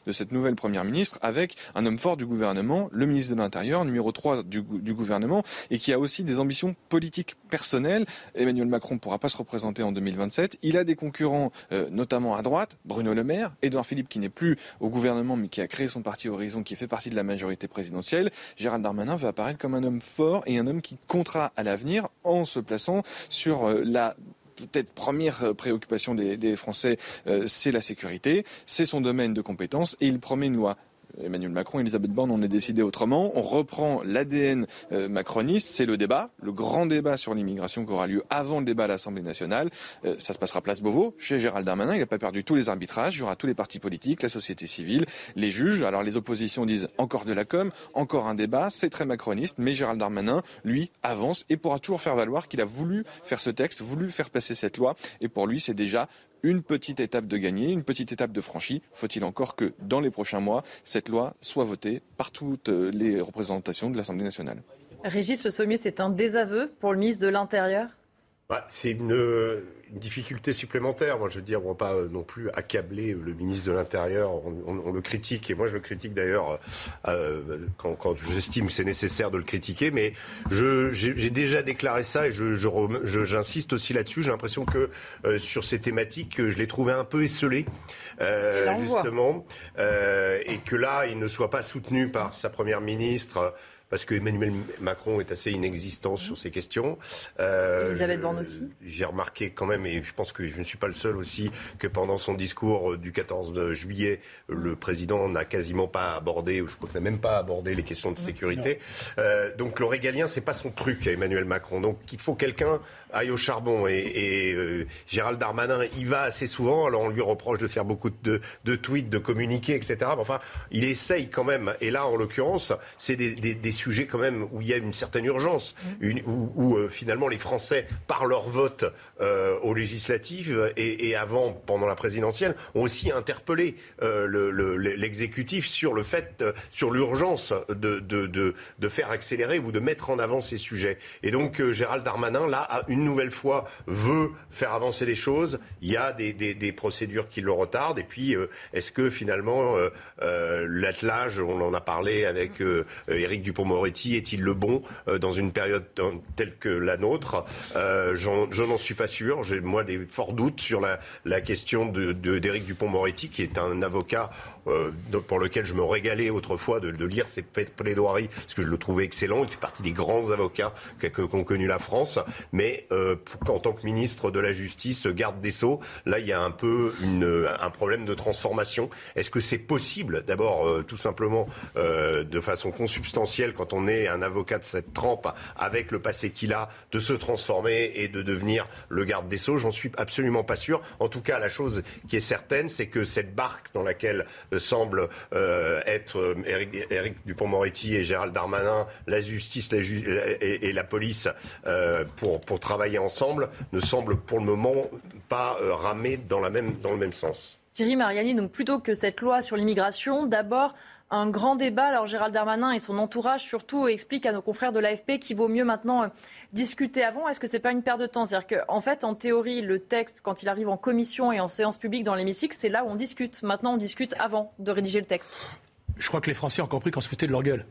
de cette nouvelle première ministre avec un homme fort du gouvernement, le ministre de l'Intérieur, numéro 3 du, gouvernement, et qui a aussi des ambitions politiques personnelles. Emmanuel Macron ne pourra pas se représenter en 2027. Il a des concurrents, euh, notamment à droite, Bruno Le Maire, Édouard Philippe qui n'est plus au gouvernement mais qui a créé son parti Horizon, qui fait partie de la majorité présidentielle. Gérald Darmanin va apparaître comme un homme fort et un homme qui comptera à l'avenir en se plaçant sur euh, la peut-être première euh, préoccupation des, Français, euh, c'est la sécurité, c'est son domaine de compétence, et il promet une loi Emmanuel Macron et Elisabeth Borne, on est décidé autrement. On reprend l'ADN euh, macroniste, c'est le débat, le grand débat sur l'immigration qui aura lieu avant le débat à l'Assemblée nationale. Euh, ça se passera place Beauvau, chez Gérald Darmanin. Il n'a pas perdu tous les arbitrages. Il y aura tous les partis politiques, la société civile, les juges. Alors les oppositions disent encore de la com, encore un débat. C'est très macroniste, mais Gérald Darmanin, lui, avance et pourra toujours faire valoir qu'il a voulu faire ce texte, voulu faire passer cette loi. Et pour lui, c'est déjà une petite étape de gagner, une petite étape de franchie. Faut-il encore que dans les prochains mois, cette loi soit votée par toutes les représentations de l'Assemblée nationale? Régis Le Sommier, c'est un désaveu pour le ministre de l'Intérieur? Bah, c'est une, difficulté supplémentaire. Moi, je veux dire, on ne va pas euh, non plus accabler le ministre de l'Intérieur. On, le critique, et moi, je le critique d'ailleurs euh, quand, j'estime que c'est nécessaire de le critiquer. Mais j'ai déjà déclaré ça et j'insiste je, aussi là-dessus. J'ai l'impression que euh, sur ces thématiques, je l'ai trouvé un peu esselé. justement, et que là, il ne soit pas soutenu par sa première ministre parce que Emmanuel Macron est assez inexistant sur ces questions. Euh, Elisabeth Borne aussi. J'ai remarqué quand même, et je pense que je ne suis pas le seul aussi, que pendant son discours du 14 juillet, le président n'a quasiment pas abordé, ou je crois qu'il n'a même pas abordé les questions de sécurité. Euh, donc le régalien, c'est pas son truc, Emmanuel Macron. Donc il faut quelqu'un aille au charbon. Et, euh, Gérald Darmanin y va assez souvent. Alors on lui reproche de faire beaucoup de, de tweets, de communiquer, etc. Mais enfin, il essaye quand même. Et là, en l'occurrence, c'est des, des, des, sujets quand même où il y a une certaine urgence, une, où, où euh, finalement les Français, par leur vote euh, aux législatives et, et, avant, pendant la présidentielle, ont aussi interpellé euh, l'exécutif sur le fait, sur l'urgence de, de, de, de, faire accélérer ou de mettre en avant ces sujets. Et donc Gérald Darmanin, là, a une nouvelle fois veut faire avancer les choses, il y a des, des, procédures qui le retardent. Et puis, euh, est-ce que finalement, euh, euh, l'attelage, on en a parlé avec Éric Dupont-Moretti, est-il le bon dans une période telle que la nôtre? Je n'en suis pas sûr. J'ai, moi, des forts doutes sur la, question d'Éric de, d'Éric Dupont-Moretti, qui est un avocat euh, pour lequel je me régalais autrefois de, lire ses plaidoiries, parce que je le trouvais excellent. Il fait partie des grands avocats qu'ont connu la France. Mais euh, pour, en tant que ministre de la Justice, garde des Sceaux, là, il y a un peu un problème de transformation. Est-ce que c'est possible, d'abord, euh, tout simplement, euh, de façon consubstantielle, quand on est un avocat de cette trempe, avec le passé qu'il a, de se transformer et de devenir le garde des Sceaux? J'en suis absolument pas sûr. En tout cas, la chose qui est certaine, c'est que cette barque dans laquelle semble euh, être Éric, euh, Dupont-Moretti et Gérald Darmanin, la justice et, la police euh, pour, pour travailler ensemble, ne semble pour le moment pas ramer dans, la même, dans le même sens. Thierry Mariani, donc plutôt que cette loi sur l'immigration, d'abord un grand débat. Alors Gérald Darmanin et son entourage surtout expliquent à nos confrères de l'AFP qu'il vaut mieux maintenant discuter avant. Est-ce que c'est pas une perte de temps? C'est-à-dire qu'en fait, en théorie, le texte, quand il arrive en commission et en séance publique dans l'hémicycle, c'est là où on discute. Maintenant, on discute avant de rédiger le texte. Je crois que les Français ont compris qu'on se foutait de leur gueule.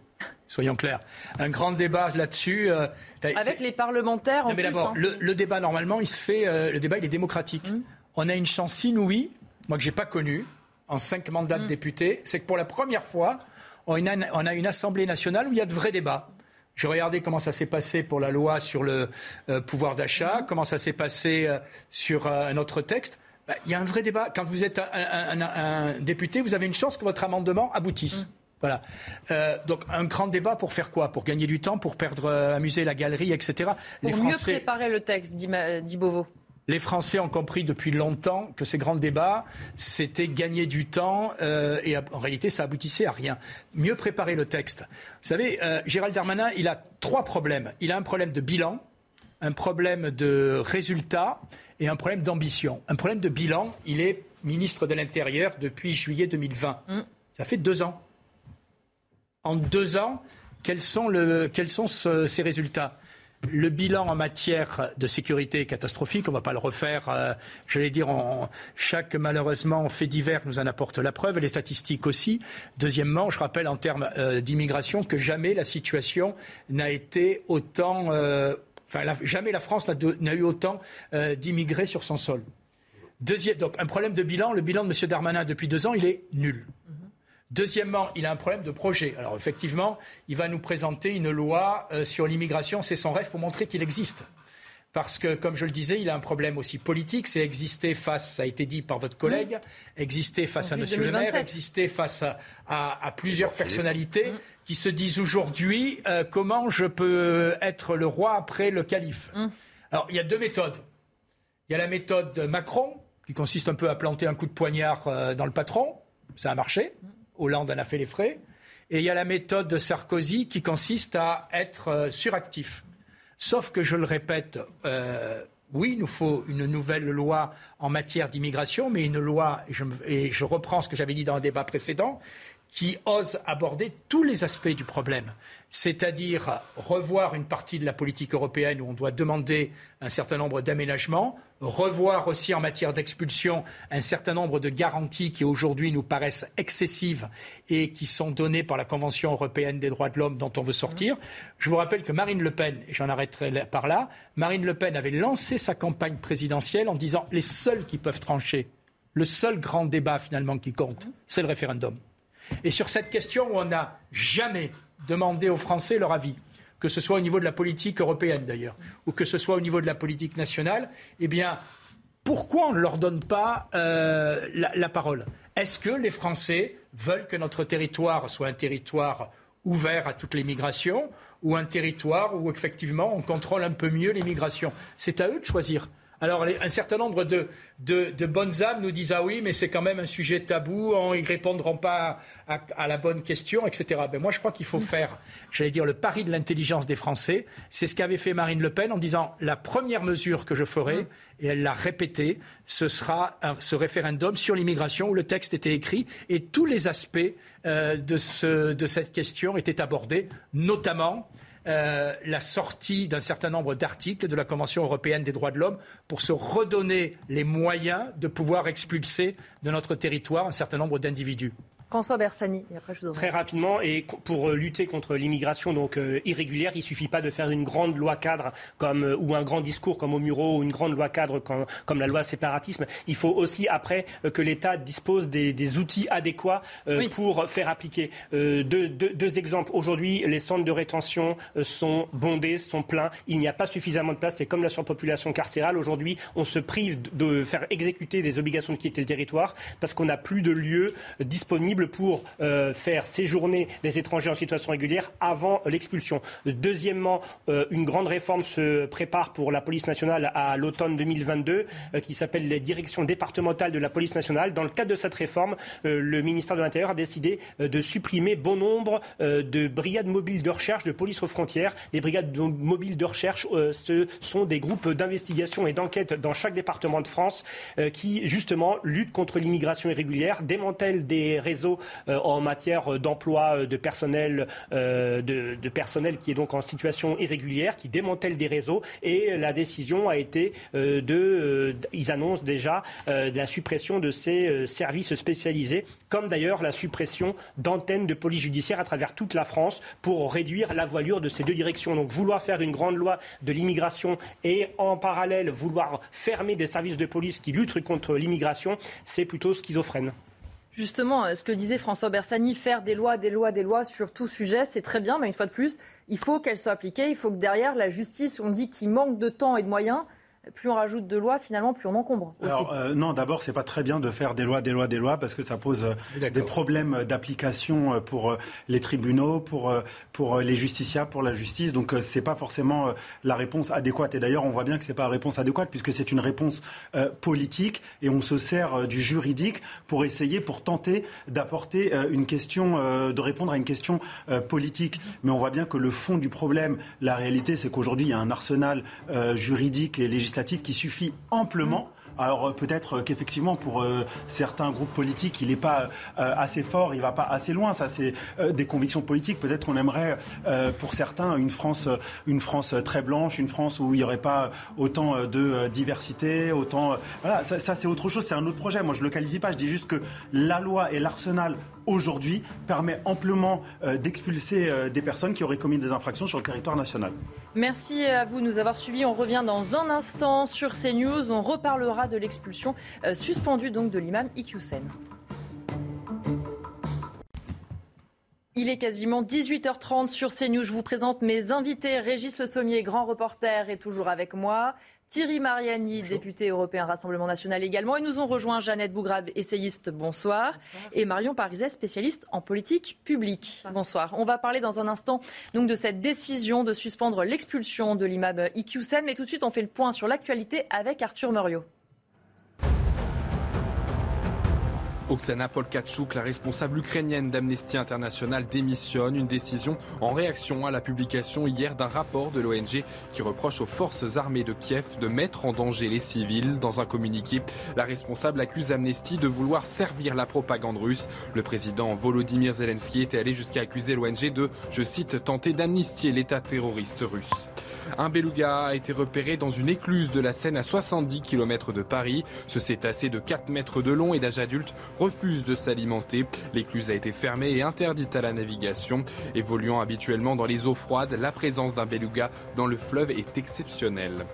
Soyons clairs. Un grand débat là-dessus. Euh, Avec les parlementaires en mais d'abord, hein, le, débat, normalement, il se fait. Euh, le débat, il est démocratique. Mmh. On a une chance inouïe, moi que j'ai pas connue, en cinq mandats de mmh. députés, c'est que pour la première fois, on a, on a une Assemblée nationale où il y a de vrais débats. J'ai regardé comment ça s'est passé pour la loi sur le euh, pouvoir d'achat, comment ça s'est passé euh, sur euh, un autre texte. Bah, il y a un vrai débat. Quand vous êtes un, député, vous avez une chance que votre amendement aboutisse. Mhm. Voilà. donc un grand débat pour faire quoi? Pour gagner du temps, pour perdre, amuser la galerie, etc. Pour mieux préparer le texte, dit, dit Beauvau. Les Français ont compris depuis longtemps que ces grands débats, c'était gagner du temps euh, et en réalité, ça aboutissait à rien. Mieux préparer le texte. Vous savez, euh, Gérald Darmanin, il a trois problèmes. Il a un problème de bilan, un problème de résultat et un problème d'ambition. Un problème de bilan, il est ministre de l'Intérieur depuis juillet 2020. Mm. Ça fait deux ans. En deux ans, quels sont, le, quels sont ces résultats? Le bilan en matière de sécurité est catastrophique. On ne va pas le refaire. Euh, j'allais dire, chaque malheureusement fait divers nous en apporte la preuve, les statistiques aussi. Deuxièmement, je rappelle en termes euh, d'immigration que jamais la situation n'a été autant. Euh, enfin, jamais la France n'a eu autant d'immigrés sur son sol. Deuxième, donc, un problème de bilan. Le bilan de M. Darmanin depuis deux ans, il est nul. Deuxièmement, il a un problème de projet. Alors effectivement, il va nous présenter une loi euh, sur l'immigration. C'est son rêve pour montrer qu'il existe. Parce que, comme je le disais, il a un problème aussi politique. C'est exister face, ça a été dit par votre collègue, mmh. exister face à M. le maire, exister face à, plusieurs personnalités mmh. qui se disent aujourd'hui euh, comment je peux être le roi après le calife. Mmh. Alors, il y a deux méthodes. Il y a la méthode Macron, qui consiste un peu à planter un coup de poignard euh, dans le patron. Ça a marché. Hollande en a fait les frais. Et il y a la méthode de Sarkozy qui consiste à être euh, suractif. Sauf que, je le répète, euh, oui, il nous faut une nouvelle loi en matière d'immigration, mais une loi, et je, reprends ce que j'avais dit dans un débat précédent, qui ose aborder tous les aspects du problème c'est-à-dire revoir une partie de la politique européenne où on doit demander un certain nombre d'aménagements, revoir aussi en matière d'expulsion un certain nombre de garanties qui aujourd'hui nous paraissent excessives et qui sont données par la Convention européenne des droits de l'homme dont on veut sortir. Je vous rappelle que Marine Le Pen, et j'en arrêterai par là, Marine Le Pen avait lancé sa campagne présidentielle en disant les seuls qui peuvent trancher, le seul grand débat finalement qui compte, c'est le référendum. Et sur cette question où on n'a jamais demander aux Français leur avis, que ce soit au niveau de la politique européenne d'ailleurs, ou que ce soit au niveau de la politique nationale, eh bien, pourquoi on ne leur donne pas euh, la, parole? Est-ce que les Français veulent que notre territoire soit un territoire ouvert à toutes les migrations ou un territoire où effectivement on contrôle un peu mieux les migrations? C'est à eux de choisir. Alors, un certain nombre de, bonnes âmes nous disent Ah oui, mais c'est quand même un sujet tabou, ils ne répondront pas à, la bonne question, etc. Ben, moi, je crois qu'il faut faire, j'allais dire, le pari de l'intelligence des Français. C'est ce qu'avait fait Marine Le Pen en disant La première mesure que je ferai, mm. et elle l'a répété, ce sera ce référendum sur l'immigration où le texte était écrit et tous les aspects euh, de cette question étaient abordés, notamment euh, la sortie d'un certain nombre d'articles de la Convention européenne des droits de l'homme pour se redonner les moyens de pouvoir expulser de notre territoire un certain nombre d'individus. François Bersani, et après je vous Très rapidement, et pour euh, lutter contre l'immigration donc euh, irrégulière, il ne suffit pas de faire une grande loi cadre comme, euh, ou un grand discours comme au Muro ou une grande loi cadre comme, comme la loi séparatisme. Il faut aussi après que l'État dispose des, des, outils adéquats pour faire appliquer. Deux, deux, deux, exemples. Aujourd'hui, les centres de rétention sont bondés, sont pleins. Il n'y a pas suffisamment de place. C'est comme la surpopulation carcérale. Aujourd'hui, on se prive de faire exécuter des obligations de quitter le territoire parce qu'on n'a plus de lieux disponibles pour euh, faire séjourner les étrangers en situation régulière avant l'expulsion. Deuxièmement, euh, une grande réforme se prépare pour la police nationale à l'automne 2022 euh, qui s'appelle les directions départementales de la police nationale. Dans le cadre de cette réforme, le ministère de l'Intérieur a décidé de supprimer bon nombre de brigades mobiles de recherche de police aux frontières. Les brigades mobiles de recherche, ce sont des groupes d'investigation et d'enquête dans chaque département de France qui, justement, luttent contre l'immigration irrégulière, démantèlent des réseaux euh, en matière d'emploi euh, de personnel, euh, de, personnel qui est donc en situation irrégulière, qui démantèle des réseaux. Et la décision a été de, ils annoncent déjà la suppression de ces services spécialisés, comme d'ailleurs la suppression d'antennes de police judiciaire à travers toute la France pour réduire la voilure de ces deux directions. Donc vouloir faire une grande loi de l'immigration et en parallèle vouloir fermer des services de police qui luttent contre l'immigration, c'est plutôt schizophrène. Justement, euh, ce que disait François Bersani, faire des lois, des lois, des lois sur tout sujet, c'est très bien, mais une fois de plus, il faut qu'elles soient appliquées. Il faut que derrière, la justice, on dit qu'il manque de temps et de moyens. Plus on rajoute de lois, finalement, plus on encombre. Aussi. Alors, euh, non, d'abord, c'est pas très bien de faire des lois, des lois, des lois, parce que ça pose des problèmes d'application pour les tribunaux, pour, pour les justiciables, pour la justice. Donc, c'est pas forcément la réponse adéquate. Et d'ailleurs, on voit bien que c'est pas la réponse adéquate, puisque c'est une réponse politique, et on se sert du juridique pour essayer, pour tenter d'apporter une question, de répondre à une question politique. Mais on voit bien que le fond du problème, la réalité, c'est qu'aujourd'hui, il y a un arsenal juridique et législatif qui suffit amplement. Alors euh, peut-être qu'effectivement pour euh, certains groupes politiques, il n'est pas euh, assez fort, il va pas assez loin. Ça, c'est des convictions politiques. Peut-être qu'on aimerait pour certains une France, une France très blanche, une France où il n'y aurait pas autant de diversité, autant. Voilà, ça, ça c'est autre chose, c'est un autre projet. Moi, je le qualifie pas. Je dis juste que la loi et l'arsenal aujourd'hui permet amplement d'expulser des personnes qui auraient commis des infractions sur le territoire national. Merci à vous de nous avoir suivis. On revient dans un instant sur CNews. On reparlera de l'expulsion euh, suspendue donc de l'imam Iqiyoussen. Il est quasiment 18h30 sur CNews. Je vous présente mes invités. Régis Le Sommier, grand reporter, est toujours avec moi. Thierry Mariani, député européen Rassemblement national également. Et nous ont rejoint Jeannette Bougrab, essayiste, bonsoir. Et Marion Pariset, spécialiste en politique publique. Bonsoir. On va parler dans un instant donc, de cette décision de suspendre l'expulsion de l'imam Iqiyoussen. Mais tout de suite, on fait le point sur l'actualité avec Arthur Muriot. Oksana Polkachuk, la responsable ukrainienne d'Amnesty International, démissionne. Une décision en réaction à la publication hier d'un rapport de l'ONG qui reproche aux forces armées de Kiev de mettre en danger les civils. Dans un communiqué, la responsable accuse Amnesty de vouloir servir la propagande russe. Le président Volodymyr Zelensky était allé jusqu'à accuser l'ONG de, je cite, tenter d'amnistier l'État terroriste russe. Un beluga a été repéré dans une écluse de la Seine à 70 km de Paris. Ce cétacé de 4 mètres de long et d'âge adulte refuse de s'alimenter. L'écluse a été fermée et interdite à la navigation. Évoluant habituellement dans les eaux froides, la présence d'un beluga dans le fleuve est exceptionnelle.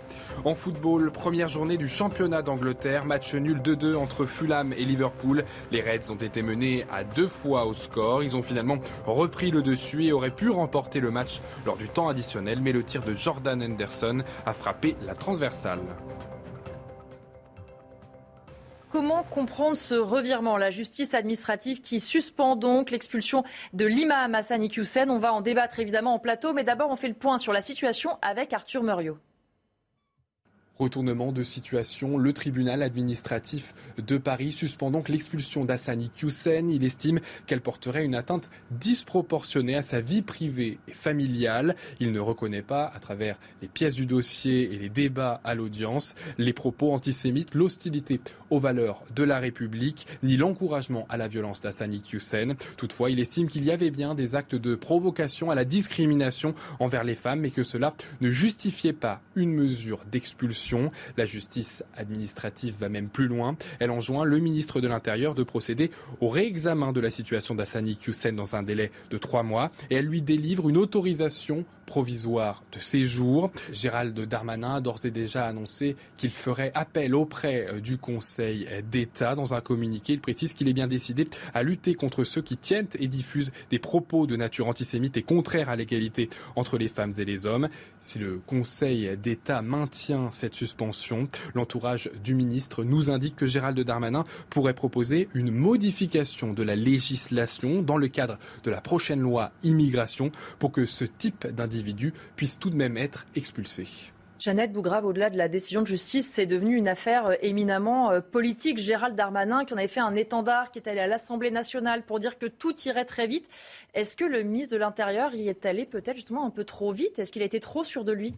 En football, première journée du championnat d'Angleterre, match nul 2-2 entre Fulham et Liverpool. Les Reds ont été menés à deux fois au score. Ils ont finalement repris le dessus et auraient pu remporter le match lors du temps additionnel, mais le tir de Jordan A frappé la transversale. Comment comprendre ce revirement? La justice administrative qui suspend donc l'expulsion de l'imam Hassan Iqiyoussen. On va en débattre évidemment en plateau, mais d'abord on fait le point sur la situation avec Arthur Muriot. Retournement de situation, le tribunal administratif de Paris suspend donc l'expulsion d'Assani Kiusen. Il estime qu'elle porterait une atteinte disproportionnée à sa vie privée et familiale. Il ne reconnaît pas, à travers les pièces du dossier et les débats à l'audience, les propos antisémites, l'hostilité aux valeurs de la République, ni l'encouragement à la violence d'Assani Kiusen. Toutefois, il estime qu'il y avait bien des actes de provocation à la discrimination envers les femmes, mais que cela ne justifiait pas une mesure d'expulsion la justice administrative va même plus loin. Elle enjoint le ministre de l'Intérieur de procéder au réexamen de la situation d'Assani Hussein dans un délai de trois mois et elle lui délivre une autorisation provisoire de séjour. Gérald Darmanin a d'ores et déjà annoncé qu'il ferait appel auprès euh, du Conseil d'État. Dans un communiqué, il précise qu'il est bien décidé à lutter contre ceux qui tiennent et diffusent des propos de nature antisémite et contraires à l'égalité entre les femmes et les hommes. Si le Conseil d'État maintient cette suspension, l'entourage du ministre nous indique que Gérald Darmanin pourrait proposer une modification de la législation dans le cadre de la prochaine loi immigration pour que ce type d'individu puissent expulsés. Jeannette Bougrave, au-delà de la décision de justice, c'est devenu une affaire euh, éminemment euh, politique. Gérald Darmanin, qui en avait fait un étendard, qui est allé à l'Assemblée nationale pour dire que tout irait très vite. Est-ce que le ministre de l'Intérieur y est allé peut-être un peu trop vite? Est-ce qu'il a été trop sûr de lui?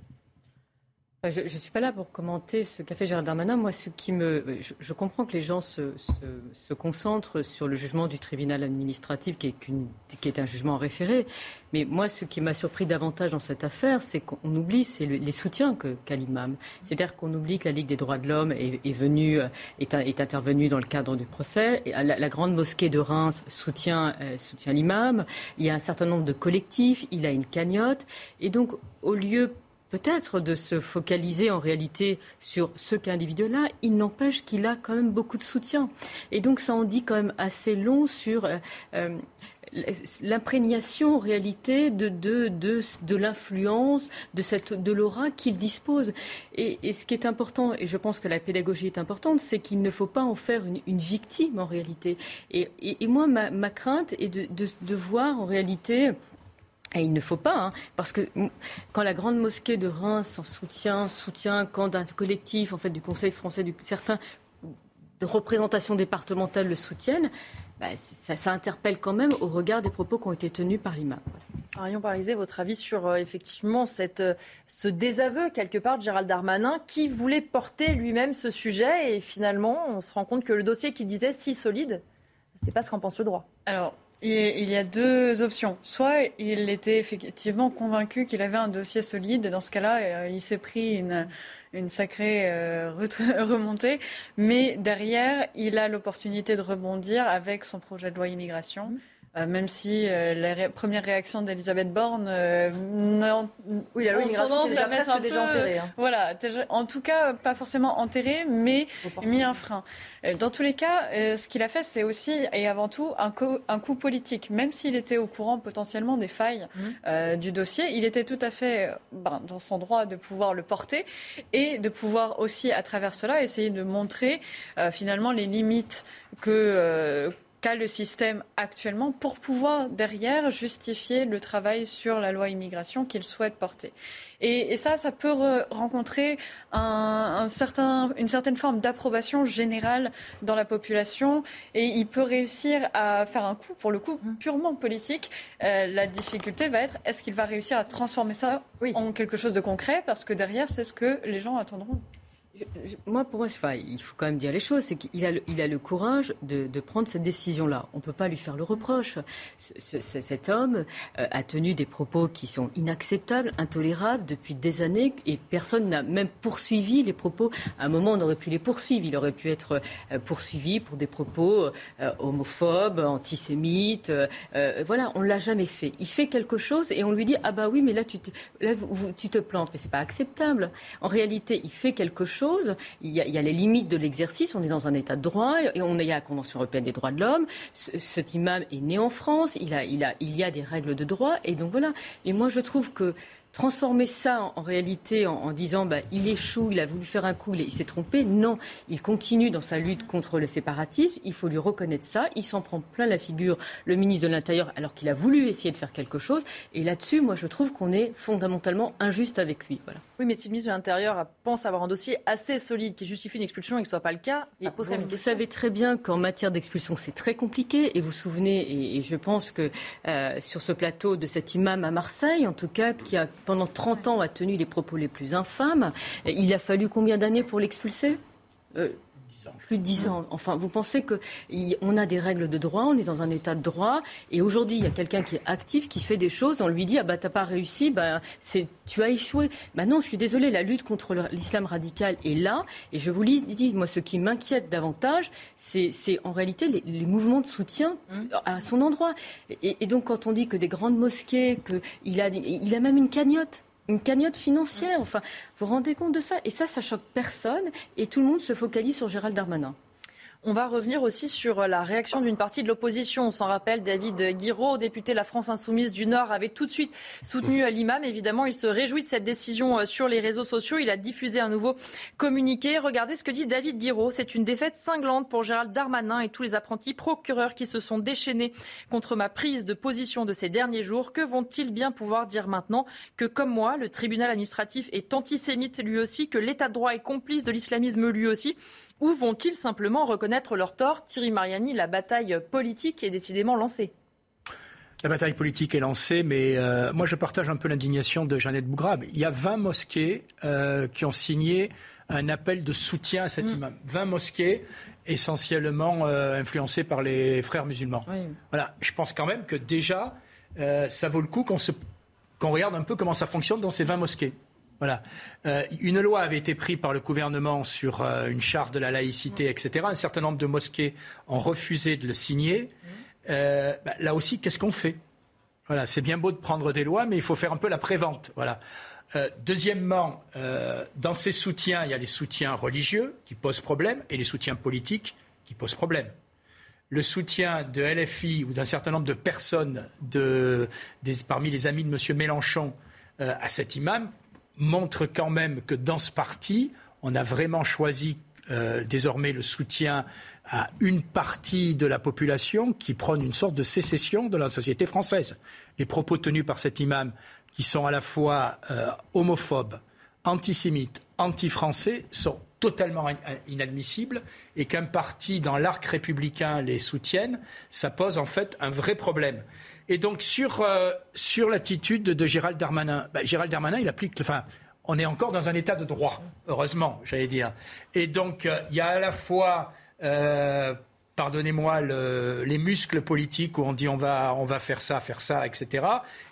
Je ne suis pas là pour commenter ce qu'a fait Gérald Darmanin. Moi, ce qui me, je, comprends que les gens se, se, concentrent sur le jugement du tribunal administratif, qui est, qui est un jugement référé. Mais moi, ce qui m'a surpris davantage dans cette affaire, c'est qu'on oublie c'est les soutiens qu'a l'imam. C'est-à-dire qu'on oublie que la Ligue des droits de l'homme est, est, venue, est, intervenue dans le cadre du procès. La, la, grande mosquée de Reims soutient, euh, soutient l'imam. Il y a un certain nombre de collectifs. Il a une cagnotte. Et donc, au lieu peut-être de se focaliser en réalité sur ce qu'individu-là, il n'empêche qu'il a quand même beaucoup de soutien. Et donc ça en dit quand même assez long sur... Euh, euh, l'imprégnation en réalité de, de, de, de l'influence, de, de l'aura qu'il dispose. Et, ce qui est important, et je pense que la pédagogie est importante, c'est qu'il ne faut pas en faire une, victime en réalité. Et, et, moi, ma, ma, crainte est de, de voir en réalité et il ne faut pas, hein, parce que quand la grande mosquée de Reims en soutient, soutient quand un collectif, en fait, du Conseil français, du, certains de représentations départementales le soutiennent, bah, ça, ça, interpelle quand même au regard des propos qui ont été tenus par l'imam. Voilà. Arion Parisé, votre avis sur euh, effectivement cette, euh, ce désaveu quelque part de Gérald Darmanin qui voulait porter lui-même ce sujet et finalement on se rend compte que le dossier qu'il disait si solide, c'est pas ce qu'en pense le droit. Alors il y a deux options. Soit il était effectivement convaincu qu'il avait un dossier solide, et dans ce cas-là, euh, il s'est pris une, sacrée euh, remontée, mais derrière, il a l'opportunité de rebondir avec son projet de loi immigration. Euh, même si euh, la ré première réaction d'Elisabeth Borne euh, oui, a tendance à mettre un peu, enterré, hein. voilà, en tout cas pas forcément enterré, mais mis un frein. Euh, dans tous les cas, euh, ce qu'il a fait, c'est aussi et avant tout un, un coup politique. Même s'il était au courant potentiellement des failles mmh. euh, du dossier, il était tout à fait ben, dans son droit de pouvoir le porter et de pouvoir aussi, à travers cela, essayer de montrer finalement les limites que qu'a le système actuellement pour pouvoir derrière justifier le travail sur la loi immigration qu'il souhaite porter. Et, et, ça, ça peut rencontrer un, un certain, une certaine forme d'approbation générale dans la population et il peut réussir à faire un coup, pour le coup, mmh. purement politique. Euh, la difficulté va être, est-ce qu'il va réussir à transformer ça oui. en quelque chose de concret? Parce que derrière, c'est ce que les gens attendront moi, pour moi, il faut quand même dire les choses. C'est qu'il a, le, il a le courage de, prendre cette décision-là. On ne peut pas lui faire le reproche. Ce, ce, cet homme euh, a tenu des propos qui sont inacceptables, intolérables depuis des années, et personne n'a même poursuivi les propos. À un moment, on aurait pu les poursuivre. Il aurait pu être euh, poursuivi pour des propos euh, homophobes, antisémites. Voilà, on l'a jamais fait. Il fait quelque chose et on lui dit ah bah oui, mais là tu te, tu te plantes. Mais c'est pas acceptable. En réalité, il fait quelque chose Il y, a, les limites de l'exercice. On est dans un état de droit et on est à la Convention européenne des droits de l'homme. Ce, cet imam est né en France. Il, il y a des règles de droit. Et donc voilà. Et moi, je trouve que transformer ça en, réalité en, en disant bah, il échoue, il a voulu faire un coup, il, il s'est trompé. Non, il continue dans sa lutte contre le séparatisme. Il faut lui reconnaître ça. Il s'en prend plein la figure, le ministre de l'Intérieur, alors qu'il a voulu essayer de faire quelque chose. Et là-dessus, moi, je trouve qu'on est fondamentalement injuste avec lui. Voilà. Oui, mais si le ministre de l'Intérieur pense avoir un dossier assez solide qui justifie une expulsion et que ce soit pas le cas, ça pose quand même Vous savez très bien qu'en matière d'expulsion, c'est très compliqué. Et vous vous souvenez, et, et je pense que euh, sur ce plateau de cet imam à Marseille, en tout cas, qui a pendant 30 ans a tenu les propos les plus infâmes. Il a fallu combien d'années pour l'expulser? Euh, plus de 10 ans. Enfin, vous pensez qu'on a des règles de droit, on est dans un état de droit, et aujourd'hui, il y a quelqu'un qui est actif, qui fait des choses, on lui dit Ah bah, t'as pas réussi, bah, tu as échoué. Bah non, je suis désolée, la lutte contre l'islam radical est là, et je vous dis, moi, ce qui m'inquiète davantage, c'est en réalité les, les, mouvements de soutien à son endroit. Et, et, donc, quand on dit que des grandes mosquées, qu'il a, il a même une cagnotte une cagnotte financière. Enfin, vous vous rendez compte de ça? Et ça, ça choque personne. Et tout le monde se focalise sur Gérald Darmanin. On va revenir aussi sur la réaction d'une partie de l'opposition. On s'en rappelle, David Guiraud, député de la France Insoumise du Nord, avait tout de suite soutenu l'imam. Évidemment, il se réjouit de cette décision euh, sur les réseaux sociaux. Il a diffusé un nouveau communiqué. Regardez ce que dit David Guiraud. C'est une défaite cinglante pour Gérald Darmanin et tous les apprentis procureurs qui se sont déchaînés contre ma prise de position de ces derniers jours. Que vont-ils bien pouvoir dire maintenant que, comme moi, le tribunal administratif est antisémite lui aussi, que l'état de droit est complice de l'islamisme lui aussi? Ou vont-ils simplement reconnaître leur tort? Thierry Mariani, la bataille politique est décidément lancée. La bataille politique est lancée, mais euh, moi je partage un peu l'indignation de Jeannette Bougrab. Il y a 20 mosquées euh, qui ont signé un appel de soutien à cet mmh. imam. 20 mosquées essentiellement euh, influencées par les frères musulmans. Oui. Voilà, je pense quand même que déjà, ça vaut le coup qu'on qu regarde un peu comment ça fonctionne dans ces 20 mosquées. Voilà. Euh, une loi avait été prise par le gouvernement sur euh, une charte de la laïcité, etc. Un certain nombre de mosquées ont refusé de le signer. Euh, bah, là aussi, qu'est-ce qu'on fait? C'est bien beau de prendre des lois, mais il faut faire un peu la prévente. Voilà. Deuxièmement, dans ces soutiens, il y a les soutiens religieux qui posent problème et les soutiens politiques qui posent problème. le soutien de LFI ou d'un certain nombre de personnes parmi les amis de M. Mélenchon à cet imam montre quand même que dans ce parti, on a vraiment choisi euh, désormais le soutien à une partie de la population qui prône une sorte de sécession de la société française. Les propos tenus par cet imam, qui sont à la fois euh, homophobes, antisémites, anti-français, sont totalement inadmissibles et qu'un parti dans l'arc républicain les soutienne, ça pose en fait un vrai problème. Et donc sur, euh, sur l'attitude de Gérald Darmanin, ben, Gérald Darmanin, il applique, enfin, on est encore dans un état de droit, heureusement, j'allais dire. Et donc euh, il y a à la fois euh, pardonnez-moi, les muscles politiques où on dit on va, on va faire ça, faire ça, etc.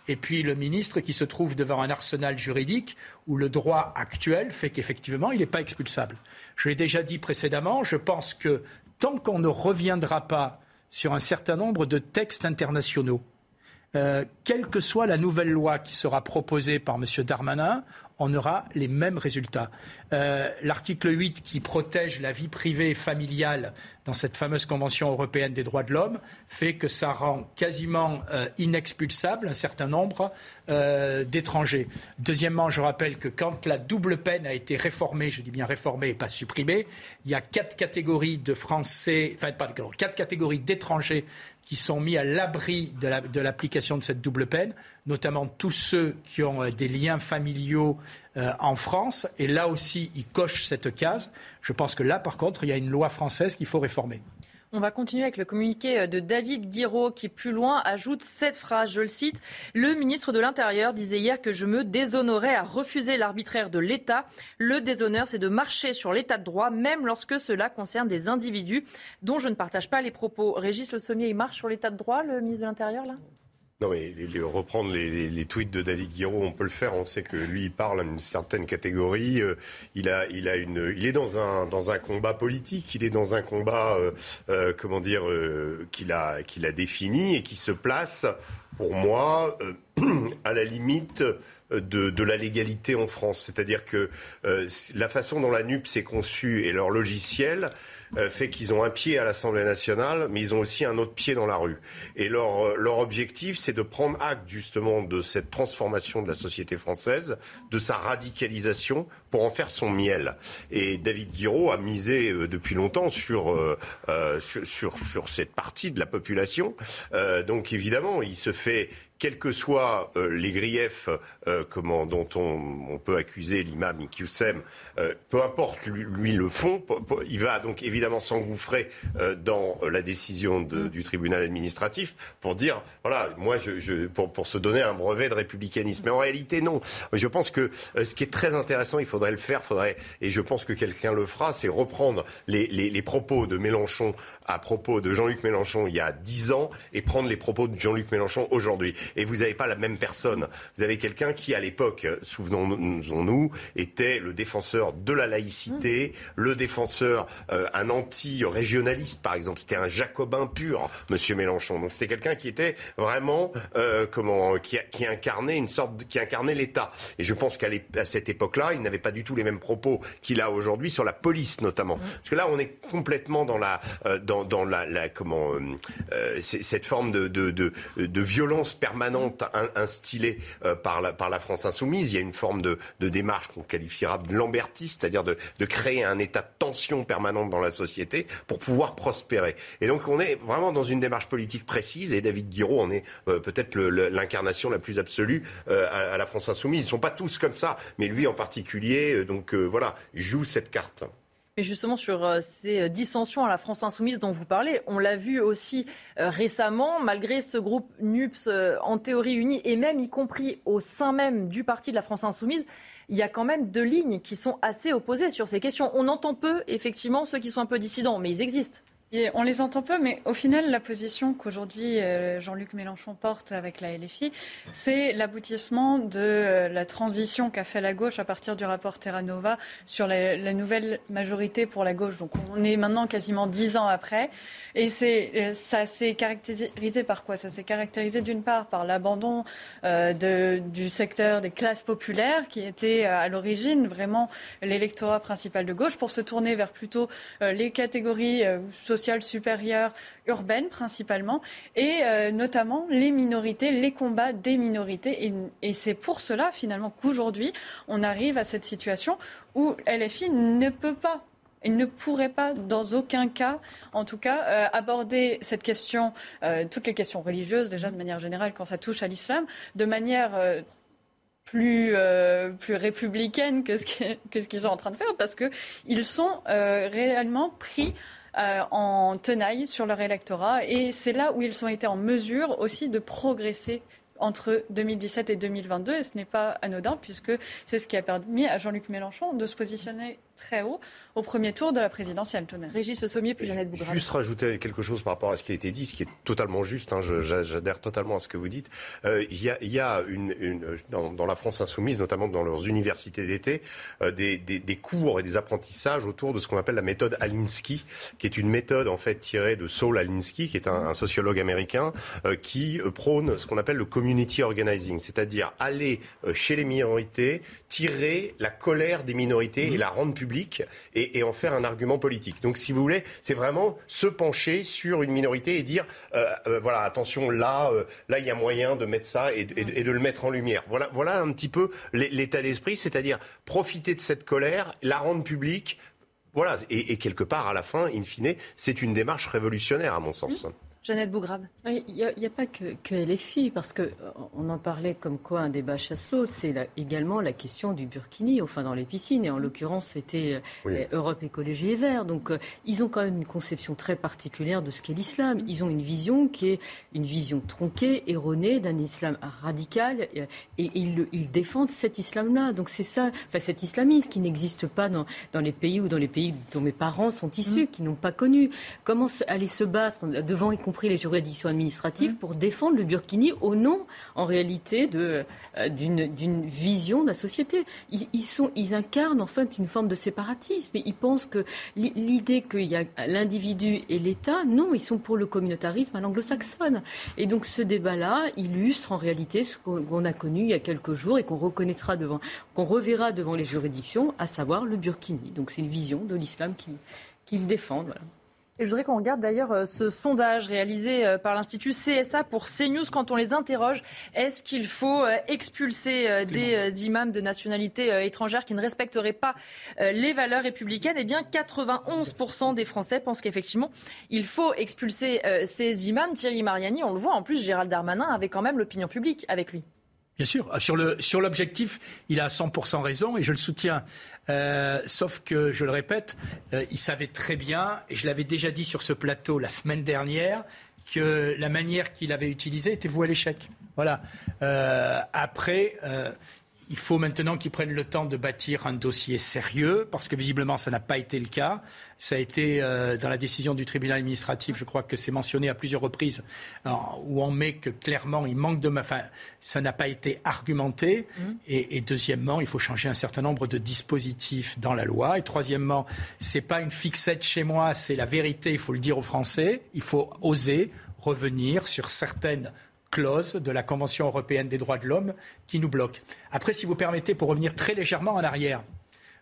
Et puis le ministre qui se trouve devant un arsenal juridique où le droit actuel fait qu'effectivement, il n'est pas expulsable. Je l'ai déjà dit précédemment, je pense que tant qu'on ne reviendra pas sur un certain nombre de textes internationaux, euh, quelle que soit la nouvelle loi qui sera proposée par M. Darmanin, on aura les mêmes résultats. Euh, l'article 8 qui protège la vie privée et familiale dans cette fameuse Convention européenne des droits de l'homme fait que ça rend quasiment euh, inexpulsable un certain nombre d'étrangers. Deuxièmement, je rappelle que quand la double peine a été réformée, je dis bien réformée et pas supprimée, il y a quatre catégories de Français, enfin quatre catégories d'étrangers qui sont mis à l'abri de l'application de cette double peine, notamment tous ceux qui ont des liens familiaux euh, en France. Et là aussi, il coche cette case. Je pense que là, par contre, il y a une loi française qu'il faut réformer. On va continuer avec le communiqué euh, de David Guiraud qui, plus loin, ajoute cette phrase, je le cite, Le ministre de l'Intérieur disait hier que je me déshonorais à refuser l'arbitraire de l'État. Le déshonneur, c'est de marcher sur l'État de droit, même lorsque cela concerne des individus dont je ne partage pas les propos. Régis Le Sommier, il marche sur l'État de droit, le ministre de l'Intérieur, là? Non, mais reprendre les, tweets de David Guiraud, on peut le faire. On sait que lui, il parle à une certaine catégorie. Euh, il a, il a une, il est dans un, dans un combat politique. Il est dans un combat, euh, euh, comment dire, qu'il a, qu'il a défini et qui se place, pour moi, à la limite. De, de, la légalité en France. C'est-à-dire que la façon dont la NUP s'est conçue et leur logiciel fait qu'ils ont un pied à l'Assemblée nationale, mais ils ont aussi un autre pied dans la rue. Et leur, euh, leur objectif, c'est de prendre acte justement de cette transformation de la société française, de sa radicalisation, pour en faire son miel. Et David Guiraud a misé euh, depuis longtemps sur, sur, sur, sur, cette partie de la population. donc évidemment, il se fait quels que soient euh, les griefs euh, comment, dont on, peut accuser l'imam Iqiyoussem, euh, peu importe lui, le fond, il va donc évidemment s'engouffrer dans la décision mm. du tribunal administratif pour dire, voilà, moi, je, pour, pour, se donner un brevet de républicanisme. Mais en réalité, non. Je pense que ce qui est très intéressant, il faudrait le faire, faudrait, et je pense que quelqu'un le fera, c'est reprendre les, les, les propos de Mélenchon à propos de Jean-Luc Mélenchon il y a dix ans et prendre les propos de Jean-Luc Mélenchon aujourd'hui. Et vous n'avez pas la même personne. Vous avez quelqu'un qui, à l'époque, souvenons-nous, était le défenseur de la laïcité, le défenseur, euh, un anti-régionaliste, par exemple. C'était un jacobin pur, Monsieur Mélenchon. Donc c'était quelqu'un qui était vraiment, euh, comment, qui, qui, incarnait une sorte, qui incarnait l'État. Et je pense qu'à cette époque-là, il n'avait pas du tout les mêmes propos qu'il a aujourd'hui sur la police, notamment. Mmh. Parce que là, on est complètement dans la, euh, dans dans, la, comment euh, euh, cette forme de, de, violence permanente instillée euh, par, la, par la France insoumise. Il y a une forme de, démarche qu'on qualifiera de lambertiste, c'est-à-dire de, créer un état de tension permanente dans la société pour pouvoir prospérer. Et donc on est vraiment dans une démarche politique précise et David Guiraud en est peut-être l'incarnation la plus absolue à, la France insoumise. Ils ne sont pas tous comme ça, mais lui en particulier, donc voilà, joue cette carte. Et justement, sur euh, ces euh, dissensions à la France insoumise dont vous parlez, on l'a vu aussi euh, récemment, malgré ce groupe NUPS en théorie unie, et même y compris au sein même du parti de la France insoumise, il y a quand même deux lignes qui sont assez opposées sur ces questions. On entend peu, effectivement, ceux qui sont un peu dissidents, mais ils existent on les entend peu, mais au final, la position qu'aujourd'hui euh, Jean-Luc Mélenchon porte avec la LFI, c'est l'aboutissement de euh, la transition qu'a fait la gauche à partir du rapport Terra Nova sur la, nouvelle majorité pour la gauche. Donc on est maintenant quasiment dix ans après. Et c'est, euh, ça s'est caractérisé par quoi? Ça s'est caractérisé d'une part par l'abandon du secteur des classes populaires, qui était à l'origine vraiment l'électorat principal de gauche, pour se tourner vers plutôt les catégories sociales sociales supérieures, urbaines principalement, et euh, notamment les minorités, les combats des minorités. Et, c'est pour cela, finalement, qu'aujourd'hui, on arrive à cette situation où LFI ne peut pas il ne pourrait pas, dans aucun cas, en tout cas, euh, aborder cette question, euh, toutes les questions religieuses, déjà de manière générale, quand ça touche à l'islam, de manière plus, plus républicaine que ce qu'ils sont en train de faire, parce qu'ils sont réellement pris en tenaille sur leur électorat. Et c'est là où ils ont été en mesure aussi de progresser entre 2017 et 2022. Et ce n'est pas anodin, puisque c'est ce qui a permis à Jean-Luc Mélenchon de se positionner très haut au premier tour de la présidentielle. Régis Sommier, puis Jeannette Bougrain. Juste rajouter quelque chose par rapport à ce qui a été dit, ce qui est totalement juste. Hein, J'adhère totalement à ce que vous dites. Euh, il y a, y a une, une dans, dans, la France insoumise, notamment dans leurs universités d'été, euh, des, des, des, cours et des apprentissages autour de ce qu'on appelle la méthode Alinsky, qui est une méthode en fait tirée de Saul Alinsky, qui est un, un sociologue américain, euh, qui prône ce qu'on appelle le community organizing, c'est-à-dire aller euh, chez les minorités, tirer la colère des minorités et mmh. la rendre publique et, en faire un argument politique. Donc, si vous voulez, c'est vraiment se pencher sur une minorité et dire, euh, euh, voilà, attention, là, euh, là, il y a moyen de mettre ça et, de le mettre en lumière. Voilà, voilà un petit peu l'état d'esprit, c'est-à-dire profiter de cette colère, la rendre publique. Voilà, et, quelque part, à la fin, in fine, c'est une démarche révolutionnaire, à mon sens. Mmh. Jeannette Bougrabe. Il n'y a, pas que, que LFI, parce qu'on euh, en parlait comme quoi un débat chasse l'autre. C'est également la question du burkini, enfin dans les piscines. Et en l'occurrence, c'était euh, Europe Écologie et Vert. Donc euh, ils ont quand même une conception très particulière de ce qu'est l'islam. Ils ont une vision qui est une vision tronquée, erronée d'un islam radical. Et, ils, ils, défendent cet islam-là. Donc c'est ça, enfin cet islamisme qui n'existe pas dans, dans, les pays ou dans les pays dont mes parents sont issus, mm. qui n'ont pas connu. Comment aller se battre devant compris les juridictions administratives, pour défendre le Burkini au nom, en réalité, euh, d'une vision de la société. Ils, sont, ils incarnent en fait une forme de séparatisme. Et ils pensent que l'idée qu'il y a l'individu et l'État, non, ils sont pour le communautarisme à l'anglo-saxonne. Et donc ce débat-là illustre en réalité ce qu'on a connu il y a quelques jours et qu'on reconnaîtra devant, qu'on reverra devant les juridictions, à savoir le Burkini. Donc c'est une vision de l'islam qu'ils défendent. Voilà. Et je voudrais qu'on regarde d'ailleurs euh, ce sondage réalisé euh, par l'Institut CSA pour CNews quand on les interroge. Est-ce qu'il faut euh, expulser des imams de nationalité étrangère qui ne respecteraient pas les valeurs républicaines? Eh bien, 91% des Français pensent qu'effectivement, il faut expulser ces imams. Thierry Mariani, on le voit, en plus, Gérald Darmanin avait quand même l'opinion publique avec lui. Bien sûr. Sur, l'objectif, il a 100% raison et je le soutiens. Euh, sauf que, je le répète, euh, il savait très bien, et je l'avais déjà dit sur ce plateau la semaine dernière, que la manière qu'il avait utilisée était vouée à l'échec. Voilà. Euh, après, il faut maintenant qu'ils prennent le temps de bâtir un dossier sérieux, parce que visiblement, ça n'a pas été le cas. Ça a été euh, dans la décision du tribunal administratif, je crois que c'est mentionné à plusieurs reprises, où on met que clairement, il manque de... Enfin, ça n'a pas été argumenté. Mmh. Et, et, deuxièmement, il faut changer un certain nombre de dispositifs dans la loi. Et troisièmement, c'est pas une fixette chez moi, c'est la vérité, il faut le dire aux Français. Il faut oser revenir sur certaines clause de la Convention européenne des droits de l'homme qui nous bloque. Après, si vous permettez, pour revenir très légèrement en arrière,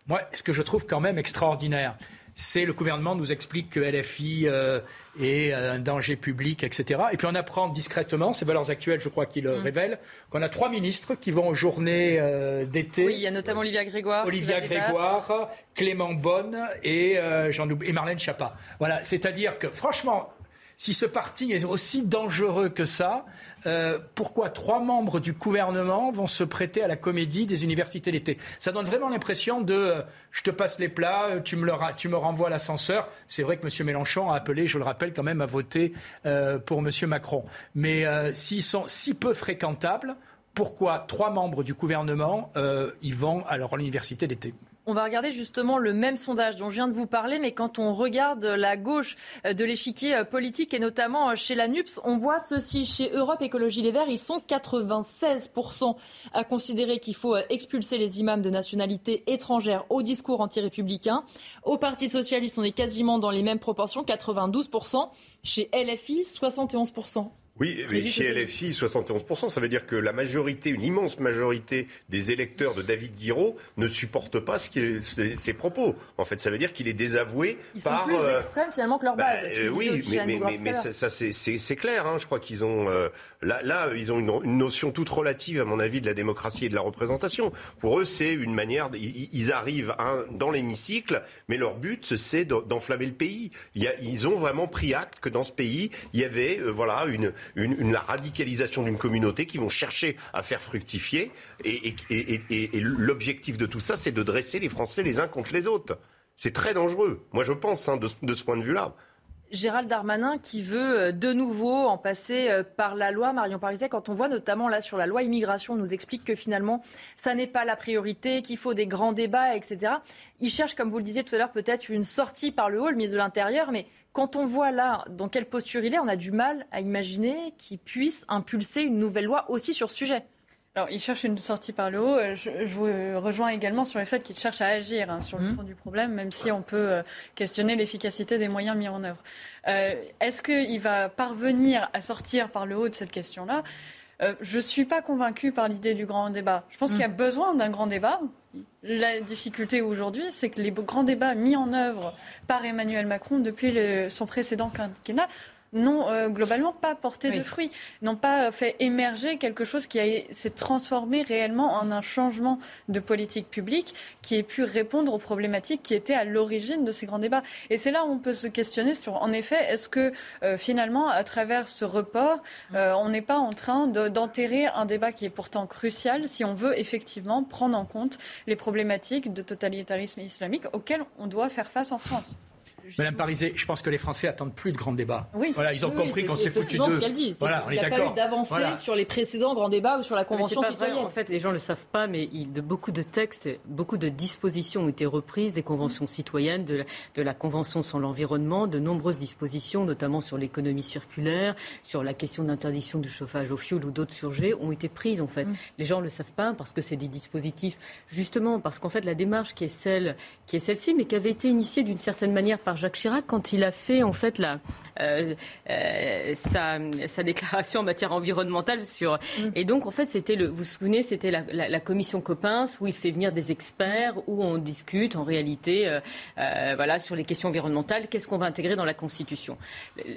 moi, ce que je trouve quand même extraordinaire, c'est le gouvernement nous explique que LFI euh, est euh, un danger public, etc. Et puis on apprend discrètement, c'est Valeurs Actuelles, je crois, qui le mm. révèlent, qu'on a trois ministres qui vont aux journées euh, d'été. Oui, il y a notamment Olivia Grégoire. Olivia Grégoire, Clément Bonne et, Jean et Marlène Schiappa. Voilà, c'est-à-dire que franchement, si ce parti est aussi dangereux que ça, euh, pourquoi trois membres du gouvernement vont se prêter à la comédie des universités d'été Ça donne vraiment l'impression de euh, je te passe les plats, euh, tu me, renvoies à l'ascenseur. C'est vrai que M. Mélenchon a appelé, je le rappelle quand même, à voter pour M. Macron. Mais s'ils sont si peu fréquentables, pourquoi trois membres du gouvernement y vont à leur université d'été on va regarder justement le même sondage dont je viens de vous parler, mais quand on regarde la gauche euh, de l'échiquier euh, politique et notamment euh, chez la NUPS, on voit ceci. Chez Europe Écologie Les Verts, ils sont 96% à considérer qu'il faut expulser les imams de nationalité étrangère au discours anti-républicain. Au Parti Socialiste, on est quasiment dans les mêmes proportions, 92%. Chez LFI, 71%. Oui, mais chez LFI, 71%, ça veut dire que la majorité, une immense majorité des électeurs de David Guiraud ne supportent pas ce ses, propos. En fait, ça veut dire qu'il est désavoué Ils par... sont plus euh, extrêmes finalement que leur bah, base. euh, oui, mais, mais, mais, mais ça, ça c'est clair. Hein. Je crois qu'ils ont... Euh, là, là, ils ont une, une, notion toute relative, à mon avis, de la démocratie et de la représentation. Pour eux, c'est une manière... Ils, ils arrivent hein, dans l'hémicycle, mais leur but, c'est d'enflammer le pays. Il y a, ils ont vraiment pris acte que dans ce pays, il y avait voilà, une la radicalisation d'une communauté qui vont chercher à faire fructifier. Et, l'objectif de tout ça, c'est de dresser les Français les uns contre les autres. C'est très dangereux, moi je pense, hein, de, de ce point de vue-là. Gérald Darmanin qui veut euh, de nouveau en passer euh, par la loi. Marion Pariset, quand on voit notamment là sur la loi immigration, on nous explique que finalement, ça n'est pas la priorité, qu'il faut des grands débats, etc. Il cherche, comme vous le disiez tout à l'heure, peut-être une sortie par le haut, le ministre de l'Intérieur, mais quand on voit là dans quelle posture il est, on a du mal à imaginer qu'il puisse impulser une nouvelle loi aussi sur ce sujet. Alors, il cherche une sortie par le haut. Je, je vous rejoins également sur le fait qu'il cherche à agir hein, sur le fond du problème, même si on peut euh, questionner l'efficacité des moyens mis en œuvre. Euh, Est-ce qu'il va parvenir à sortir par le haut de cette question-là? Euh, Je ne suis pas convaincue par l'idée du grand débat. Je pense mmh. qu'il y a besoin d'un grand débat. La difficulté aujourd'hui, c'est que les grands débats mis en œuvre par Emmanuel Macron depuis le, son précédent quinquennat n'ont euh, globalement pas porté oui. de fruits, n'ont pas fait émerger quelque chose qui s'est transformé réellement en un changement de politique publique qui ait pu répondre aux problématiques qui étaient à l'origine de ces grands débats. Et c'est là où on peut se questionner sur, en effet, est-ce que euh, finalement, à travers ce report, euh, on n'est pas en train d'enterrer un débat qui est pourtant crucial si on veut effectivement prendre en compte les problématiques de totalitarisme islamique auxquelles on doit faire face en France? Madame Pariset, je pense que les Français attendent plus de grands débats. Oui. Voilà, ils ont oui, compris qu'on s'est foutu de. ce qu'elle dit. Voilà, on est d'accord. Il n'y a pas eu d'avancée voilà. sur les précédents grands débats ou sur la Convention citoyenne. Vrai. En fait, les gens ne le savent pas, mais il, de beaucoup de textes, beaucoup de dispositions ont été reprises des conventions citoyennes, de la, de la Convention sur l'environnement, de nombreuses dispositions, notamment sur l'économie circulaire, sur la question d'interdiction du chauffage au fioul ou d'autres sujets, ont été prises en fait. Mm. Les gens ne le savent pas parce que c'est des dispositifs, justement, parce qu'en fait, la démarche qui est celle, qui est celle-ci, mais qui avait été initiée d'une certaine manière par Jacques Chirac quand il a fait en fait la, euh, euh, sa, sa, déclaration en matière environnementale sur mm. et donc en fait c'était le vous vous souvenez c'était la, la, la, commission Coppens où il fait venir des experts où on discute en réalité euh, voilà sur les questions environnementales qu'est-ce qu'on va intégrer dans la Constitution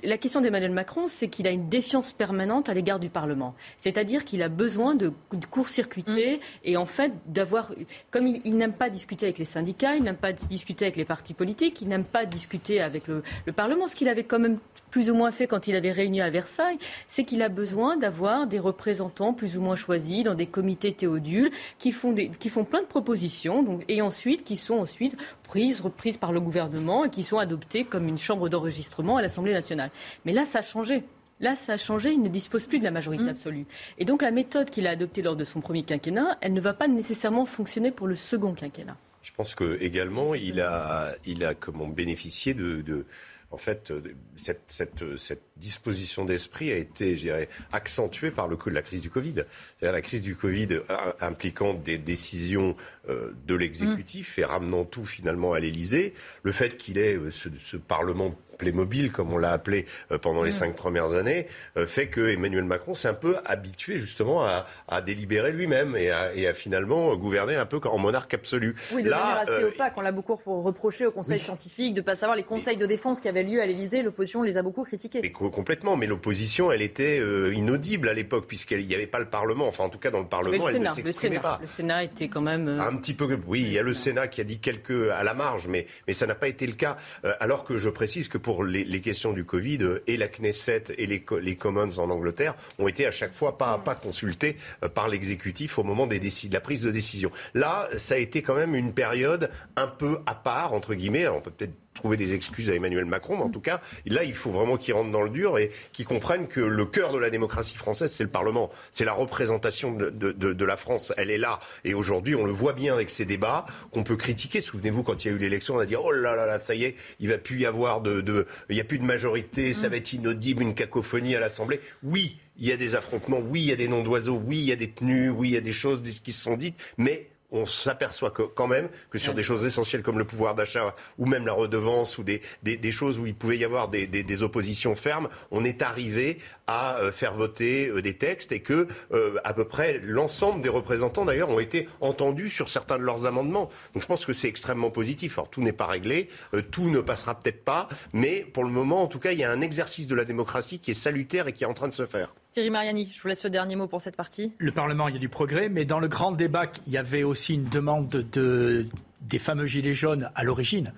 la question d'Emmanuel Macron c'est qu'il a une défiance permanente à l'égard du Parlement c'est-à-dire qu'il a besoin de, de court-circuiter mm. et en fait d'avoir comme il, il n'aime pas discuter avec les syndicats il n'aime pas discuter avec les partis politiques il n'aime pas discuter avec le, le Parlement. Ce qu'il avait quand même plus ou moins fait quand il avait réuni à Versailles, c'est qu'il a besoin d'avoir des représentants plus ou moins choisis dans des comités théodules qui font, des, qui font plein de propositions donc, et ensuite qui sont ensuite prises, reprises par le gouvernement et qui sont adoptées comme une chambre d'enregistrement à l'Assemblée nationale. Mais là, ça a changé. Là, ça a changé, il ne dispose plus de la majorité mmh. absolue. Et donc la méthode qu'il a adoptée lors de son premier quinquennat, elle ne va pas nécessairement fonctionner pour le second quinquennat. Je pense que également, il a, il a comment bénéficié de, de en fait, cette, cette, cette disposition d'esprit a été, je dirais, accentuée par le coup de la crise du Covid. C'est-à-dire la crise du Covid impliquant des décisions euh, de l'exécutif et ramenant tout finalement à l'Élysée. Le fait qu'il ait euh, ce, ce Parlement Playmobil, comme on l'a appelé euh, pendant les mmh. cinq premières années, euh, fait que Emmanuel Macron s'est un peu habitué justement à, à délibérer lui-même et à, et à, finalement gouverner un peu en monarque absolu. Oui, de Là, manière assez euh, opaque. On l'a beaucoup reproché au Conseil oui. scientifique de ne pas savoir les conseils de défense qui avaient lieu à l'Élysée. L'opposition les a beaucoup critiqués. Complètement. Mais l'opposition, elle était euh, inaudible à l'époque puisqu'il n'y avait pas le Parlement. Enfin, en tout cas, dans le Parlement, le elle Sénat, ne s'exprimait pas. Le Sénat était quand même. Euh... Un petit peu. Oui, il y a le Sénat qui a dit quelques à la marge, mais, mais ça n'a pas été le cas. Euh, alors que je précise que pour les, les questions du Covid, euh, et la Knesset et les, les Commons en Angleterre ont été à chaque fois pas à pas consultés par l'exécutif au moment des de la prise de décision. Là, ça a été quand même une période un peu à part, entre guillemets. Alors, on peut peut-être trouver des excuses à Emmanuel Macron, mais en tout cas, là, il faut vraiment qu'il rentre dans le dur et qu'il comprenne que le cœur de la démocratie française, c'est le Parlement. C'est la représentation de, la France. Elle est là. Et aujourd'hui, on le voit bien avec ces débats qu'on peut critiquer. Souvenez-vous, quand il y a eu l'élection, on a dit, oh là là là, ça y est, il va plus y avoir de, de il n'y a plus de majorité, ça va être inaudible, une cacophonie à l'Assemblée. Oui, il y a des affrontements, oui, il y a des noms d'oiseaux, oui, il y a des tenues, oui, il y a des choses qui se sont dites, mais on s'aperçoit quand même que sur des choses essentielles comme le pouvoir d'achat ou même la redevance ou des, des, choses où il pouvait y avoir des, des, oppositions fermes, on est arrivé à euh, faire voter euh, des textes et que euh, à peu près l'ensemble des représentants d'ailleurs ont été entendus sur certains de leurs amendements. Donc je pense que c'est extrêmement positif. Alors tout n'est pas réglé, tout ne passera peut-être pas, mais pour le moment en tout cas il y a un exercice de la démocratie qui est salutaire et qui est en train de se faire. Thierry Mariani, je vous laisse le dernier mot pour cette partie. Le Parlement, il y a du progrès, mais dans le grand débat, il y avait aussi une demande de, des fameux Gilets jaunes à l'origine.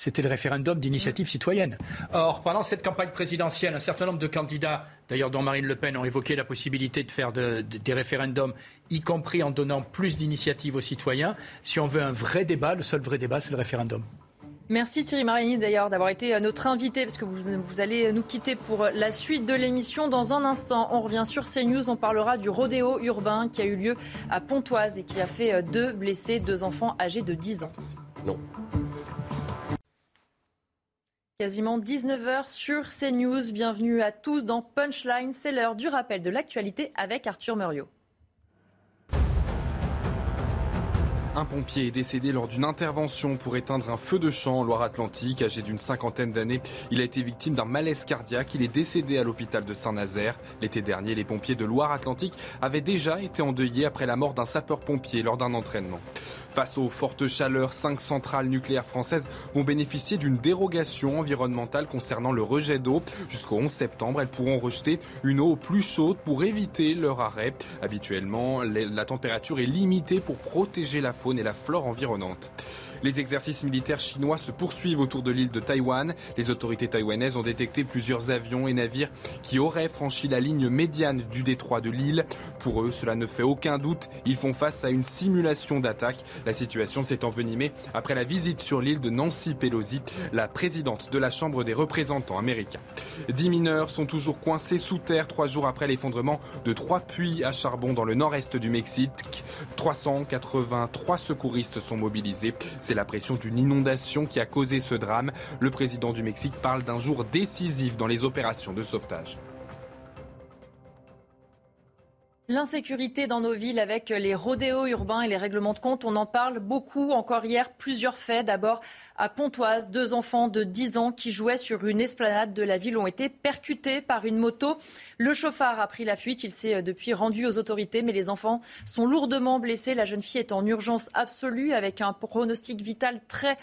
C'était le référendum d'initiative citoyenne. Or, pendant cette campagne présidentielle, un certain nombre de candidats, d'ailleurs dont Marine Le Pen, ont évoqué la possibilité de faire des référendums, y compris en donnant plus d'initiatives aux citoyens. Si on veut un vrai débat, le seul vrai débat, c'est le référendum. Merci Thierry Mariani d'ailleurs d'avoir été notre invité parce que vous, allez nous quitter pour la suite de l'émission. Dans un instant, on revient sur CNews, on parlera du rodéo urbain qui a eu lieu à Pontoise et qui a fait deux blessés, deux enfants âgés de 10 ans. Non. Quasiment 19h sur CNews. Bienvenue à tous dans Punchline. C'est l'heure du rappel de l'actualité avec Arthur Muriot. Un pompier est décédé lors d'une intervention pour éteindre un feu de champ en Loire-Atlantique. Âgé d'une cinquantaine d'années, il a été victime d'un malaise cardiaque. Il est décédé à l'hôpital de Saint-Nazaire. L'été dernier, les pompiers de Loire-Atlantique avaient déjà été endeuillés après la mort d'un sapeur-pompier lors d'un entraînement. Face aux fortes chaleurs, cinq centrales nucléaires françaises vont bénéficier d'une dérogation environnementale concernant le rejet d'eau. Jusqu'au 11 septembre, elles pourront rejeter une eau plus chaude pour éviter leur arrêt. Habituellement, la température est limitée pour protéger la faune et la flore environnante. Les exercices militaires chinois se poursuivent autour de l'île de Taïwan. Les autorités taïwanaises ont détecté plusieurs avions et navires qui auraient franchi la ligne médiane du détroit de l'île. Pour eux, cela ne fait aucun doute. Ils font face à une simulation d'attaque. La situation s'est envenimée après la visite sur l'île de Nancy Pelosi, la présidente de la Chambre des représentants américains. Dix mineurs sont toujours coincés sous terre trois jours après l'effondrement de trois puits à charbon dans le nord-est du Mexique. 383 secouristes sont mobilisés. C'est la pression d'une inondation qui a causé ce drame. Le président du Mexique parle d'un jour décisif dans les opérations de sauvetage. L'insécurité dans nos villes avec les rodéos urbains et les règlements de compte, on en parle beaucoup. Encore hier, plusieurs faits. D'abord, à Pontoise, deux enfants de 10 ans qui jouaient sur une esplanade de la ville ont été percutés par une moto. Le chauffard a pris la fuite. Il s'est euh, depuis rendu aux autorités, mais les enfants sont lourdement blessés. La jeune fille est en urgence absolue avec un pronostic vital très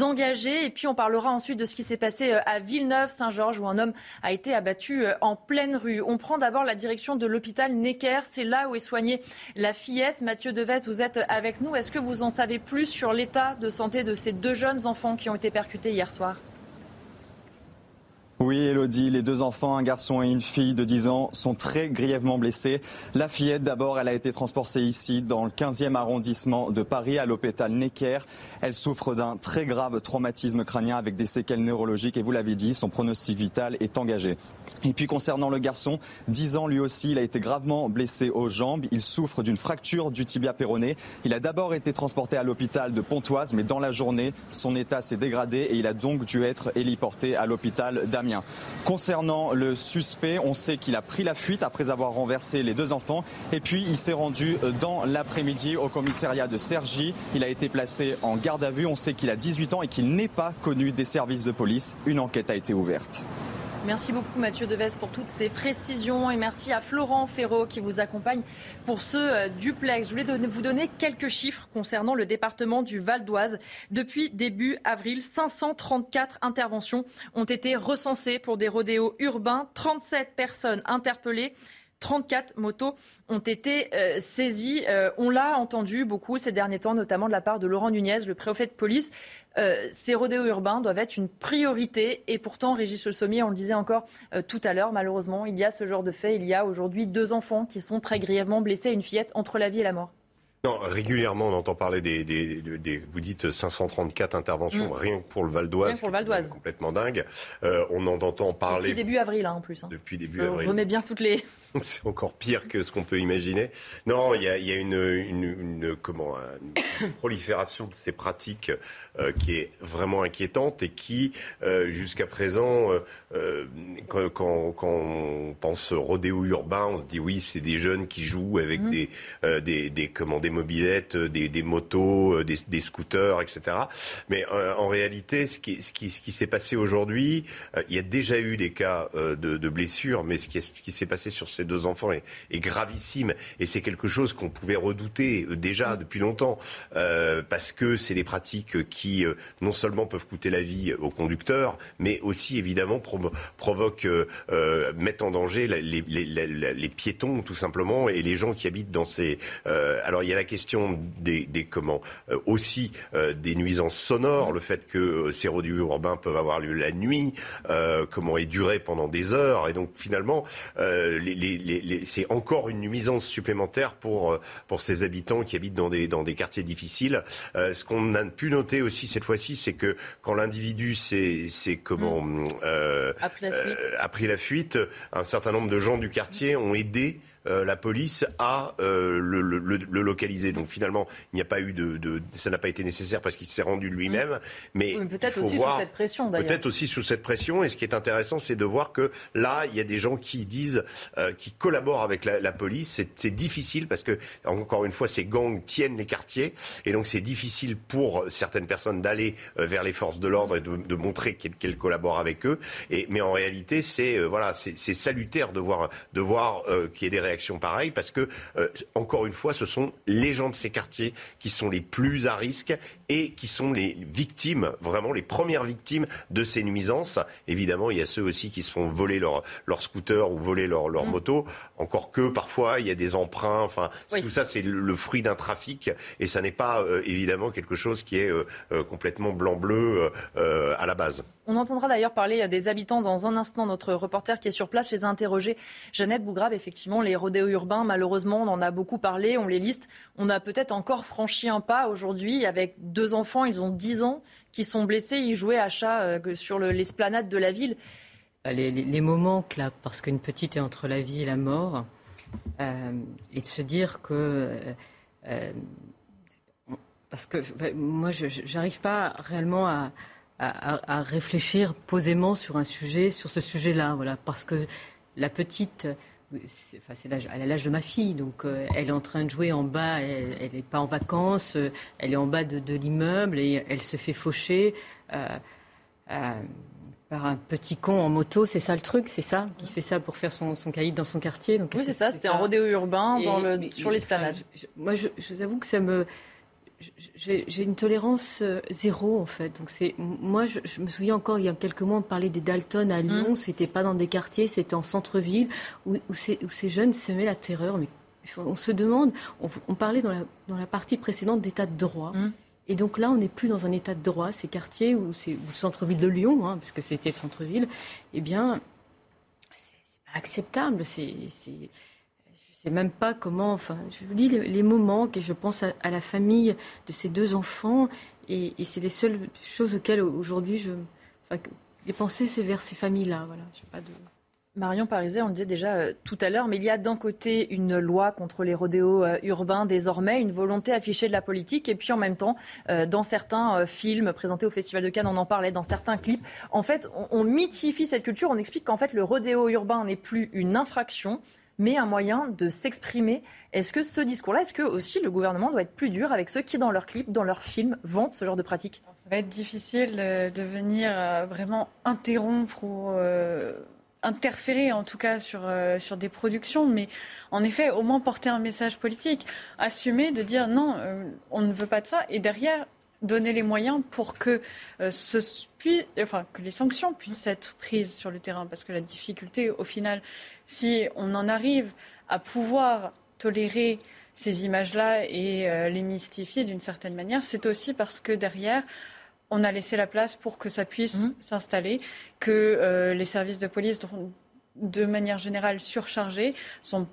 engagé. Et puis, on parlera ensuite de ce qui s'est passé euh, à Villeneuve-Saint-Georges où un homme a été abattu euh, en pleine rue. On prend d'abord la direction de l'hôpital Necker c'est là où est soignée la fillette. Mathieu Deves, vous êtes avec nous. Est-ce que vous en savez plus sur l'état de santé de ces deux jeunes enfants qui ont été percutés hier soir? Oui, Elodie, les deux enfants, un garçon et une fille de 10 ans, sont très grièvement blessés. La fillette, d'abord, elle a été transportée ici, dans le 15e arrondissement de Paris, à l'hôpital Necker. Elle souffre d'un très grave traumatisme crânien avec des séquelles neurologiques et vous l'avez dit, son pronostic vital est engagé. Et puis concernant le garçon, 10 ans lui aussi, il a été gravement blessé aux jambes. Il souffre d'une fracture du tibia péroné. Il a d'abord été transporté à l'hôpital de Pontoise, mais dans la journée, son état s'est dégradé et il a donc dû être héliporté à l'hôpital d'Amiens. Concernant le suspect, on sait qu'il a pris la fuite après avoir renversé les deux enfants et puis il s'est rendu dans l'après-midi au commissariat de Cergy. Il a été placé en garde à vue. On sait qu'il a 18 ans et qu'il n'est pas connu des services de police. Une enquête a été ouverte. Merci beaucoup Mathieu Deves pour toutes ces précisions et merci à Florent Ferraud qui vous accompagne pour ce euh, duplex. Je voulais vous donner quelques chiffres concernant le département du Val d'Oise. Depuis début avril, 534 interventions ont été recensées pour des rodéos urbains, 37 personnes interpellées. 34 motos ont été euh, saisies. Euh, on l'a entendu beaucoup ces derniers temps, notamment de la part de Laurent Nunez, le préfet de police. Euh, ces rodéos urbains doivent être une priorité. Et pourtant, Régis Le Sommier, on le disait encore tout à l'heure, malheureusement, il y a ce genre de fait. Il y a aujourd'hui deux enfants qui sont très grièvement blessés, une fillette entre la vie et la mort. Non, régulièrement, on entend parler des, des, vous dites 534 interventions mm. rien que pour le Val d'Oise. pour le Val d'Oise. Complètement dingue. Euh, on en entend parler. Depuis début avril, hein, en plus. Hein. Depuis début avril. On remet bien toutes les. C'est encore pire que ce qu'on peut imaginer. Non, il y a, y a une, une, une, comment, une prolifération de ces pratiques euh, qui est vraiment inquiétante et qui, euh, jusqu'à présent, euh, quand, quand, quand, on pense rodéo urbain, on se dit oui, c'est des jeunes qui jouent avec mm. des, des, des, comment, des mobylettes, des, motos, des, scooters, etc. Mais en réalité, ce qui, s'est passé aujourd'hui, il y a déjà eu des cas de, blessures, mais ce qui, s'est passé sur ces deux enfants est, est gravissime. Et c'est quelque chose qu'on pouvait redouter déjà depuis longtemps, parce que c'est des pratiques qui non seulement peuvent coûter la vie aux conducteurs, mais aussi évidemment provoquent, mettent en danger les, les, piétons tout simplement et les gens qui habitent dans ces. alors il y a la question des, des comment aussi des nuisances sonores, le fait que ces rodéos urbains peuvent avoir lieu la nuit, comment est durer pendant des heures et donc finalement c'est encore une nuisance supplémentaire pour pour ces habitants qui habitent dans des dans des quartiers difficiles. ce qu'on a pu noter aussi cette fois-ci, c'est que quand l'individu s'est comment mmh. a pris la fuite, un certain nombre de gens du quartier ont aidé euh, la police a euh, le, localiser. Donc finalement, il n'y a pas eu de, ça n'a pas été nécessaire parce qu'il s'est rendu lui-même. Mm. Mais, peut-être aussi sous cette pression. Peut-être aussi sous cette pression. Et ce qui est intéressant, c'est de voir que là, il y a des gens qui disent, euh, qui collaborent avec la, police. C'est difficile parce que encore une fois, ces gangs tiennent les quartiers et donc c'est difficile pour certaines personnes d'aller vers les forces de l'ordre et de, montrer qu'elles collaborent avec eux. Et, mais en réalité, c'est voilà, c'est salutaire de voir de voir qu'il y ait des réactions action pareille parce que, euh, encore une fois, ce sont les gens de ces quartiers qui sont les plus à risque et qui sont les victimes, vraiment les premières victimes de ces nuisances. Évidemment, il y a ceux aussi qui se font voler leur, leur scooter ou voler leur, leur mm. moto. Encore que parfois, il y a des emprunts. Enfin, tout ça, c'est le fruit d'un trafic et ça n'est pas euh, évidemment quelque chose qui est euh, complètement blanc-bleu à la base. On entendra d'ailleurs parler des habitants dans un instant. Notre reporter qui est sur place les a interrogés. Jeannette Bougrabe, effectivement, les rodéos urbains, malheureusement, on en a beaucoup parlé, on les liste. On a peut-être encore franchi un pas aujourd'hui avec deux enfants, ils ont 10 ans, qui sont blessés. Ils jouaient à chat euh, sur l'esplanade de la ville. Bah, les, moments parce qu'une petite est entre la vie et la mort, euh, et de se dire que. Euh, parce que moi, je n'arrive pas réellement à à, réfléchir posément sur un sujet, sur ce sujet-là, voilà, parce que la petite, enfin, c'est elle a l'âge de ma fille, donc euh, elle est en train de jouer en bas, elle n'est pas en vacances, euh, elle est en bas de, l'immeuble et elle se fait faucher. Euh, par un petit con en moto, c'est ça le truc, c'est ça qui fait ça pour faire son, son caïd dans son quartier. Donc, oui, c'est ça, c'était un rodéo urbain dans le, sur l'esplanade. moi, je, je, vous avoue que ça me, j'ai une tolérance euh, zéro en fait. Donc c'est moi je, me souviens encore il y a quelques mois on parlait des Dalton à Lyon, mmh. c'était pas dans des quartiers, c'était en centre-ville où, où, ces, jeunes semaient la terreur. Mais on se demande, on, parlait dans la, dans la, partie précédente d'état de droit. Mmh. Et donc là, on n'est plus dans un état de droit. Ces quartiers, où c'est le centre-ville de Lyon, hein, parce que c'était le centre-ville, eh bien, c'est pas acceptable. C'est sais même pas comment. Enfin, je vous dis les, moments que je pense à, la famille de ces deux enfants, et, c'est les seules choses auxquelles aujourd'hui je. Enfin, les pensées, c'est vers ces familles-là. Voilà. Pas de... Marion Pariset, on le disait déjà euh, tout à l'heure, mais il y a d'un côté une loi contre les rodéos euh, urbains désormais, une volonté affichée de la politique, et puis en même temps, euh, dans certains films présentés au Festival de Cannes, on en parlait, dans certains clips, en fait, on, on mythifie cette culture, on explique qu'en fait, le rodéo urbain n'est plus une infraction, mais un moyen de s'exprimer. Est-ce que ce discours-là, est-ce que aussi le gouvernement doit être plus dur avec ceux qui, dans leurs clips, dans leurs films, vantent ce genre de pratique? Ça va être difficile euh, de venir euh, vraiment interrompre ou euh, interférer en tout cas sur, sur des productions, mais en effet, au moins porter un message politique, assumer de dire non, on ne veut pas de ça, et derrière, donner les moyens pour que, ce, enfin, que les sanctions puissent être prises sur le terrain, parce que la difficulté, au final, si on en arrive à pouvoir tolérer ces images-là et euh, les mystifier d'une certaine manière, c'est aussi parce que derrière, on a laissé la place pour que ça puisse mmh. s'installer, que euh, les services de police, de manière générale surchargés, sont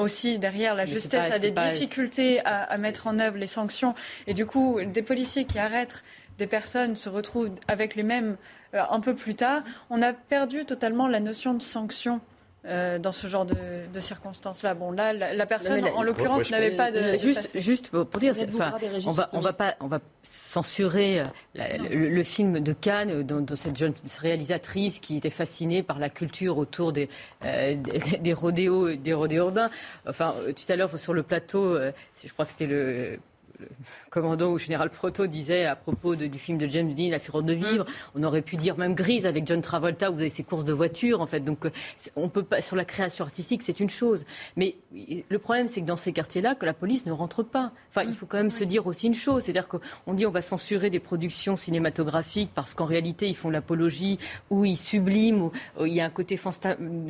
aussi derrière la justice a des difficultés à, mettre en œuvre les sanctions et du coup des policiers qui arrêtent des personnes se retrouvent avec les mêmes euh, un peu plus tard. On a perdu totalement la notion de sanction euh, dans ce genre de, circonstances-là. Bon, là, la, personne, en l'occurrence, n'avait pas de. Juste, juste pour dire, on va, on va pas, on va censurer euh, le, film de Cannes, dont, cette jeune réalisatrice qui était fascinée par la culture autour des, euh, des, rodéos, des rodéos urbains. Enfin, tout à l'heure sur le plateau, je crois que c'était le le commandant ou général Proto disait à propos du film de James Dean, La fureur de vivre, mm. on aurait pu dire même Grise avec John Travolta, où vous avez ses courses de voitures, en fait. Donc, euh, on peut pas, sur la création artistique, c'est une chose. Mais le problème, c'est que dans ces quartiers-là, que la police ne rentre pas. Enfin, il faut quand même se dire aussi une chose. C'est-à-dire qu'on dit on va censurer des productions cinématographiques parce qu'en réalité, ils font l'apologie ou ils subliment, ou, il y a un côté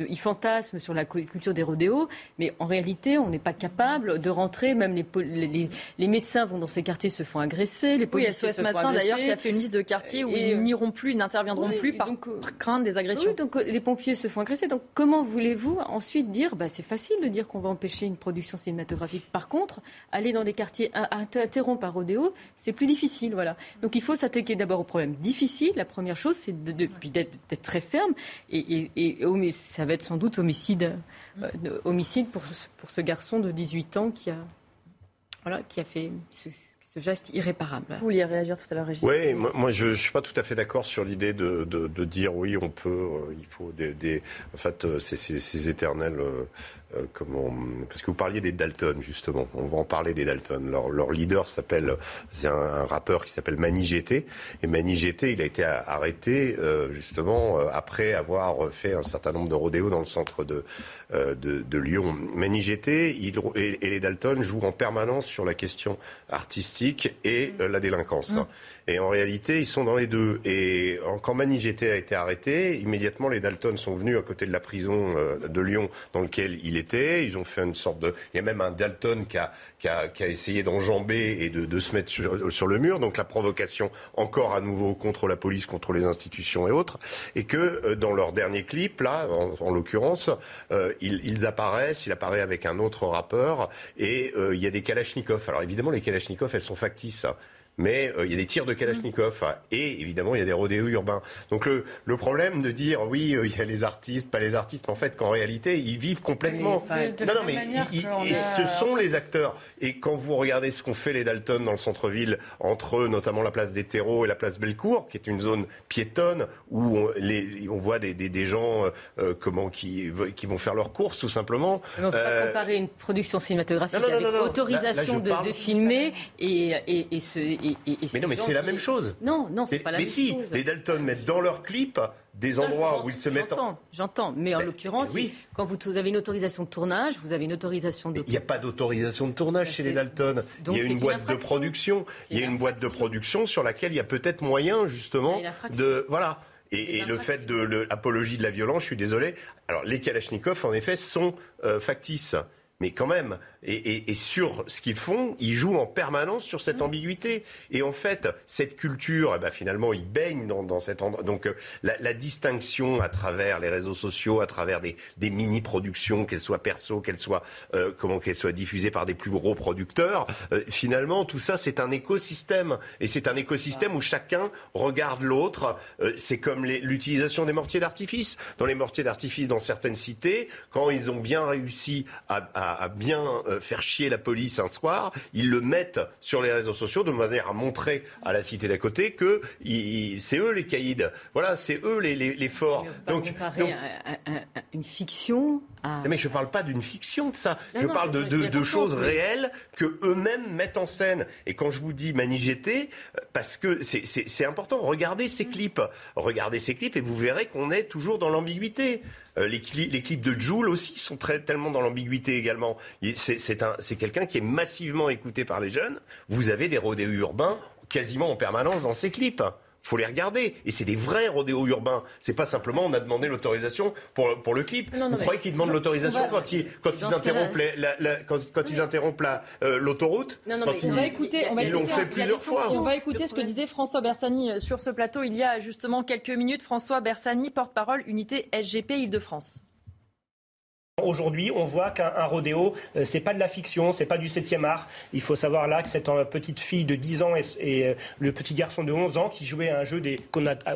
ils fantasment sur la culture des rodéos. Mais en réalité, on n'est pas capable de rentrer, même les, les, les médecins vont dans ces quartiers se font agresser. Les policiers oui, SOS Médecins d'ailleurs qui a fait une liste de quartiers où ils n'iront plus, ils n'interviendront plus par euh, crainte des agressions. donc euh, les pompiers se font agresser. Donc comment voulez-vous ensuite dire bah, c'est facile de dire qu'on va empêcher une production cinématographique. Par contre, aller dans des quartiers interrompre un rodéo, c'est plus difficile. Voilà. Donc il faut s'attaquer d'abord au problème difficile. La première chose, c'est d'être très ferme. Et, et, ça va être sans doute homicide, euh, homicide pour, pour ce garçon de 18 ans qui a voilà, qui a fait ce, geste irréparable. Vous vouliez réagir tout à l'heure, Régis Oui, moi, je ne suis pas tout à fait d'accord sur l'idée de, de, dire oui, on peut, euh, il faut des, des en fait, euh, ces, ces, éternels, euh, comment, parce que vous parliez des Dalton justement, on va en parler des Dalton. Leur, leur leader s'appelle, c'est un, rappeur qui s'appelle Mani GT, et Mani GT, il a été arrêté justement après avoir fait un certain nombre de rodéos dans le centre de, de, de Lyon. Mani GT, il, et, et les Dalton jouent en permanence sur la question artistique et euh, la délinquance. Mmh. Et en réalité, ils sont dans les deux. Et quand Manigété a été arrêté, immédiatement, les Dalton sont venus à côté de la prison euh, de Lyon dans lequel il était. Ils ont fait une sorte de... Il y a même un Dalton qui a, qui a, qui a essayé d'enjamber et de, de, se mettre sur, sur, le mur. Donc la provocation, encore à nouveau, contre la police, contre les institutions et autres. Et que euh, dans leur dernier clip, là, en, l'occurrence, ils, ils, apparaissent. Il apparaît avec un autre rappeur. Et il y a des Kalachnikovs. Alors évidemment, les Kalachnikovs, elles sont factices. Mais euh, il y a des tirs de Kalachnikov hein, et évidemment il y a des rodéos urbains. Donc le, le problème de dire oui euh, il y a les artistes, pas les artistes, en fait qu'en réalité ils vivent complètement. non non mais et ce sont les acteurs. Et quand vous regardez ce qu'ont fait les Dalton dans le centre-ville entre notamment la place des Terreaux et la place Bellecour, qui est une zone piétonne où on, les, on voit des, des, des gens euh, comment qui, qui vont faire leurs courses tout simplement. on ne peut pas comparer une production cinématographique avec autorisation de, de, filmer et, et, et, ce, mais non, mais c'est la même chose. Non, non, c'est pas la même chose. Mais si, les Dalton mettent dans leurs clips des endroits où ils se mettent. J'entends, j'entends. Mais en l'occurrence, oui. quand vous, avez une autorisation de tournage, vous avez une autorisation de. Il n'y a pas d'autorisation de tournage bah, chez les Dalton. il y a une, boîte de production. Il y a une boîte de production sur laquelle il y a peut-être moyen, justement, de. Voilà. Et, le fait de l'apologie de la violence, je suis désolé. Alors, les Kalachnikov, en effet, sont euh, factices mais quand même, et, sur ce qu'ils font, ils jouent en permanence sur cette mm. ambiguïté. Et en fait, cette culture, eh ben, finalement, ils baignent dans, cet endroit. Donc, euh, la, distinction à travers les réseaux sociaux, à travers des, mini-productions, qu'elles soient perso, qu'elles soient, euh, comment qu'elles soient diffusées par des plus gros producteurs, euh, finalement, tout ça, c'est un écosystème. Et c'est un écosystème où chacun regarde l'autre. c'est comme l'utilisation des mortiers d'artifice. Dans les mortiers d'artifice, dans certaines cités, quand ils ont bien réussi à à, bien faire chier la police un soir, ils le mettent sur les réseaux sociaux de manière à montrer à la cité d'à côté que c'est eux les caïds. Voilà, c'est eux les, les, forts. Donc, une fiction Mais je ne parle pas d'une fiction de ça. je parle de, de, choses réelles que eux-mêmes mettent en scène. Et quand je vous dis manigété, parce que c'est important, regardez ces mm. clips. Regardez ces clips et vous verrez qu'on est toujours dans l'ambiguïté. Euh, les, clips de Joule aussi sont très, tellement dans l'ambiguïté également. C'est quelqu'un qui est massivement écouté par les jeunes. Vous avez des rodéos urbains quasiment en permanence dans ces clips faut les regarder. Et c'est des vrais rodéos urbains. C'est pas simplement on a demandé l'autorisation pour, pour le clip. Vous croyez qu'ils demandent l'autorisation quand ils, quand ils interrompent la, quand, ils interrompent l'autoroute Non, non, mais on va écouter. On va ils l'ont fait plusieurs fois. On va écouter ce que disait François Bersani euh, sur ce plateau il y a justement quelques minutes. François Bersani, porte-parole unité SGP Île-de-France Aujourd'hui, on voit qu'un rodéo, euh, c'est pas de la fiction, c'est pas du 7e art. Il faut savoir là que cette euh, petite fille de 10 ans et, euh, le petit garçon de 11 ans qui jouaient à un jeu des,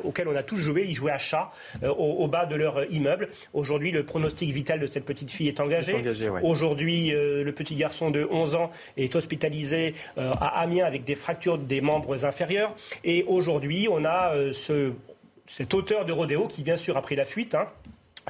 auquel on a tous joué, ils jouaient à chat au, bas de leur immeuble. Aujourd'hui, le pronostic vital de cette petite fille est engagé. Aujourd'hui, le petit garçon de 11 ans est hospitalisé à Amiens avec des fractures des membres inférieurs. Et aujourd'hui, on a ce, cet auteur de rodéo qui, bien sûr, a pris la fuite. Hein,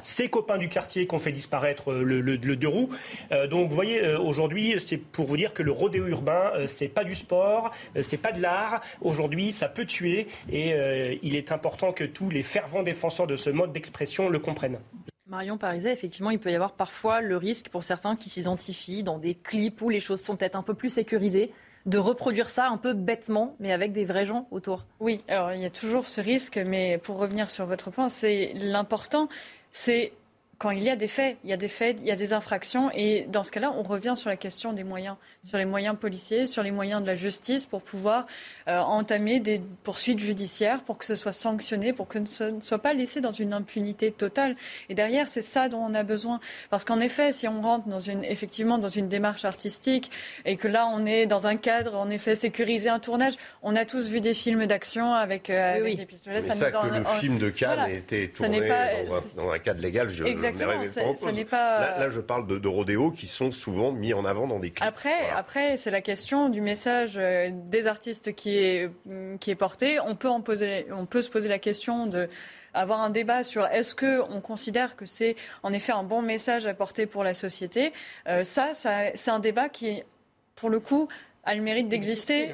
ses copains du quartier qui ont fait disparaître euh, le, le, deux roues. Euh, donc, vous voyez, euh, aujourd'hui, c'est pour vous dire que le rodéo urbain, c'est pas du sport, c'est pas de l'art. Aujourd'hui, ça peut tuer et il est important que tous les fervents défenseurs de ce mode d'expression le comprennent. Marion Pariset, effectivement, il peut y avoir parfois le risque pour certains qui s'identifient dans des clips où les choses sont peut-être un peu plus sécurisées de reproduire ça un peu bêtement, mais avec des vrais gens autour. Oui, alors il y a toujours ce risque, mais pour revenir sur votre point, c'est l'important, c'est quand il y a des faits, il y a des faits, il y a des infractions, et dans ce cas-là, on revient sur la question des moyens, sur les moyens policiers, sur les moyens de la justice pour pouvoir euh, entamer des poursuites judiciaires, pour que ce soit sanctionné, pour que ce ne soit pas laissé dans une impunité totale. Et derrière, c'est ça dont on a besoin, parce qu'en effet, si on rentre dans une, effectivement dans une démarche artistique et que là, on est dans un cadre, en effet, sécurisé un tournage, on a tous vu des films d'action avec, euh, des pistolets. ça, ça que le film de Cannes a été tourné dans, un, cadre légal. Je, Là, je parle de, rodéos qui sont souvent mis en avant dans des clips. Après, après c'est la question du message euh, des artistes qui est, mm, qui est porté. On peut, en poser, on peut se poser la question de avoir un débat sur est-ce qu'on considère que c'est en effet un bon message à porter pour la société. Euh, ça, ça c'est un débat qui, pour le coup, a le mérite d'exister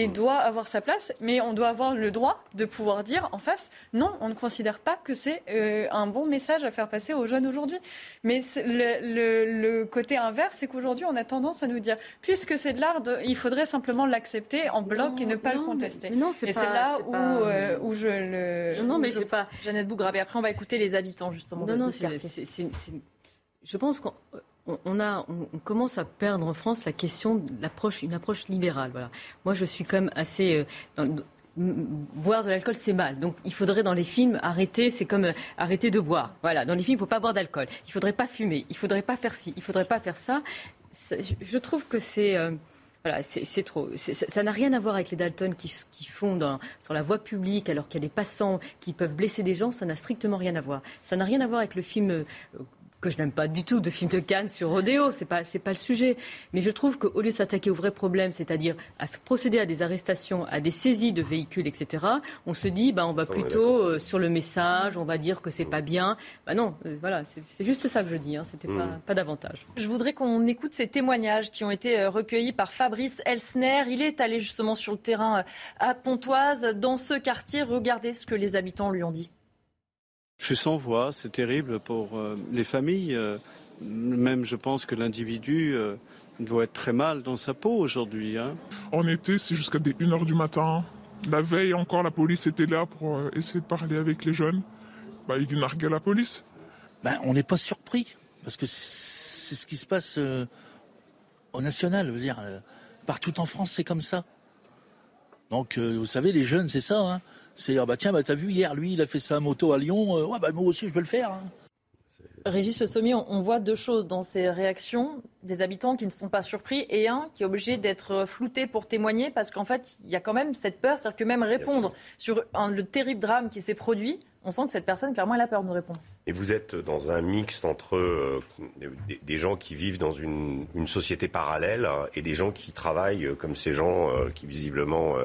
et, doit avoir sa place, mais on doit avoir le droit de pouvoir dire en face, non, on ne considère pas que c'est euh, un bon message à faire passer aux jeunes aujourd'hui. Mais le, côté inverse, c'est qu'aujourd'hui, on a tendance à nous dire, puisque c'est de l'art, il faudrait simplement l'accepter en bloc et ne pas le contester. non, c'est et c'est là où, euh, où, je le... Non, mais c'est pas... Jeannette Bougravé, après on va écouter les habitants justement. Non, non, c'est... Je pense qu'on on, a, on, commence à perdre en France la question de l'approche, une approche libérale. Voilà. Moi, je suis quand même assez. Euh, boire de l'alcool, c'est mal. Donc, il faudrait dans les films arrêter. C'est comme euh, arrêter de boire. Voilà. Dans les films, il ne faut pas boire d'alcool. Il ne faudrait pas fumer. Il ne faudrait pas faire ci. Il ne faudrait pas faire ça. je, trouve que c'est. Euh, voilà, c'est trop. Ça n'a rien à voir avec les Dalton qui, font sur la voie publique alors qu'il y a des passants qui peuvent blesser des gens. Ça n'a strictement rien à voir. Ça n'a rien à voir avec le film que je n'aime pas du tout, de film de Cannes sur Rodéo, c'est pas c'est pas le sujet. Mais je trouve qu'au lieu de s'attaquer au vrai problème, c'est-à-dire à procéder à des arrestations, à des saisies de véhicules, etc., on se dit bah on va plutôt euh, sur le message, on va dire que c'est pas bien. Bah non, euh, voilà, c'est juste ça que je dis. Hein, C'était pas, mm. pas davantage. Je voudrais qu'on écoute ces témoignages qui ont été euh, recueillis par Fabrice Elsner. Il est allé justement sur le terrain à Pontoise, dans ce quartier. Regardez ce que les habitants lui ont dit. Je suis sans voix, c'est terrible pour euh, les familles. Euh, même je pense que l'individu euh, doit être très mal dans sa peau aujourd'hui. Hein. En été, c'est jusqu'à 1h du matin. La veille encore, la police était là pour essayer de parler avec les jeunes. Bah, ils narguaient la police. Ben, on n'est pas surpris, parce que c'est ce qui se passe au national. Je veux dire, partout en France, c'est comme ça. Donc, vous savez, les jeunes, c'est ça. Hein. C'est ah bah tiens, bah, t'as vu hier, lui, il a fait sa moto à Lyon. Euh, ouais, bah moi aussi, je vais le faire. Hein. Régis Le Sommier, on voit deux choses dans ces réactions des habitants qui ne sont pas surpris et un qui est obligé d'être flouté pour témoigner parce qu'en fait, il y a quand même cette peur, c'est-à-dire que même répondre sur le terrible drame qui s'est produit, on sent que cette personne, clairement, elle a peur de nous répondre. Et vous êtes dans un mix entre euh, des, gens qui vivent dans une, société parallèle et des gens qui travaillent comme ces gens euh, qui visiblement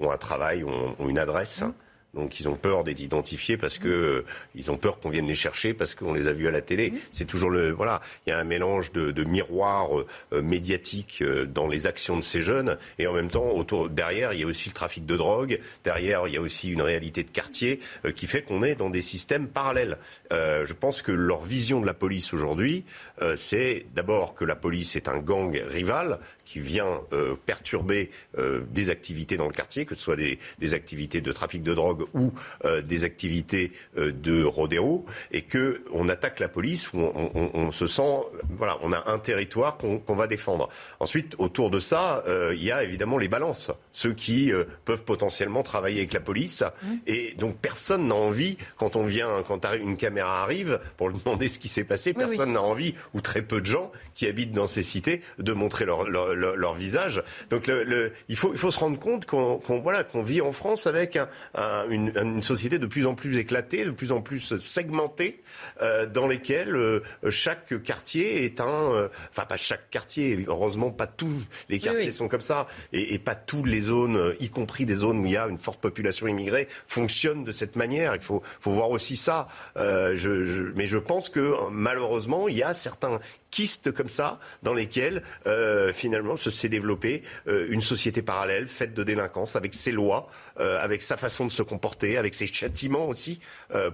ont un travail, ont, une adresse. Mmh. Donc ils ont peur d'être identifiés parce que euh, ils ont peur qu'on vienne les chercher parce qu'on les a vus à la télé. C'est toujours le voilà, il y a un mélange de, de miroirs euh, euh, médiatiques dans les actions de ces jeunes et en même temps autour derrière il y a aussi le trafic de drogue. Derrière il y a aussi une réalité de quartier qui fait qu'on est dans des systèmes parallèles. je pense que leur vision de la police aujourd'hui, c'est d'abord que la police est un gang rival qui vient perturber des activités dans le quartier, que ce soit des, des activités de trafic de drogue ou des activités de rodéo et que on attaque la police, où on, se sent, voilà, on a un territoire qu'on va défendre. Ensuite, autour de ça, il y a évidemment les balances, ceux qui peuvent potentiellement travailler avec la police, mmh. et donc personne n'a envie quand on vient, quand une caméra arrive pour lui demander ce qui s'est passé, personne n'a envie ou très peu de gens qui habitent dans ces cités de montrer leur, leur, visage. Donc le, il, faut, il faut se rendre compte qu'on voilà, qu'on vit en France avec une, une, société de plus en plus éclatée, de plus en plus segmentée, euh, dans lesquelles euh, chaque quartier est un... Euh, enfin, pas chaque quartier, heureusement, pas tous les quartiers sont comme ça, et, et pas toutes les zones, y compris des zones où il y a une forte population immigrée, fonctionnent de cette manière. Il faut, faut voir aussi ça. je, je, mais je pense que malheureusement, il y a certains quistes comme ça dans lesquels euh, finalement s'est développée euh, une société parallèle faite de délinquance avec ses lois, euh, avec sa façon de se comporter, avec ses châtiments aussi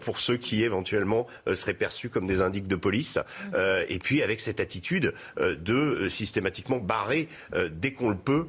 pour ceux qui éventuellement seraient perçus comme des indiques de police, mmh. et puis avec cette attitude de systématiquement barrer dès qu'on le peut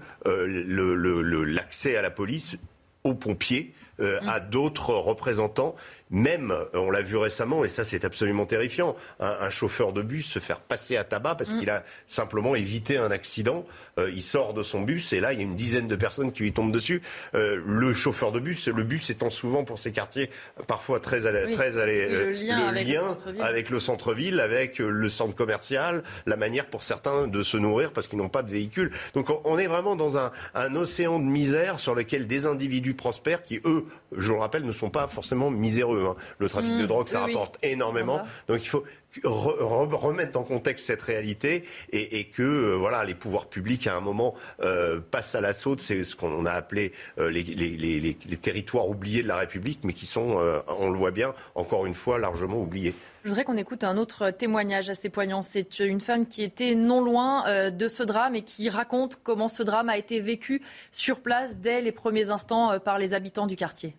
l'accès à la police aux pompiers, mmh. à d'autres représentants même, euh, on l'a vu récemment, et ça c'est absolument terrifiant, un, chauffeur de bus se faire passer à tabac parce mm. qu'il a simplement évité un accident. Euh, il sort de son bus et là il y a une dizaine de personnes qui lui tombent dessus. Euh, le chauffeur de bus, le bus étant souvent pour ces quartiers parfois très, très le lien, avec, le centre-ville, avec le centre commercial, la manière pour certains de se nourrir parce qu'ils n'ont pas de véhicule. Donc on est vraiment dans un, océan de misère sur lequel des individus prospèrent qui, eux, je le rappelle, ne sont pas forcément miséreux. Hein. Le trafic de mmh. drogue, ça rapporte énormément. Donc il faut remettre en contexte cette réalité et, que euh, voilà les pouvoirs publics à un moment euh, passent à l'assaut c'est ce qu'on a appelé euh, les, territoires oubliés de la République mais qui sont on le voit bien encore une fois largement oubliés. Je voudrais qu'on écoute un autre témoignage assez poignant. C'est une femme qui était non loin de ce drame et qui raconte comment ce drame a été vécu sur place dès les premiers instants par les habitants du quartier.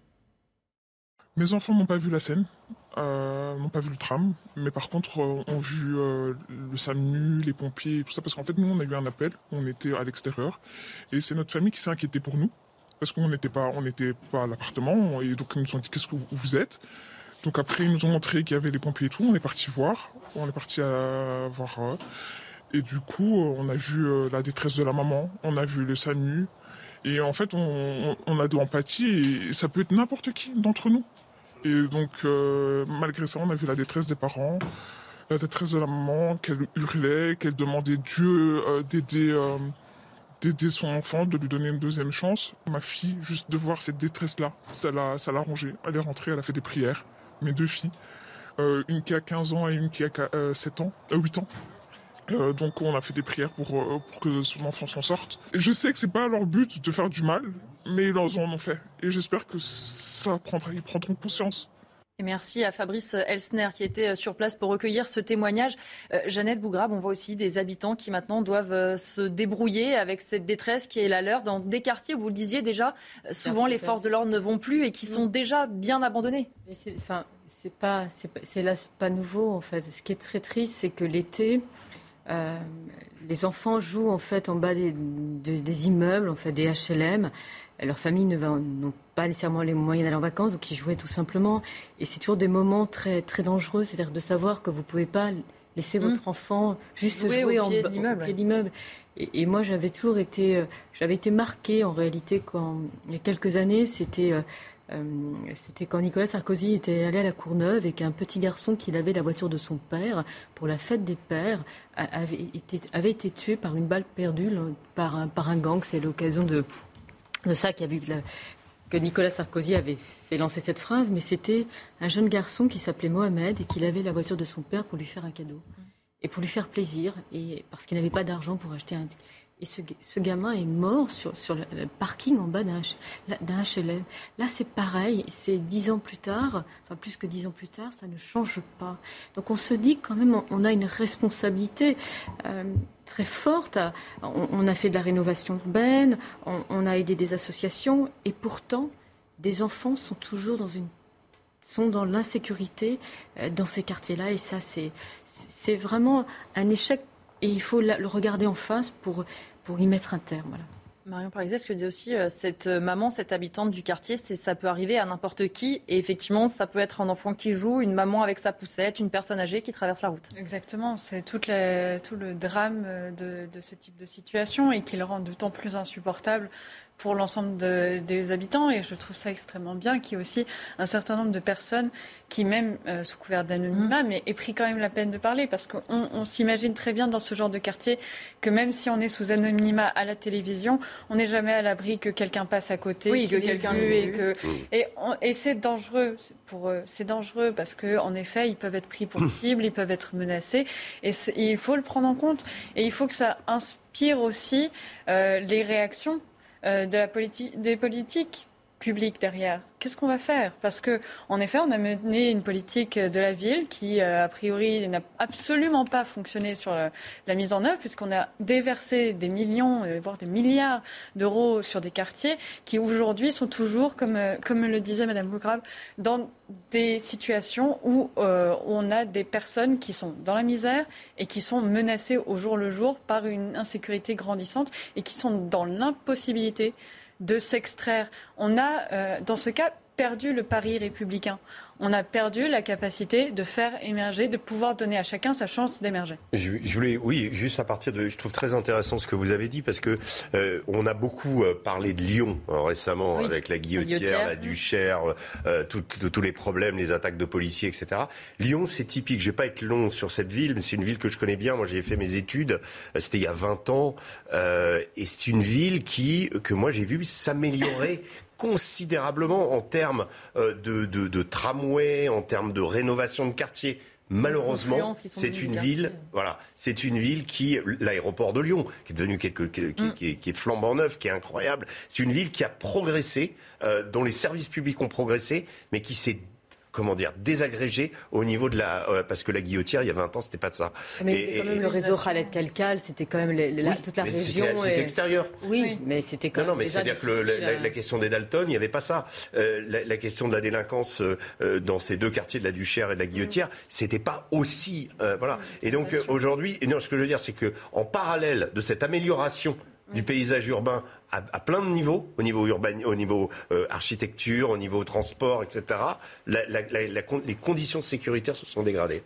Mes enfants n'ont pas vu la scène, euh, n'ont pas vu le tram, mais par contre euh, ont vu euh, le SAMU, les pompiers, et tout ça, parce qu'en fait nous on a eu un appel, on était à l'extérieur, et c'est notre famille qui s'est inquiétée pour nous, parce qu'on n'était pas, pas à l'appartement, et donc ils nous ont dit qu'est-ce que vous êtes? Donc après ils nous ont montré qu'il y avait les pompiers et tout, on est parti voir, on est parti à voir, et du coup on a vu la détresse de la maman, on a vu le SAMU, et en fait on a de l'empathie, et ça peut être n'importe qui d'entre nous. Et donc, euh, malgré ça, on a vu la détresse des parents, la détresse de la maman, qu'elle hurlait, qu'elle demandait Dieu euh, d'aider, euh, d'aider son enfant, de lui donner une deuxième chance. Ma fille, juste de voir cette détresse-là, ça l'a, ça l'a rongée. Elle est rentrée, elle a fait des prières. Mes deux filles, une qui a 15 ans et une qui a 7 ans, 8 ans. donc on a fait des prières pour, pour que son enfant s'en sorte. Et je sais que c'est pas leur but de faire du mal, mais ils en ont fait. Et j'espère que ça prendra, ils prendront conscience. Et merci à Fabrice Elsner qui était euh, sur place pour recueillir ce témoignage. Euh, Jeannette Bougrab, on voit aussi des habitants qui maintenant doivent euh, se débrouiller avec cette détresse qui est la leur dans des quartiers où vous le disiez déjà, souvent les forces de l'ordre ne vont plus et qui sont déjà bien abandonnés. Enfin, c'est pas, c'est là pas nouveau en fait. Ce qui est très triste, c'est que l'été, les enfants jouent en fait en bas des, des immeubles, en fait des HLM leurs familles n'ont pas nécessairement les moyens d'aller en vacances, donc ils jouaient tout simplement. Et c'est toujours des moments très, très dangereux, c'est-à-dire de savoir que vous ne pouvez pas laisser mmh. votre enfant juste jouer, en pied d'immeuble. Et, moi, j'avais toujours été, euh, j'avais été marquée en réalité quand, il y a quelques années, c'était, euh, euh, c'était quand Nicolas Sarkozy était allé à la Courneuve et qu'un petit garçon qui avait la voiture de son père pour la fête des pères avait été, avait été tué par une balle perdue par un, par un gang. C'est l'occasion de de ça qui a vu que, Nicolas Sarkozy avait fait lancer cette phrase, mais c'était un jeune garçon qui s'appelait Mohamed et qui avait la voiture de son père pour lui faire un cadeau et pour lui faire plaisir, et parce qu'il n'avait pas d'argent pour acheter un. Et ce, gamin est mort sur, sur le, parking en bas d'un HLM. Là, c'est pareil. C'est dix ans plus tard, enfin plus que dix ans plus tard, ça ne change pas. Donc on se dit quand même, on, a une responsabilité euh, très forte. On, a fait de la rénovation urbaine, on, a aidé des associations, et pourtant, des enfants sont toujours dans une sont dans l'insécurité euh, dans ces quartiers-là et ça c'est vraiment un échec et il faut le regarder en face pour pour y mettre un terme. Marion Pariset, ce que disait aussi euh, cette euh, maman, cette habitante du quartier, c'est ça peut arriver à n'importe qui. Et effectivement, ça peut être un enfant qui joue, une maman avec sa poussette, une personne âgée qui traverse la route. Exactement, c'est tout le drame euh, de, de, ce type de situation et qui le rend d'autant plus insupportable pour l'ensemble des habitants. Et je trouve ça extrêmement bien qu'il y ait aussi un certain nombre de personnes qui, même euh, sous couvert d'anonymat, mm. mais aient pris quand même la peine de parler. Parce qu'on on, s'imagine très bien dans ce genre de quartier que même si on est sous anonymat à la télévision, on n'est jamais à l'abri que quelqu'un passe à côté, oui, que quelqu'un vu, et que mm. et, et c'est dangereux pour eux. C'est dangereux parce que en effet, ils peuvent être pris pour cible, ils peuvent être menacés, et il faut le prendre en compte. Et il faut que ça inspire aussi euh, les réactions de la politique, des politiques publiques derrière. Qu'est-ce qu'on va faire? Parce que, en effet, on a mené une politique de la ville qui, euh, a priori, n'a absolument pas fonctionné sur la, mise en œuvre, puisqu'on a déversé des millions, euh, voire des milliards d'euros sur des quartiers qui, aujourd'hui, sont toujours, comme, comme le disait Madame Bougrave, dans des situations où on a des personnes qui sont dans la misère et qui sont menacées au jour le jour par une insécurité grandissante et qui sont dans l'impossibilité de s'extraire. On a, euh, dans ce cas, perdu le pari républicain on a perdu la capacité de faire émerger, de pouvoir donner à chacun sa chance d'émerger. Je, voulais, oui, juste à partir de, je trouve très intéressant ce que vous avez dit parce que euh, on a beaucoup euh, parlé de Lyon euh, récemment avec la guillotière, la, duchère, tous les problèmes, les attaques de policiers, etc. Lyon, c'est typique. Je vais pas être long sur cette ville, mais c'est une ville que je connais bien. Moi, j'ai fait mes études. C'était il y a 20 ans, et c'est une ville qui que moi j'ai vu s'améliorer considérablement en termes euh, de, de, tramway, en termes de rénovation de quartier. Malheureusement, c'est une ville, voilà, c'est une ville qui, l'aéroport de Lyon, qui est devenu quelque, qui, mm. qui, est, flambant neuf, qui est incroyable. C'est une ville qui a progressé, euh, dont les services publics ont progressé, mais qui s'est comment dire, désagrégé au niveau de la. Euh, parce que la guillotière, il y a 20 ans, c'était pas de ça. Mais quand même le réseau Khaled Kalkal, c'était quand même toute la région. C'était extérieur. Oui, mais c'était quand même. Non, non mais c'est-à-dire que la, question des Dalton, il n'y avait pas ça. Euh, la, question de la délinquance euh, dans ces deux quartiers de la Duchère et de la Guillotière, c'était pas aussi. voilà. Et donc aujourd'hui, non, ce que je veux dire, c'est que en parallèle de cette amélioration du paysage urbain à, plein de niveaux, au niveau urbain, au niveau euh, architecture, au niveau transport, etc. les conditions sécuritaires se sont dégradées.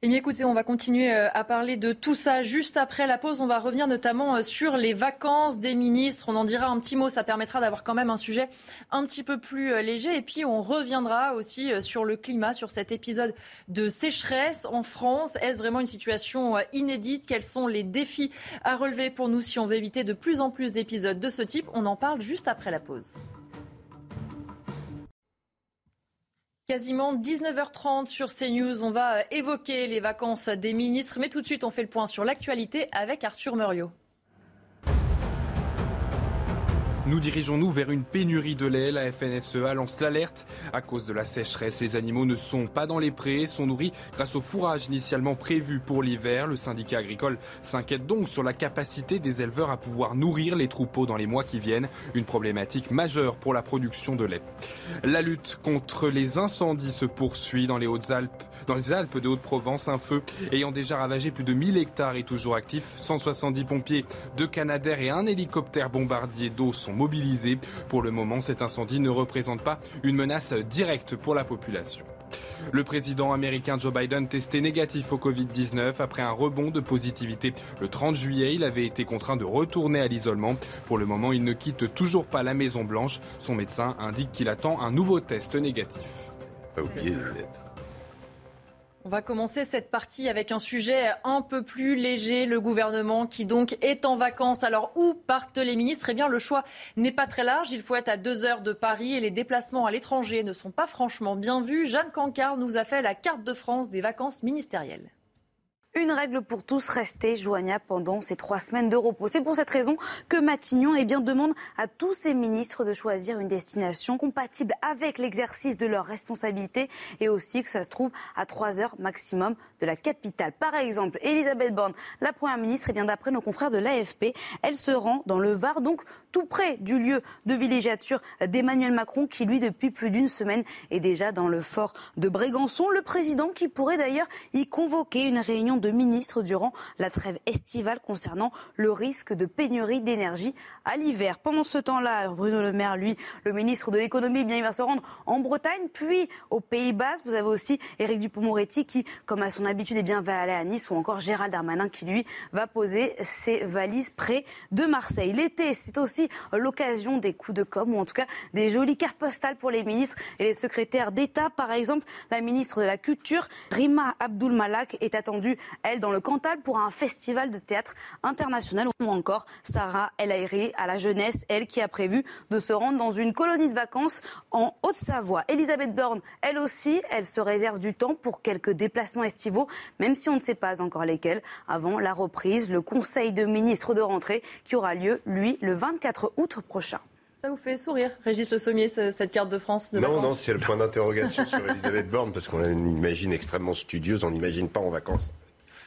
Eh bien, écoutez, on va continuer euh, à parler de tout ça juste après la pause. On va revenir notamment euh, sur les vacances des ministres. On en dira un petit mot. Ça permettra d'avoir quand même un sujet un petit peu plus euh, léger. Et puis, on reviendra aussi sur le climat, sur cet épisode de sécheresse en France. Est-ce vraiment une situation inédite? Quels sont les défis à relever pour nous si on veut éviter de plus en plus d'épisodes de ce type? On en parle juste après la pause. Quasiment 19h30 sur CNews. On va évoquer les vacances des ministres. Mais tout de suite, on fait le point sur l'actualité avec Arthur Muriot. Nous dirigeons-nous vers une pénurie de lait La FNSEA lance l'alerte. À cause de la sécheresse, les animaux ne sont pas dans les prés, sont nourris grâce au fourrage initialement prévu pour l'hiver. Le syndicat agricole s'inquiète donc sur la capacité des éleveurs à pouvoir nourrir les troupeaux dans les mois qui viennent. Une problématique majeure pour la production de lait. La lutte contre les incendies se poursuit dans les Hautes-Alpes. Dans les Alpes de Haute-Provence, un feu ayant déjà ravagé plus de 1000 hectares est toujours actif. 170 pompiers, deux canadaires et un hélicoptère bombardier d'eau sont mobilisés. Pour le moment, cet incendie ne représente pas une menace directe pour la population. Le président américain Joe Biden testé négatif au Covid-19 après un rebond de positivité. Le 30 juillet, il avait été contraint de retourner à l'isolement. Pour le moment, il ne quitte toujours pas la Maison Blanche. Son médecin indique qu'il attend un nouveau test négatif. On va commencer cette partie avec un sujet un peu plus léger. Le gouvernement qui donc est en vacances. Alors où partent les ministres? Eh bien le choix n'est pas très large. Il faut être à deux heures de Paris et les déplacements à l'étranger ne sont pas franchement bien vus. Jeanne Cancard nous a fait la carte de France des vacances ministérielles. Une règle pour tous, rester joignable pendant ces trois semaines de repos. C'est pour cette raison que Matignon eh bien, demande à tous ses ministres de choisir une destination compatible avec l'exercice de leurs responsabilités et aussi que ça se trouve à trois heures maximum de la capitale. Par exemple, Elisabeth Borne, la première ministre, eh bien d'après nos confrères de l'AFP, elle se rend dans le Var, donc tout près du lieu de villégiature d'Emmanuel Macron, qui lui, depuis plus d'une semaine, est déjà dans le fort de Brégançon. Le président qui pourrait d'ailleurs y convoquer une réunion de de durant la trêve estivale concernant le risque de pénurie d'énergie à l'hiver. Pendant ce temps-là, Bruno Le Maire, lui, le ministre de l'économie, bien, il va se rendre en Bretagne, puis aux Pays-Bas. Vous avez aussi Éric Dupond-Moretti qui, comme à son habitude, est bien va aller à Nice, ou encore Gérald Darmanin qui, lui, va poser ses valises près de Marseille. L'été, c'est aussi l'occasion des coups de com', ou en tout cas des jolies cartes postales pour les ministres et les secrétaires d'État. Par exemple, la ministre de la Culture, Rima Abdul Malak, est attendue, elle, dans le Cantal pour un festival de théâtre international. Ou encore Sarah El Haïry à la jeunesse, elle qui a prévu de se rendre dans une colonie de vacances en Haute-Savoie. Elisabeth Dorn, elle aussi, elle se réserve du temps pour quelques déplacements estivaux, même si on ne sait pas encore lesquels, avant la reprise, le Conseil de ministres de rentrée qui aura lieu, lui, le 24 août prochain. Ça vous fait sourire, Régis Le Sommier, cette carte de France de Non, non, c'est le point d'interrogation sur Elisabeth Borne, parce qu'on l'imagine extrêmement studieuse, on n'imagine pas en vacances.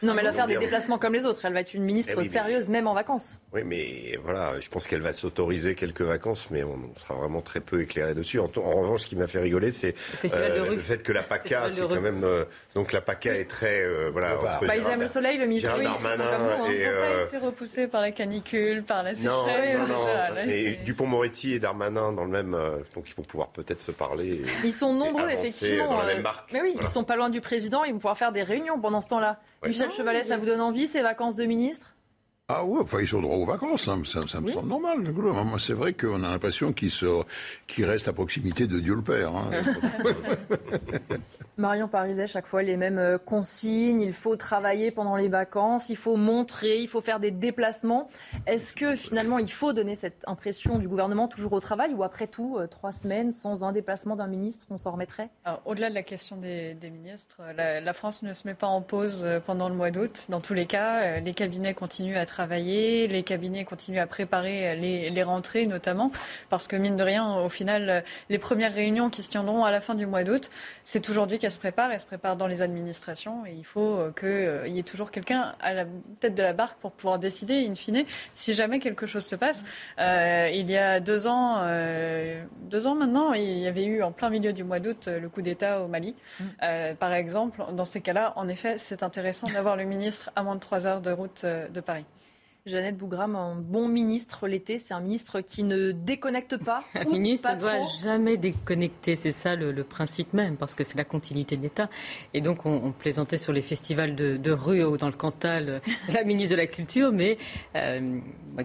Non, mais elle va faire des déplacements comme les autres. Elle va être une ministre eh sérieuse, même en vacances. Oui, mais voilà, je pense qu'elle va s'autoriser quelques vacances, mais on sera vraiment très peu éclairé dessus. En, revanche, ce qui m'a fait rigoler, c'est euh, le, fait que la PACA, c'est quand même. Euh, donc la PACA est très. Euh, voilà, entre, bah, Le Soleil, le ministre oui, Darmanin hein. et. Euh... pas été repoussés par la canicule, par la sécheresse. Non, non, non. mais Dupont-Moretti et Darmanin dans le même. donc ils vont pouvoir peut-être se parler. ils sont nombreux, effectivement. Dans la même marque. Mais oui, ils sont pas loin du président, ils vont pouvoir faire des réunions pendant ce temps-là. Michel Chevalet, ça vous donne envie, ces vacances de ministre? Ah ouais, enfin, ils ont droit aux vacances, hein. ça, ça, me semble normal. Moi, c'est vrai qu'on a l'impression qu'ils qu restent à proximité de Dieu le Père. Hein. Marion Pariset, chaque fois les mêmes euh, consignes. Il faut travailler pendant les vacances, il faut montrer, il faut faire des déplacements. Est-ce que finalement il faut donner cette impression du gouvernement toujours au travail ou après tout, euh, trois semaines sans un déplacement d'un ministre, on s'en remettrait? Au-delà de la question des, ministres, la, France ne se met pas en pause euh, pendant le mois d'août. Dans tous les cas, les cabinets continuent à travailler, les cabinets continuent à préparer les, les rentrées notamment, parce que mine de rien, au final, les premières réunions qui se tiendront à la fin du mois d'août, c'est aujourd'hui qu'elle se prépare, elle se prépare dans les administrations et il faut euh, qu'il euh, y ait toujours quelqu'un à la tête de la barque pour pouvoir décider, in fine, si jamais quelque chose se passe. Euh, il y a deux ans, deux ans maintenant, il y avait eu en plein milieu du mois d'août le coup d'État au Mali. Mm. par exemple, dans ces cas-là, en effet, c'est intéressant d'avoir le ministre à moins de trois heures de route de Paris. Jeannette Bougram, un bon ministre l'été, c'est un ministre qui ne déconnecte pas. Un ministre ne doit jamais déconnecter, c'est ça le, principe même, parce que c'est la continuité de l'État. Et donc on, plaisantait sur les festivals de, rue dans le Cantal, la ministre de la Culture, mais euh,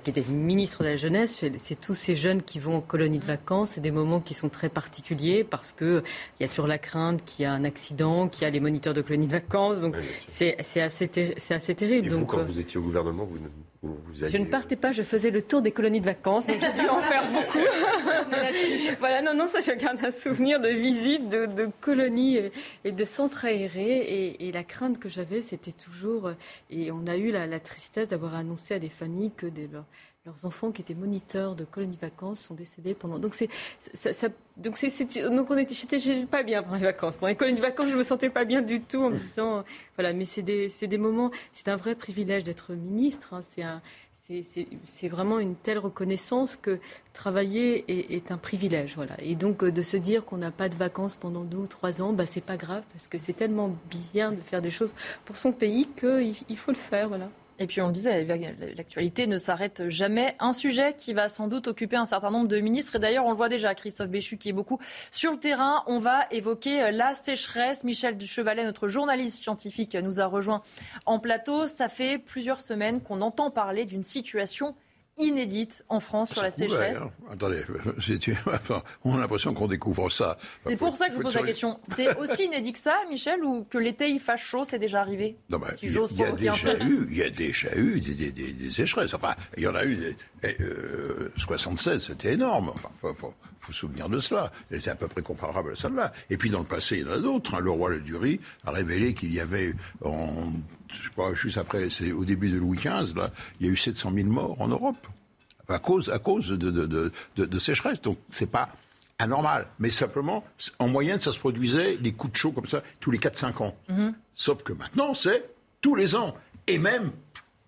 qui était ministre de la Jeunesse, c'est tous ces jeunes qui vont en colonie de vacances, c'est des moments qui sont très particuliers, parce qu'il y a toujours la crainte qu'il y a un accident, qu'il y a les moniteurs de colonie de vacances, donc c'est assez, assez terrible. Et vous, quand euh, vous étiez au gouvernement, vous je ne partais pas, je faisais le tour des colonies de vacances, donc j'ai dû en faire beaucoup. voilà, non, non, ça, je garde un souvenir de visite de, colonies et, de centres aérés. Et, la crainte que j'avais, c'était toujours. Et on a eu la, tristesse d'avoir annoncé à des familles que des, leurs enfants qui étaient moniteurs de colonies vacances sont décédés pendant. Donc c'est ça, donc c'est donc on était j'étais pas bien pendant les vacances. Pendant les colonies vacances, je me sentais pas bien du tout en me disant voilà. Mais c'est des c'est des moments. C'est un vrai privilège d'être ministre. Hein. c'est un c'est vraiment une telle reconnaissance que travailler est, un privilège. Voilà. Et donc euh, de se dire qu'on n'a pas de vacances pendant deux ou trois ans, bah, c'est pas grave parce que c'est tellement bien de faire des choses pour son pays qu'il il faut le faire. Voilà. Et puis on disait, l'actualité ne s'arrête jamais. Un sujet qui va sans doute occuper un certain nombre de ministres. Et d'ailleurs, on le voit déjà, Christophe Béchu qui est beaucoup sur le terrain. On va évoquer euh, la sécheresse. Michel Duchevalet, notre journaliste scientifique, nous a rejoint en plateau. Ça fait plusieurs semaines qu'on entend parler d'une situation inédite en France sur la sécheresse. Hein. Attendez, enfin, on a l'impression qu'on découvre ça. c'est pour ça que je vous pose la question. C'est aussi inédit que ça, Michel, ou que l'été il fasse chaud, c'est déjà arrivé Non, mais il, y a, déjà eu, il y a déjà eu des, des, des, sécheresses. Enfin, il y en a eu. Euh, 76, c'était énorme. Enfin, faut, faut, faut, se souvenir de cela. C'est à peu près comparable à celle-là. Et puis dans le passé, il y en a d'autres. Hein. Le roi Le Durie a révélé qu'il y avait en je crois, juste après, c'est au début de Louis XV, là, il y a eu 700 000 morts en Europe à cause, à cause de, de, de, de sécheresse. Donc c'est pas anormal, mais simplement, en moyenne, ça se produisait les coups de chaud comme ça tous les 4-5 ans. Mm-hmm. Sauf que maintenant, c'est tous les ans, et même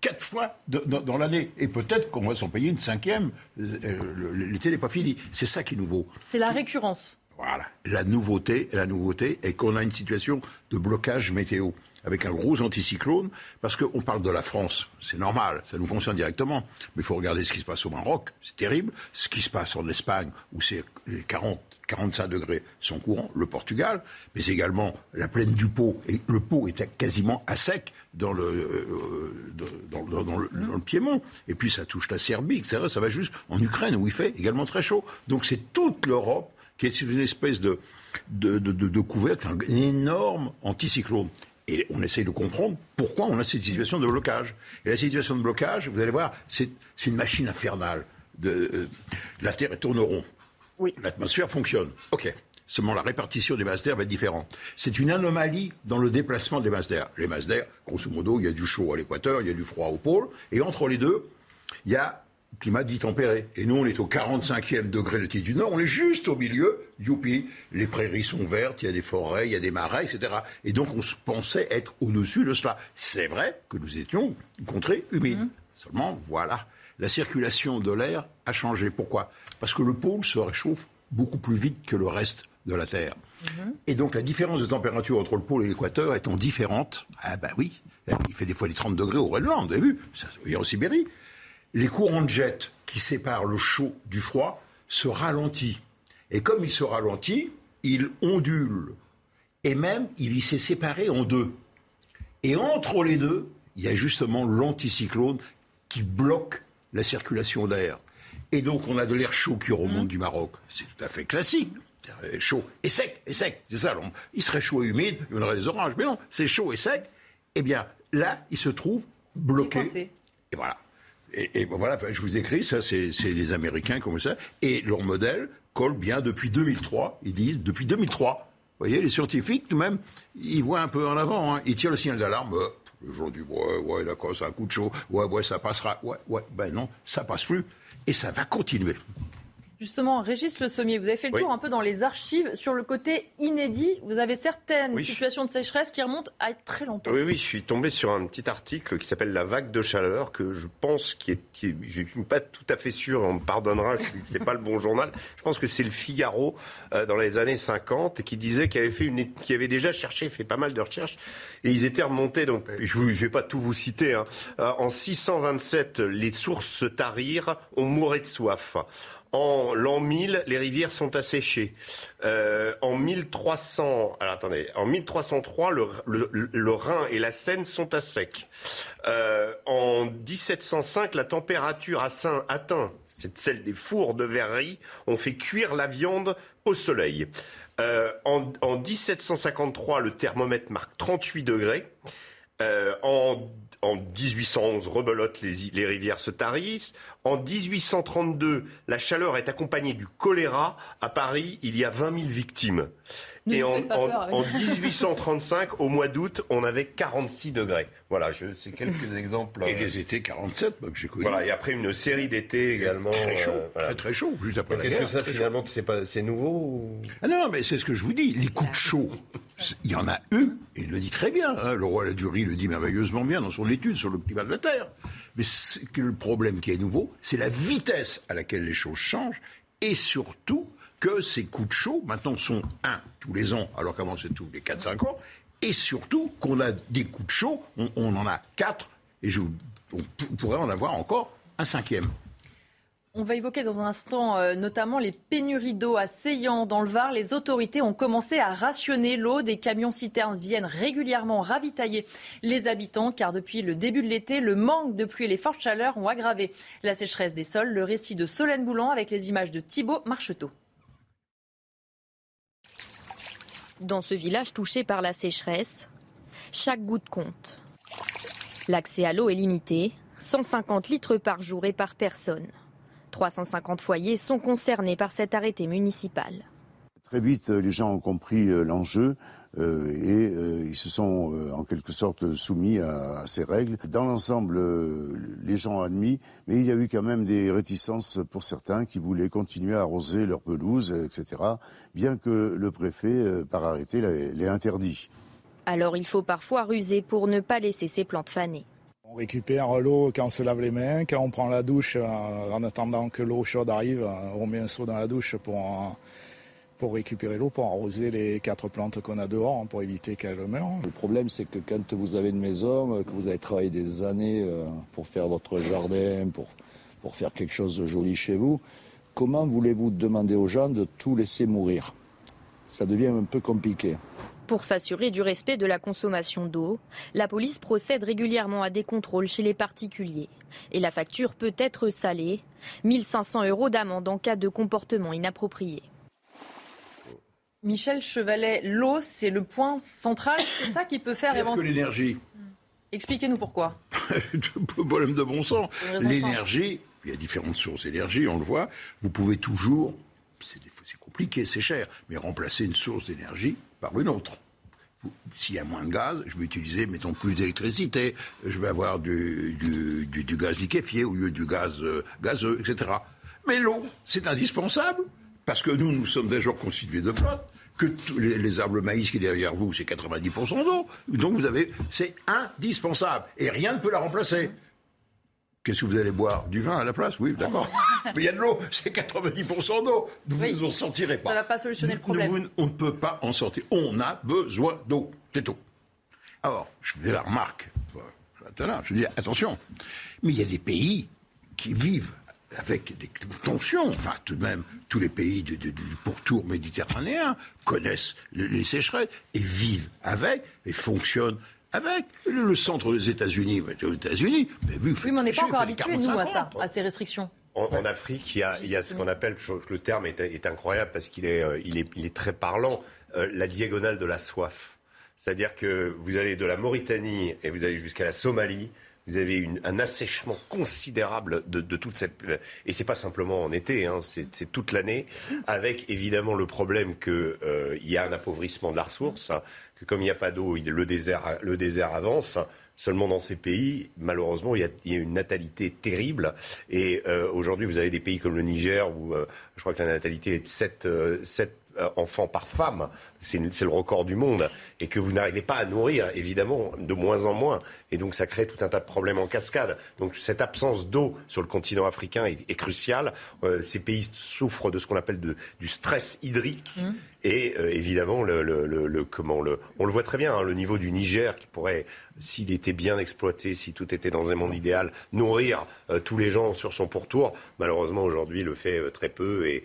quatre fois dans, l'année. Et peut-être qu'on va s'en payer une cinquième. Euh, l'été n'est pas fini. C'est ça qui est nouveau. C'est la récurrence. Voilà. La nouveauté, la nouveauté est qu'on a une situation de blocage météo avec un gros anticyclone, parce qu'on parle de la France, c'est normal, ça nous concerne directement. Mais il faut regarder ce qui se passe au Maroc, c'est terrible. Ce qui se passe en Espagne, où c'est les 40, 45 degrés sont courants, le Portugal, mais également la plaine du Pau. Et le Pau est quasiment à sec dans le, euh, dans, dans- dans le, dans le Piémont. Et puis ça touche la Serbie, etc. Ça va juste en Ukraine, où il fait également très chaud. Donc c'est toute l'Europe qui est une espèce de, de, de, de- de couvercle, un énorme anticyclone. Et on essaye de comprendre pourquoi on a cette situation de blocage. Et la situation de blocage, vous allez voir, c'est c'est une machine infernale. De, euh, la Terre tourne rond. Oui. L'atmosphère fonctionne. OK. Seulement la répartition des masses d'air va être différente. C'est une anomalie dans le déplacement des masses d'air. Les masses d'air, grosso modo, il y a du chaud à l'équateur, il y a du froid au pôle, et entre les deux, il y a un climat dit tempéré. Et nous, on est au 45e degré de latitude nord, on est juste au milieu, youpi, les prairies sont vertes, il y a des forêts, il y a des marais, etc. Et donc on se pensait être au-dessus de cela. C'est vrai que nous étions une contrée humide. Seulement, voilà, la circulation de l'air a changé. Pourquoi? Parce que le pôle se réchauffe beaucoup plus vite que le reste de la Terre. Et donc la différence de température entre le pôle et l'équateur étant différente, ah bah oui, il fait des fois des 30 degrés au Groenland, vous avez vu, et en Sibérie. Les courants de jet qui séparent le chaud du froid se ralentissent. Et comme il se ralentit, il ondule. Et même, il s'est séparé en deux. Et entre les deux, il y a justement l'anticyclone qui bloque la circulation d'air. Et donc, on a de l'air chaud qui remonte du Maroc. C'est tout à fait classique. Chaud et sec, et sec. C'est ça. alors, Il serait chaud et humide, il y aurait des orages. Mais non, c'est chaud et sec. Eh bien, là, il se trouve bloqué. Et voilà. Et, et voilà, enfin, je vous écris, ça, c'est c'est les Américains comme ça. Et leur modèle colle bien depuis 2003. Ils disent, depuis 2003. Vous voyez, les scientifiques, tout de même, ils voient un peu en avant. hein. Ils tirent le signal d'alarme. euh, le jour du ouais, ouais, d'accord, c'est un coup de chaud. Ouais, ouais, ça passera. Ouais, ouais, ben non, ça passe plus. Et ça va continuer. Justement, Régis Le Sommier, vous avez fait le Oui. tour un peu dans les archives sur le côté inédit. Vous avez certaines Oui, je- situations de sécheresse qui remontent à très longtemps. Oui, oui, je suis tombé sur un petit article qui s'appelle La vague de chaleur, que je pense qui est, qui est- je suis pas tout à fait sûr, on me pardonnera si c'est pas le bon journal. Je pense que c'est le Figaro euh, dans les années 50 et qui disait qu'il avait fait une, qui avait déjà cherché, fait pas mal de recherches et ils étaient remontés. Donc, je, vous- je vais pas tout vous citer. hein. Euh, en 627, les sources se tarirent, on mourait de soif. En l'an 1000, les rivières sont asséchées. Euh, en 1300, alors attendez, en 1303, le, le, le Rhin et la Seine sont à sec. Euh, en 1705, la température a sein- atteint, c'est celle des fours de verrerie, on fait cuire la viande au soleil. Euh, en, en 1753, le thermomètre marque 38 degrés. Euh, en, en 1811, rebelote, les, les rivières se tarissent. En 1832, la chaleur est accompagnée du choléra. À Paris, il y a 20 000 victimes. Ne Et en, en- en 1835, au mois d'août, on avait 46 degrés. Voilà, je, c'est quelques exemples. Et euh, les étés 47, moi, que j'ai connu. Voilà, et après une série d'étés également. Très chaud, euh, voilà. très très chaud, juste après la Qu'est-ce guerre. que ça finalement, c'est pas, c'est nouveau ou... Ah non, mais c'est ce que je vous dis. Les coups de chaud, il y en a eu, et il le dit très bien. hein, le roi Ladurie le dit merveilleusement bien dans son étude sur le climat de la Terre. Mais que le problème qui est nouveau, c'est la vitesse à laquelle les choses changent, et surtout que ces coups de chaud, maintenant, sont un tous les ans, alors qu'avant c'était tous les 4-5 ans, et surtout qu'on a des coups de chaud, on, en a quatre, et je, on pourrait en avoir encore un cinquième. On va évoquer dans un instant euh, notamment les pénuries d'eau à Seillan dans le Var. Les autorités ont commencé à rationner l'eau. Des camions-citernes viennent régulièrement ravitailler les habitants car depuis le début de l'été, le manque de pluie et les fortes chaleurs ont aggravé la sécheresse des sols. Le récit de Solène Boulan avec les images de Thibaut Marcheteau. Dans ce village touché par la sécheresse, chaque goutte compte. L'accès à l'eau est limité, 150 litres par jour et par personne. 350 foyers sont concernés par cet arrêté municipal. Très vite, les gens ont compris euh, l'enjeu euh, et euh, ils se sont euh, en quelque sorte soumis à, à ces règles. Dans l'ensemble, euh, les gens ont admis, mais il y a eu quand même des réticences pour certains qui voulaient continuer à arroser leur pelouse, etc., bien que le préfet, euh, par arrêté, l'ait interdit. Alors il faut parfois ruser pour ne pas laisser ses plantes faner. On récupère l'eau quand on se lave les mains, quand on prend la douche, en attendant que l'eau chaude arrive, on met un seau dans la douche pour, euh, pour récupérer l'eau, pour arroser les quatre plantes qu'on a dehors, hein, pour éviter qu'elles meurent. Le problème, c'est que quand vous avez une maison, que vous avez travaillé des années euh, pour faire votre jardin, pour, pour faire quelque chose de joli chez vous, comment voulez-vous demander aux gens de tout laisser mourir? Ça devient un peu compliqué. Pour s'assurer du respect de la consommation d'eau, la police procède régulièrement à des contrôles chez les particuliers. Et la facture peut être salée, 1500 euros d'amende en cas de comportement inapproprié. Michel Chevalet, l'eau, c'est le point central, c'est ça qui peut faire que éventuellement. l'énergie. Expliquez-nous pourquoi. Problème de bon sens. L'énergie, il y a différentes sources d'énergie, on le voit. Vous pouvez toujours, c'est compliqué, c'est cher, mais remplacer une source d'énergie par une autre. S'il y a moins de gaz, je vais utiliser, mettons, plus d'électricité. Je vais avoir du, du- du- du gaz liquéfié au lieu du gaz euh, gazeux, etc. Mais l'eau, c'est indispensable, parce que nous, nous sommes gens constitués de flotte, que tous les, les arbres maïs qui est derrière vous, c'est 90% d'eau. Donc vous avez, c'est indispensable. Et rien ne peut la remplacer. Qu'est-ce que vous allez boire? Du vin à la place? Oui, d'accord. Mais il y a de l'eau, c'est 90% d'eau. Vous ne en sortirez pas. Ça ne va pas solutionner le problème. Nous, on ne peut pas en sortir. On a besoin d'eau. C'est tout. Alors, je fais la remarque. Maintenant, je dis attention. Mais il y a des pays qui vivent avec des tensions. Enfin, tout de même, tous les pays du, du- du pourtour méditerranéen connaissent le- les sécheresses et vivent avec et fonctionnent avec. Le, le centre des États-Unis, mais aux États-Unis, mais vous, Oui, mais on n'est pas encore faites habitués, nous, à 40-50. ça, à ces restrictions. En, en Afrique, il y a, il y a ce qu'on appelle, je trouve que le terme est, est incroyable parce qu'il est, euh, il est, il est très parlant, euh, la diagonale de la soif. C'est-à-dire que vous allez de la Mauritanie et vous allez jusqu'à la Somalie, vous avez une- un assèchement considérable de, toute cette... Et c'est pas simplement en été, hein, c'est toute l'année, avec évidemment le problème qu'il y a un appauvrissement de la ressource, hein, que comme il n'y a pas d'eau, le désert, le désert avance. Seulement dans ces pays, malheureusement, il y a, une natalité terrible. Et euh, aujourd'hui, vous avez des pays comme le Niger où euh, je crois que la natalité est de 7, enfants par femme. C'est le record du monde. Et que vous n'arrivez pas à nourrir, évidemment, de moins en moins. Et donc, ça crée tout un tas de problèmes en cascade. Donc, cette absence d'eau sur le continent africain est, est cruciale. Euh, ces pays souffrent de ce qu'on appelle de- du stress hydrique. Et euh, évidemment, le, le- le- comment le, on le voit très bien, hein, le niveau du Niger qui pourrait, s'il était bien exploité, si tout était dans un monde idéal, nourrir euh, tous les gens sur son pourtour. Malheureusement, aujourd'hui, le fait euh, très peu. Et,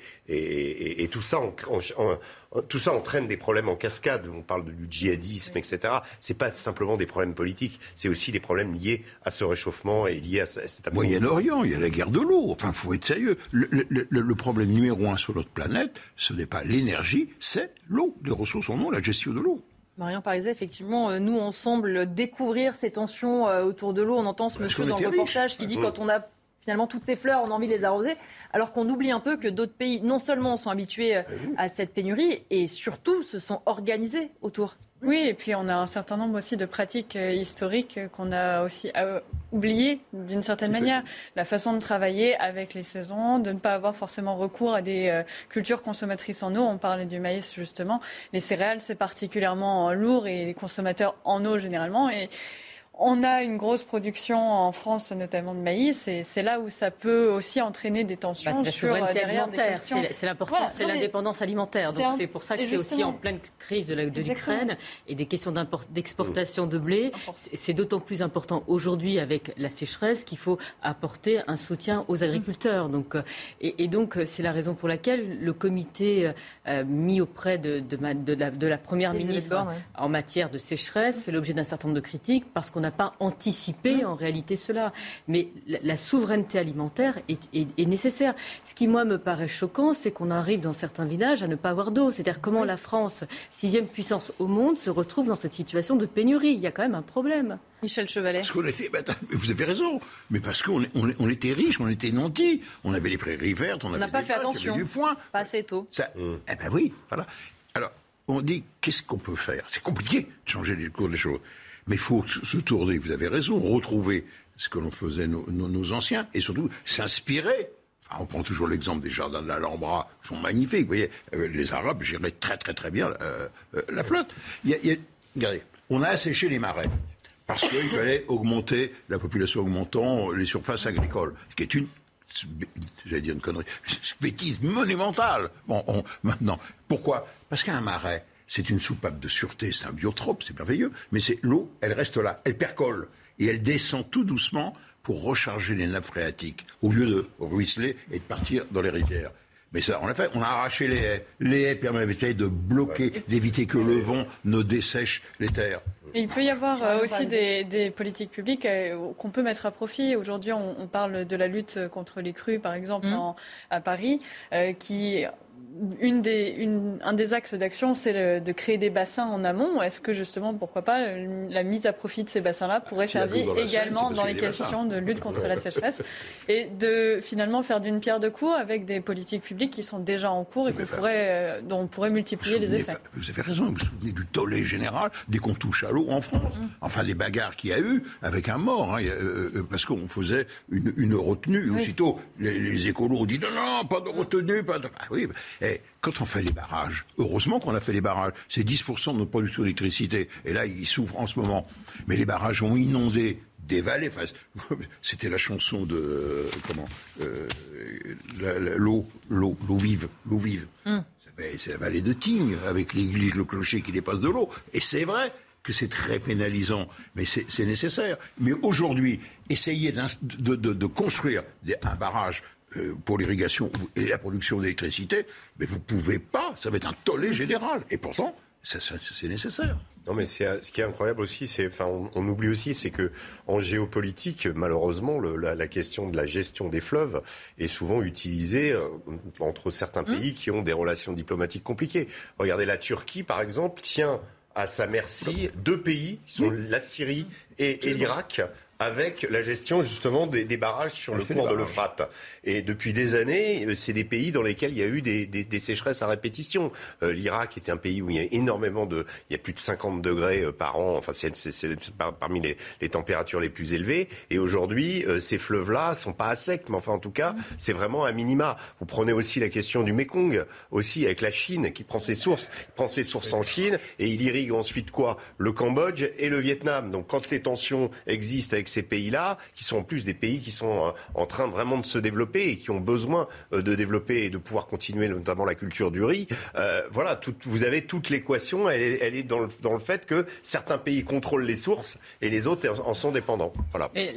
tout ça, entraîne des problèmes en cascade. On parle du djihadisme, etc. C'est pas simplement des problèmes politiques, c'est aussi des problèmes liés à ce réchauffement et liés à, ce- à cette. Moyen-Orient, il y a la guerre de l'eau. Enfin, il faut être sérieux. Le- le problème numéro un sur notre planète, ce n'est pas l'énergie, c'est l'eau. Les ressources en eau, la gestion de l'eau. Marion Pariset, effectivement, euh, nous, on semble découvrir ces tensions euh, autour de l'eau. On entend ce Parce monsieur dans le reportage qui dit quand on a finalement toutes ces fleurs, on a envie de les arroser, alors qu'on oublie un peu que d'autres pays, non seulement sont habitués euh, à cette pénurie, et surtout se sont organisés autour. Oui, et puis on a un certain nombre aussi de pratiques euh, historiques euh, qu'on a aussi euh, oubliées d'une certaine manière. La façon de travailler avec les saisons, de ne pas avoir forcément recours à des cultures consommatrices en eau. On parlait du maïs justement. Les céréales, c'est particulièrement lourd et les consommateurs en eau généralement. Et on a une grosse production en France, notamment de maïs, et c'est là où ça peut aussi entraîner des tensions Bah, la sur euh, derrière des alimentaire, questions. c'est Voilà, c'est l'indépendance alimentaire. c'est Donc c'est pour ça que c'est aussi en pleine crise de l'Ukraine et des questions d'exportation de blé. C'est- d'autant plus important aujourd'hui avec la sécheresse qu'il faut apporter un soutien aux agriculteurs. Donc, euh, et, et donc euh, c'est la raison pour laquelle le comité euh, mis auprès de, de ma- de la, de la première ministre ouais. en matière de sécheresse fait l'objet d'un certain nombre de critiques parce qu'on n'a pas anticipé Mmh. en réalité cela. Mais la, la souveraineté alimentaire est, est- est nécessaire. Ce qui, moi, me paraît choquant, c'est qu'on arrive dans certains villages à ne pas avoir d'eau. C'est-à-dire comment la France, sixième puissance au monde, se retrouve dans cette situation de pénurie. Il y a quand même un problème. Michel Chevalet. Parce qu'on était, bah, vous avez raison, mais parce qu'on on, on était riches, on était nantis, on avait les prairies vertes, on, On avait n'a pas des fait y attention. avait du foin. Pas assez tôt. Ça, Eh ben oui, voilà. Alors, on dit, qu'est-ce qu'on peut faire? C'est compliqué de changer les cours des choses. Mais il faut se tourner, vous avez raison, retrouver ce que l'on faisait nos, anciens, et surtout s'inspirer. On prend toujours l'exemple des jardins de l'Alhambra, qui sont magnifiques. Vous voyez, euh, les Arabes géraient très très très bien euh, euh, la flotte. Il y a- regardez, on a asséché les marais. Parce qu'il fallait augmenter, la population augmentant, les surfaces agricoles. Ce qui est une j'allais dire une connerie, bêtise monumentale. Bon, maintenant, pourquoi? Parce qu'un marais, c'est une soupape de sûreté, c'est un biotrope, c'est merveilleux, mais c'est l'eau, elle reste là, elle percole et elle descend tout doucement pour recharger les nappes phréatiques, au lieu de ruisseler et de partir dans les rivières. Mais ça, on l'a fait. On a arraché les haies. Les haies permettaient de bloquer, d'éviter que le vent ne dessèche les terres. il peut y avoir euh, aussi des, politiques publiques euh, qu'on peut mettre à profit. Aujourd'hui, on, parle de la lutte contre les crues, par exemple, mmh. à Paris, euh, qui une des, un des axes d'action, c'est de créer des bassins en amont. Est-ce que justement, pourquoi pas, la mise à profit de ces bassins-là pourrait servir également dans les questions de lutte contre la sécheresse et de finalement faire d'une pierre deux coups avec des politiques publiques qui sont déjà en cours et pourrait, euh, dont on pourrait multiplier les effets Vous avez raison, vous vous souvenez du tollé général dès qu'on touche à l'eau en France. Mm. Enfin, les bagarres qu'il y a eu avec un mort, hein, euh, euh, parce qu'on faisait une, retenue. Aussitôt, les, écolos ont dit non, non, pas de retenue, pas de. Ah oui, et quand on fait les barrages, heureusement qu'on a fait les barrages, c'est 10% de notre production d'électricité. Et là, ils souffrent en ce moment. Mais les barrages ont inondé des vallées. Enfin, c'était la chanson de comment euh, l'eau, l'eau, l'eau vive, l'eau vive. Hum. C'est la vallée de Tignes avec l'église, le clocher qui dépasse de l'eau. Et c'est vrai que c'est très pénalisant, mais c'est nécessaire. Mais aujourd'hui, essayer de, de, construire un barrage euh, pour l'irrigation et la production d'électricité, mais vous ne pouvez pas, ça va être un tollé général. Et pourtant, c'est nécessaire. Non, mais ce qui est incroyable aussi, c'est, enfin, on, oublie aussi, c'est que en géopolitique, malheureusement, la, question de la gestion des fleuves est souvent utilisée euh, entre certains mmh. pays qui ont des relations diplomatiques compliquées. Regardez la Turquie, par exemple, tient à sa merci deux pays qui sont la Syrie et l'Irak avec la gestion justement des, barrages sur le cours de l'Euphrate. Et depuis des années, c'est des pays dans lesquels il y a eu des, sécheresses à répétition. Euh, L'Irak est un pays où il y a énormément de, il y a plus de 50 degrés euh, par an. Enfin, c'est parmi les, températures les plus élevées. Et aujourd'hui, euh, ces fleuves-là sont pas à sec, mais enfin, en tout cas, c'est vraiment un minima. Vous prenez aussi la question du Mekong, aussi avec la Chine qui prend ses sources, prend ses sources en Chine et il irrigue ensuite quoi? Le Cambodge et le Vietnam. Donc, quand les tensions existent avec ces pays-là, qui sont en plus des pays qui sont euh, en train vraiment de se développer et qui ont besoin euh, de développer et de pouvoir continuer notamment la culture du riz. Euh, voilà, vous avez toute l'équation, elle, est, dans, le, dans le fait que certains pays contrôlent les sources et les autres en sont dépendants. Voilà. Et,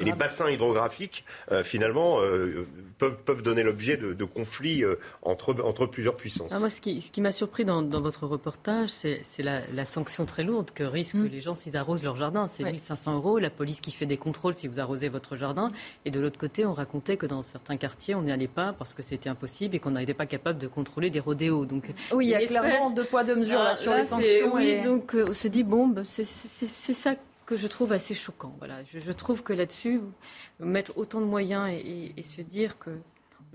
les bassins hydrographiques, finalement, peuvent, peuvent donner l'objet de, conflits entre, entre plusieurs puissances. Ah, moi, ce qui, ce qui m'a surpris dans, dans, votre reportage, c'est la, la, sanction très lourde que risquent mm. les gens s'ils arrosent leur jardin. C'est 1500 euros. La police qui fait des contrôles si vous arrosez votre jardin. Et de l'autre côté, on racontait que dans certains quartiers, on n'y allait pas parce que c'était impossible et qu'on n'était pas capable de contrôler des rodéos. Donc, oui, il y a clairement deux poids, deux mesures là, ah, sur les sanctions. Oui, donc euh, on se dit, bon, bah, c'est ça que je trouve assez choquant. Voilà. Je, trouve que là-dessus, mettre autant de moyens et, se dire que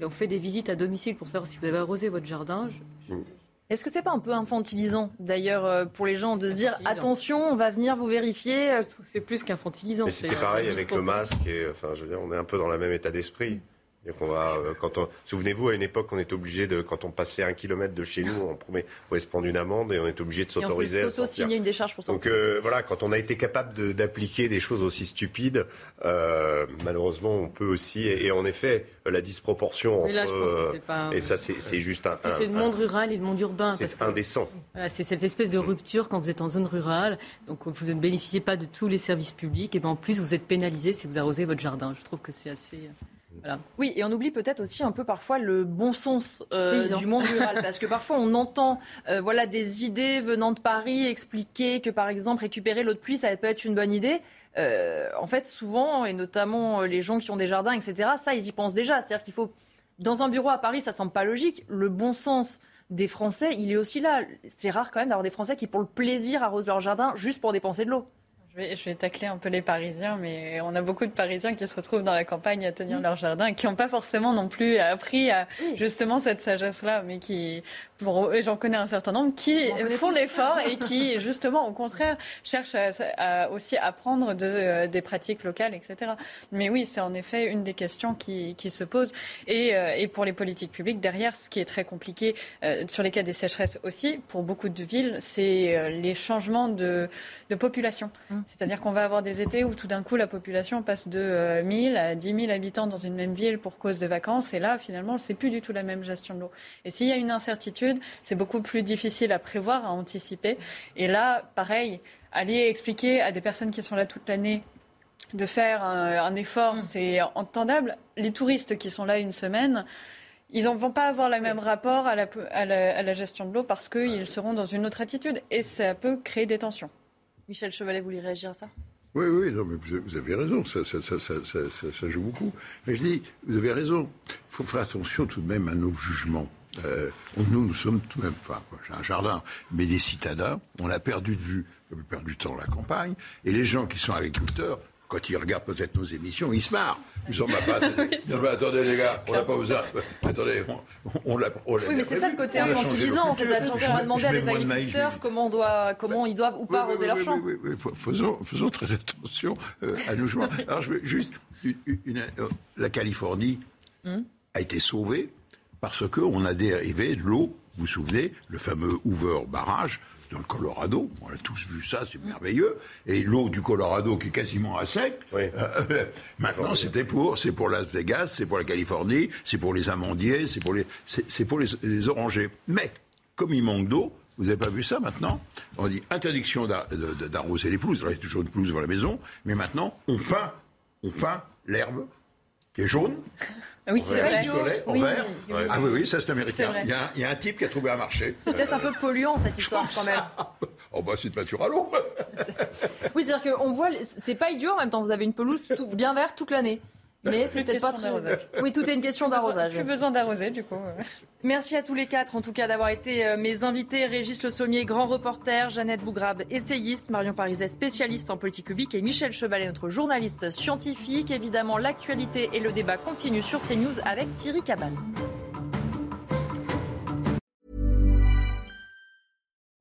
on fait des visites à domicile pour savoir si vous avez arrosé votre jardin. Je, mm. Est-ce que c'est pas un peu infantilisant d'ailleurs euh, pour les gens de se dire attention, on va venir vous vérifier euh, C'est plus qu'infantilisant. C'était pareil avec le masque et enfin je veux dire on est un peu dans le même état d'esprit. Euh, quand on, souvenez-vous, à une époque, on était obligé de, quand on passait un kilomètre de chez nous, on pouvait, se prendre une amende et on est obligé de s'autoriser à sortir. signer une décharge pour sortir. Donc euh, voilà, quand on a été capable d'appliquer des choses aussi stupides, euh, malheureusement, on peut aussi, et, en effet, la disproportion entre, et ça, c'est juste un. c'est le monde rural et le monde urbain. C'est indécent. c'est cette espèce de rupture quand vous êtes en zone rurale, donc vous ne bénéficiez pas de tous les services publics, et ben en plus vous êtes pénalisé si vous arrosez votre jardin. Je trouve que c'est assez. Oui, et on oublie peut-être aussi un peu parfois le bon sens euh, du monde rural, parce que parfois on entend euh, voilà, des idées venant de Paris expliquer que par exemple récupérer l'eau de pluie, ça peut être une bonne idée. Euh, en fait, souvent, et notamment les gens qui ont des jardins, etc., ça, ils y pensent déjà. C'est-à-dire qu'il faut, dans un bureau à Paris, ça semble pas logique. Le bon sens des Français, il est aussi là. C'est rare quand même d'avoir des Français qui, pour le plaisir, arrosent leur jardin juste pour dépenser de l'eau. Je vais, tacler un peu les Parisiens, mais on a beaucoup de Parisiens qui se retrouvent dans la campagne à tenir leur jardin et qui n'ont pas forcément non plus appris à, justement cette sagesse-là, mais qui, et j'en connais un certain nombre, qui font l'effort et qui, justement, au contraire, cherchent à, aussi apprendre de, euh, des pratiques locales, etc. Mais oui, c'est en effet une des questions qui, qui se posent. Et, euh, et, pour les politiques publiques, derrière, ce qui est très compliqué euh, sur les cas des sécheresses aussi, pour beaucoup de villes, c'est les changements de, de population. Mmh. C'est-à-dire qu'on va avoir des étés où tout d'un coup la population passe de 1000 à 10 000 habitants dans une même ville pour cause de vacances. Et là, finalement, c'est plus du tout la même gestion de l'eau. Et s'il y a une incertitude, c'est beaucoup plus difficile à prévoir, à anticiper. Et là, pareil, aller expliquer à des personnes qui sont là toute l'année de faire un, effort, mm. c'est entendable. Les touristes qui sont là une semaine, ils ne vont pas avoir le même rapport à la, à la, gestion de l'eau parce qu'ils seront dans une autre attitude et ça peut créer des tensions. Michel Chevalet, vous voulez réagir à ça? Oui, oui, vous, avez raison, ça, joue beaucoup. Mais je dis, vous avez raison, il faut faire attention tout de même à nos jugements. Euh, nous, nous sommes tout de même, enfin, j'ai un jardin, mais des citadins, on a perdu de vue, on a perdu de temps la campagne, et les gens qui sont agriculteurs, quand ils regardent peut-être nos émissions, ils se marrent. Ils sont pas. attendez, les gars, on n'a pas besoin. Attendez, on, l'a. Oui, mais c'est ça le côté infantilisant. C'est-à-dire qu'on va demander à des agriculteurs comment, on doit, comment ils doivent ou pas arroser leurs champs. Oui, oui, faisons, faisons très attention euh, à nos joueurs. Alors, je veux juste. Une, euh, la Californie hmm. a été sauvée parce qu'on a dérivé de l'eau, vous vous souvenez, le fameux Hoover barrage dans le Colorado. On a tous vu ça, c'est merveilleux. Et l'eau du Colorado qui est quasiment à sec. Euh, euh, maintenant, c'était pour, c'est pour Las Vegas, c'est pour la Californie, c'est pour les amandiers, c'est pour les, c'est pour les, orangers. Mais comme il manque d'eau, vous n'avez pas vu ça maintenant? On dit interdiction d'arroser les pelouses. Il reste toujours une pelouse devant la maison, mais maintenant on peint, on peint l'herbe qui est jaune. Ah oui, c'est vrai. Pistolet, en vert. Ah oui, oui, ça c'est américain. Il y, a, un type qui a trouvé un marché. C'est peut-être un peu polluant cette histoire quand même. oh bah c'est de peinture à l'eau. oui, c'est-à-dire qu'on voit, c'est pas idiot en même temps, vous avez une pelouse bien verte toute l'année. Mais c'est peut-être pas très. Oui, tout est une question d'arrosage. Plus besoin d'arroser, du coup. Merci à tous les quatre, en tout cas, d'avoir été euh, mes invités. Régis Le Sommier, grand reporter, Jeannette Bougrabe, essayiste, Marion Pariset, spécialiste en politique publique, et Michel Chevalet, notre journaliste scientifique. Évidemment, l'actualité et le débat continuent sur CNews avec Thierry Cabane.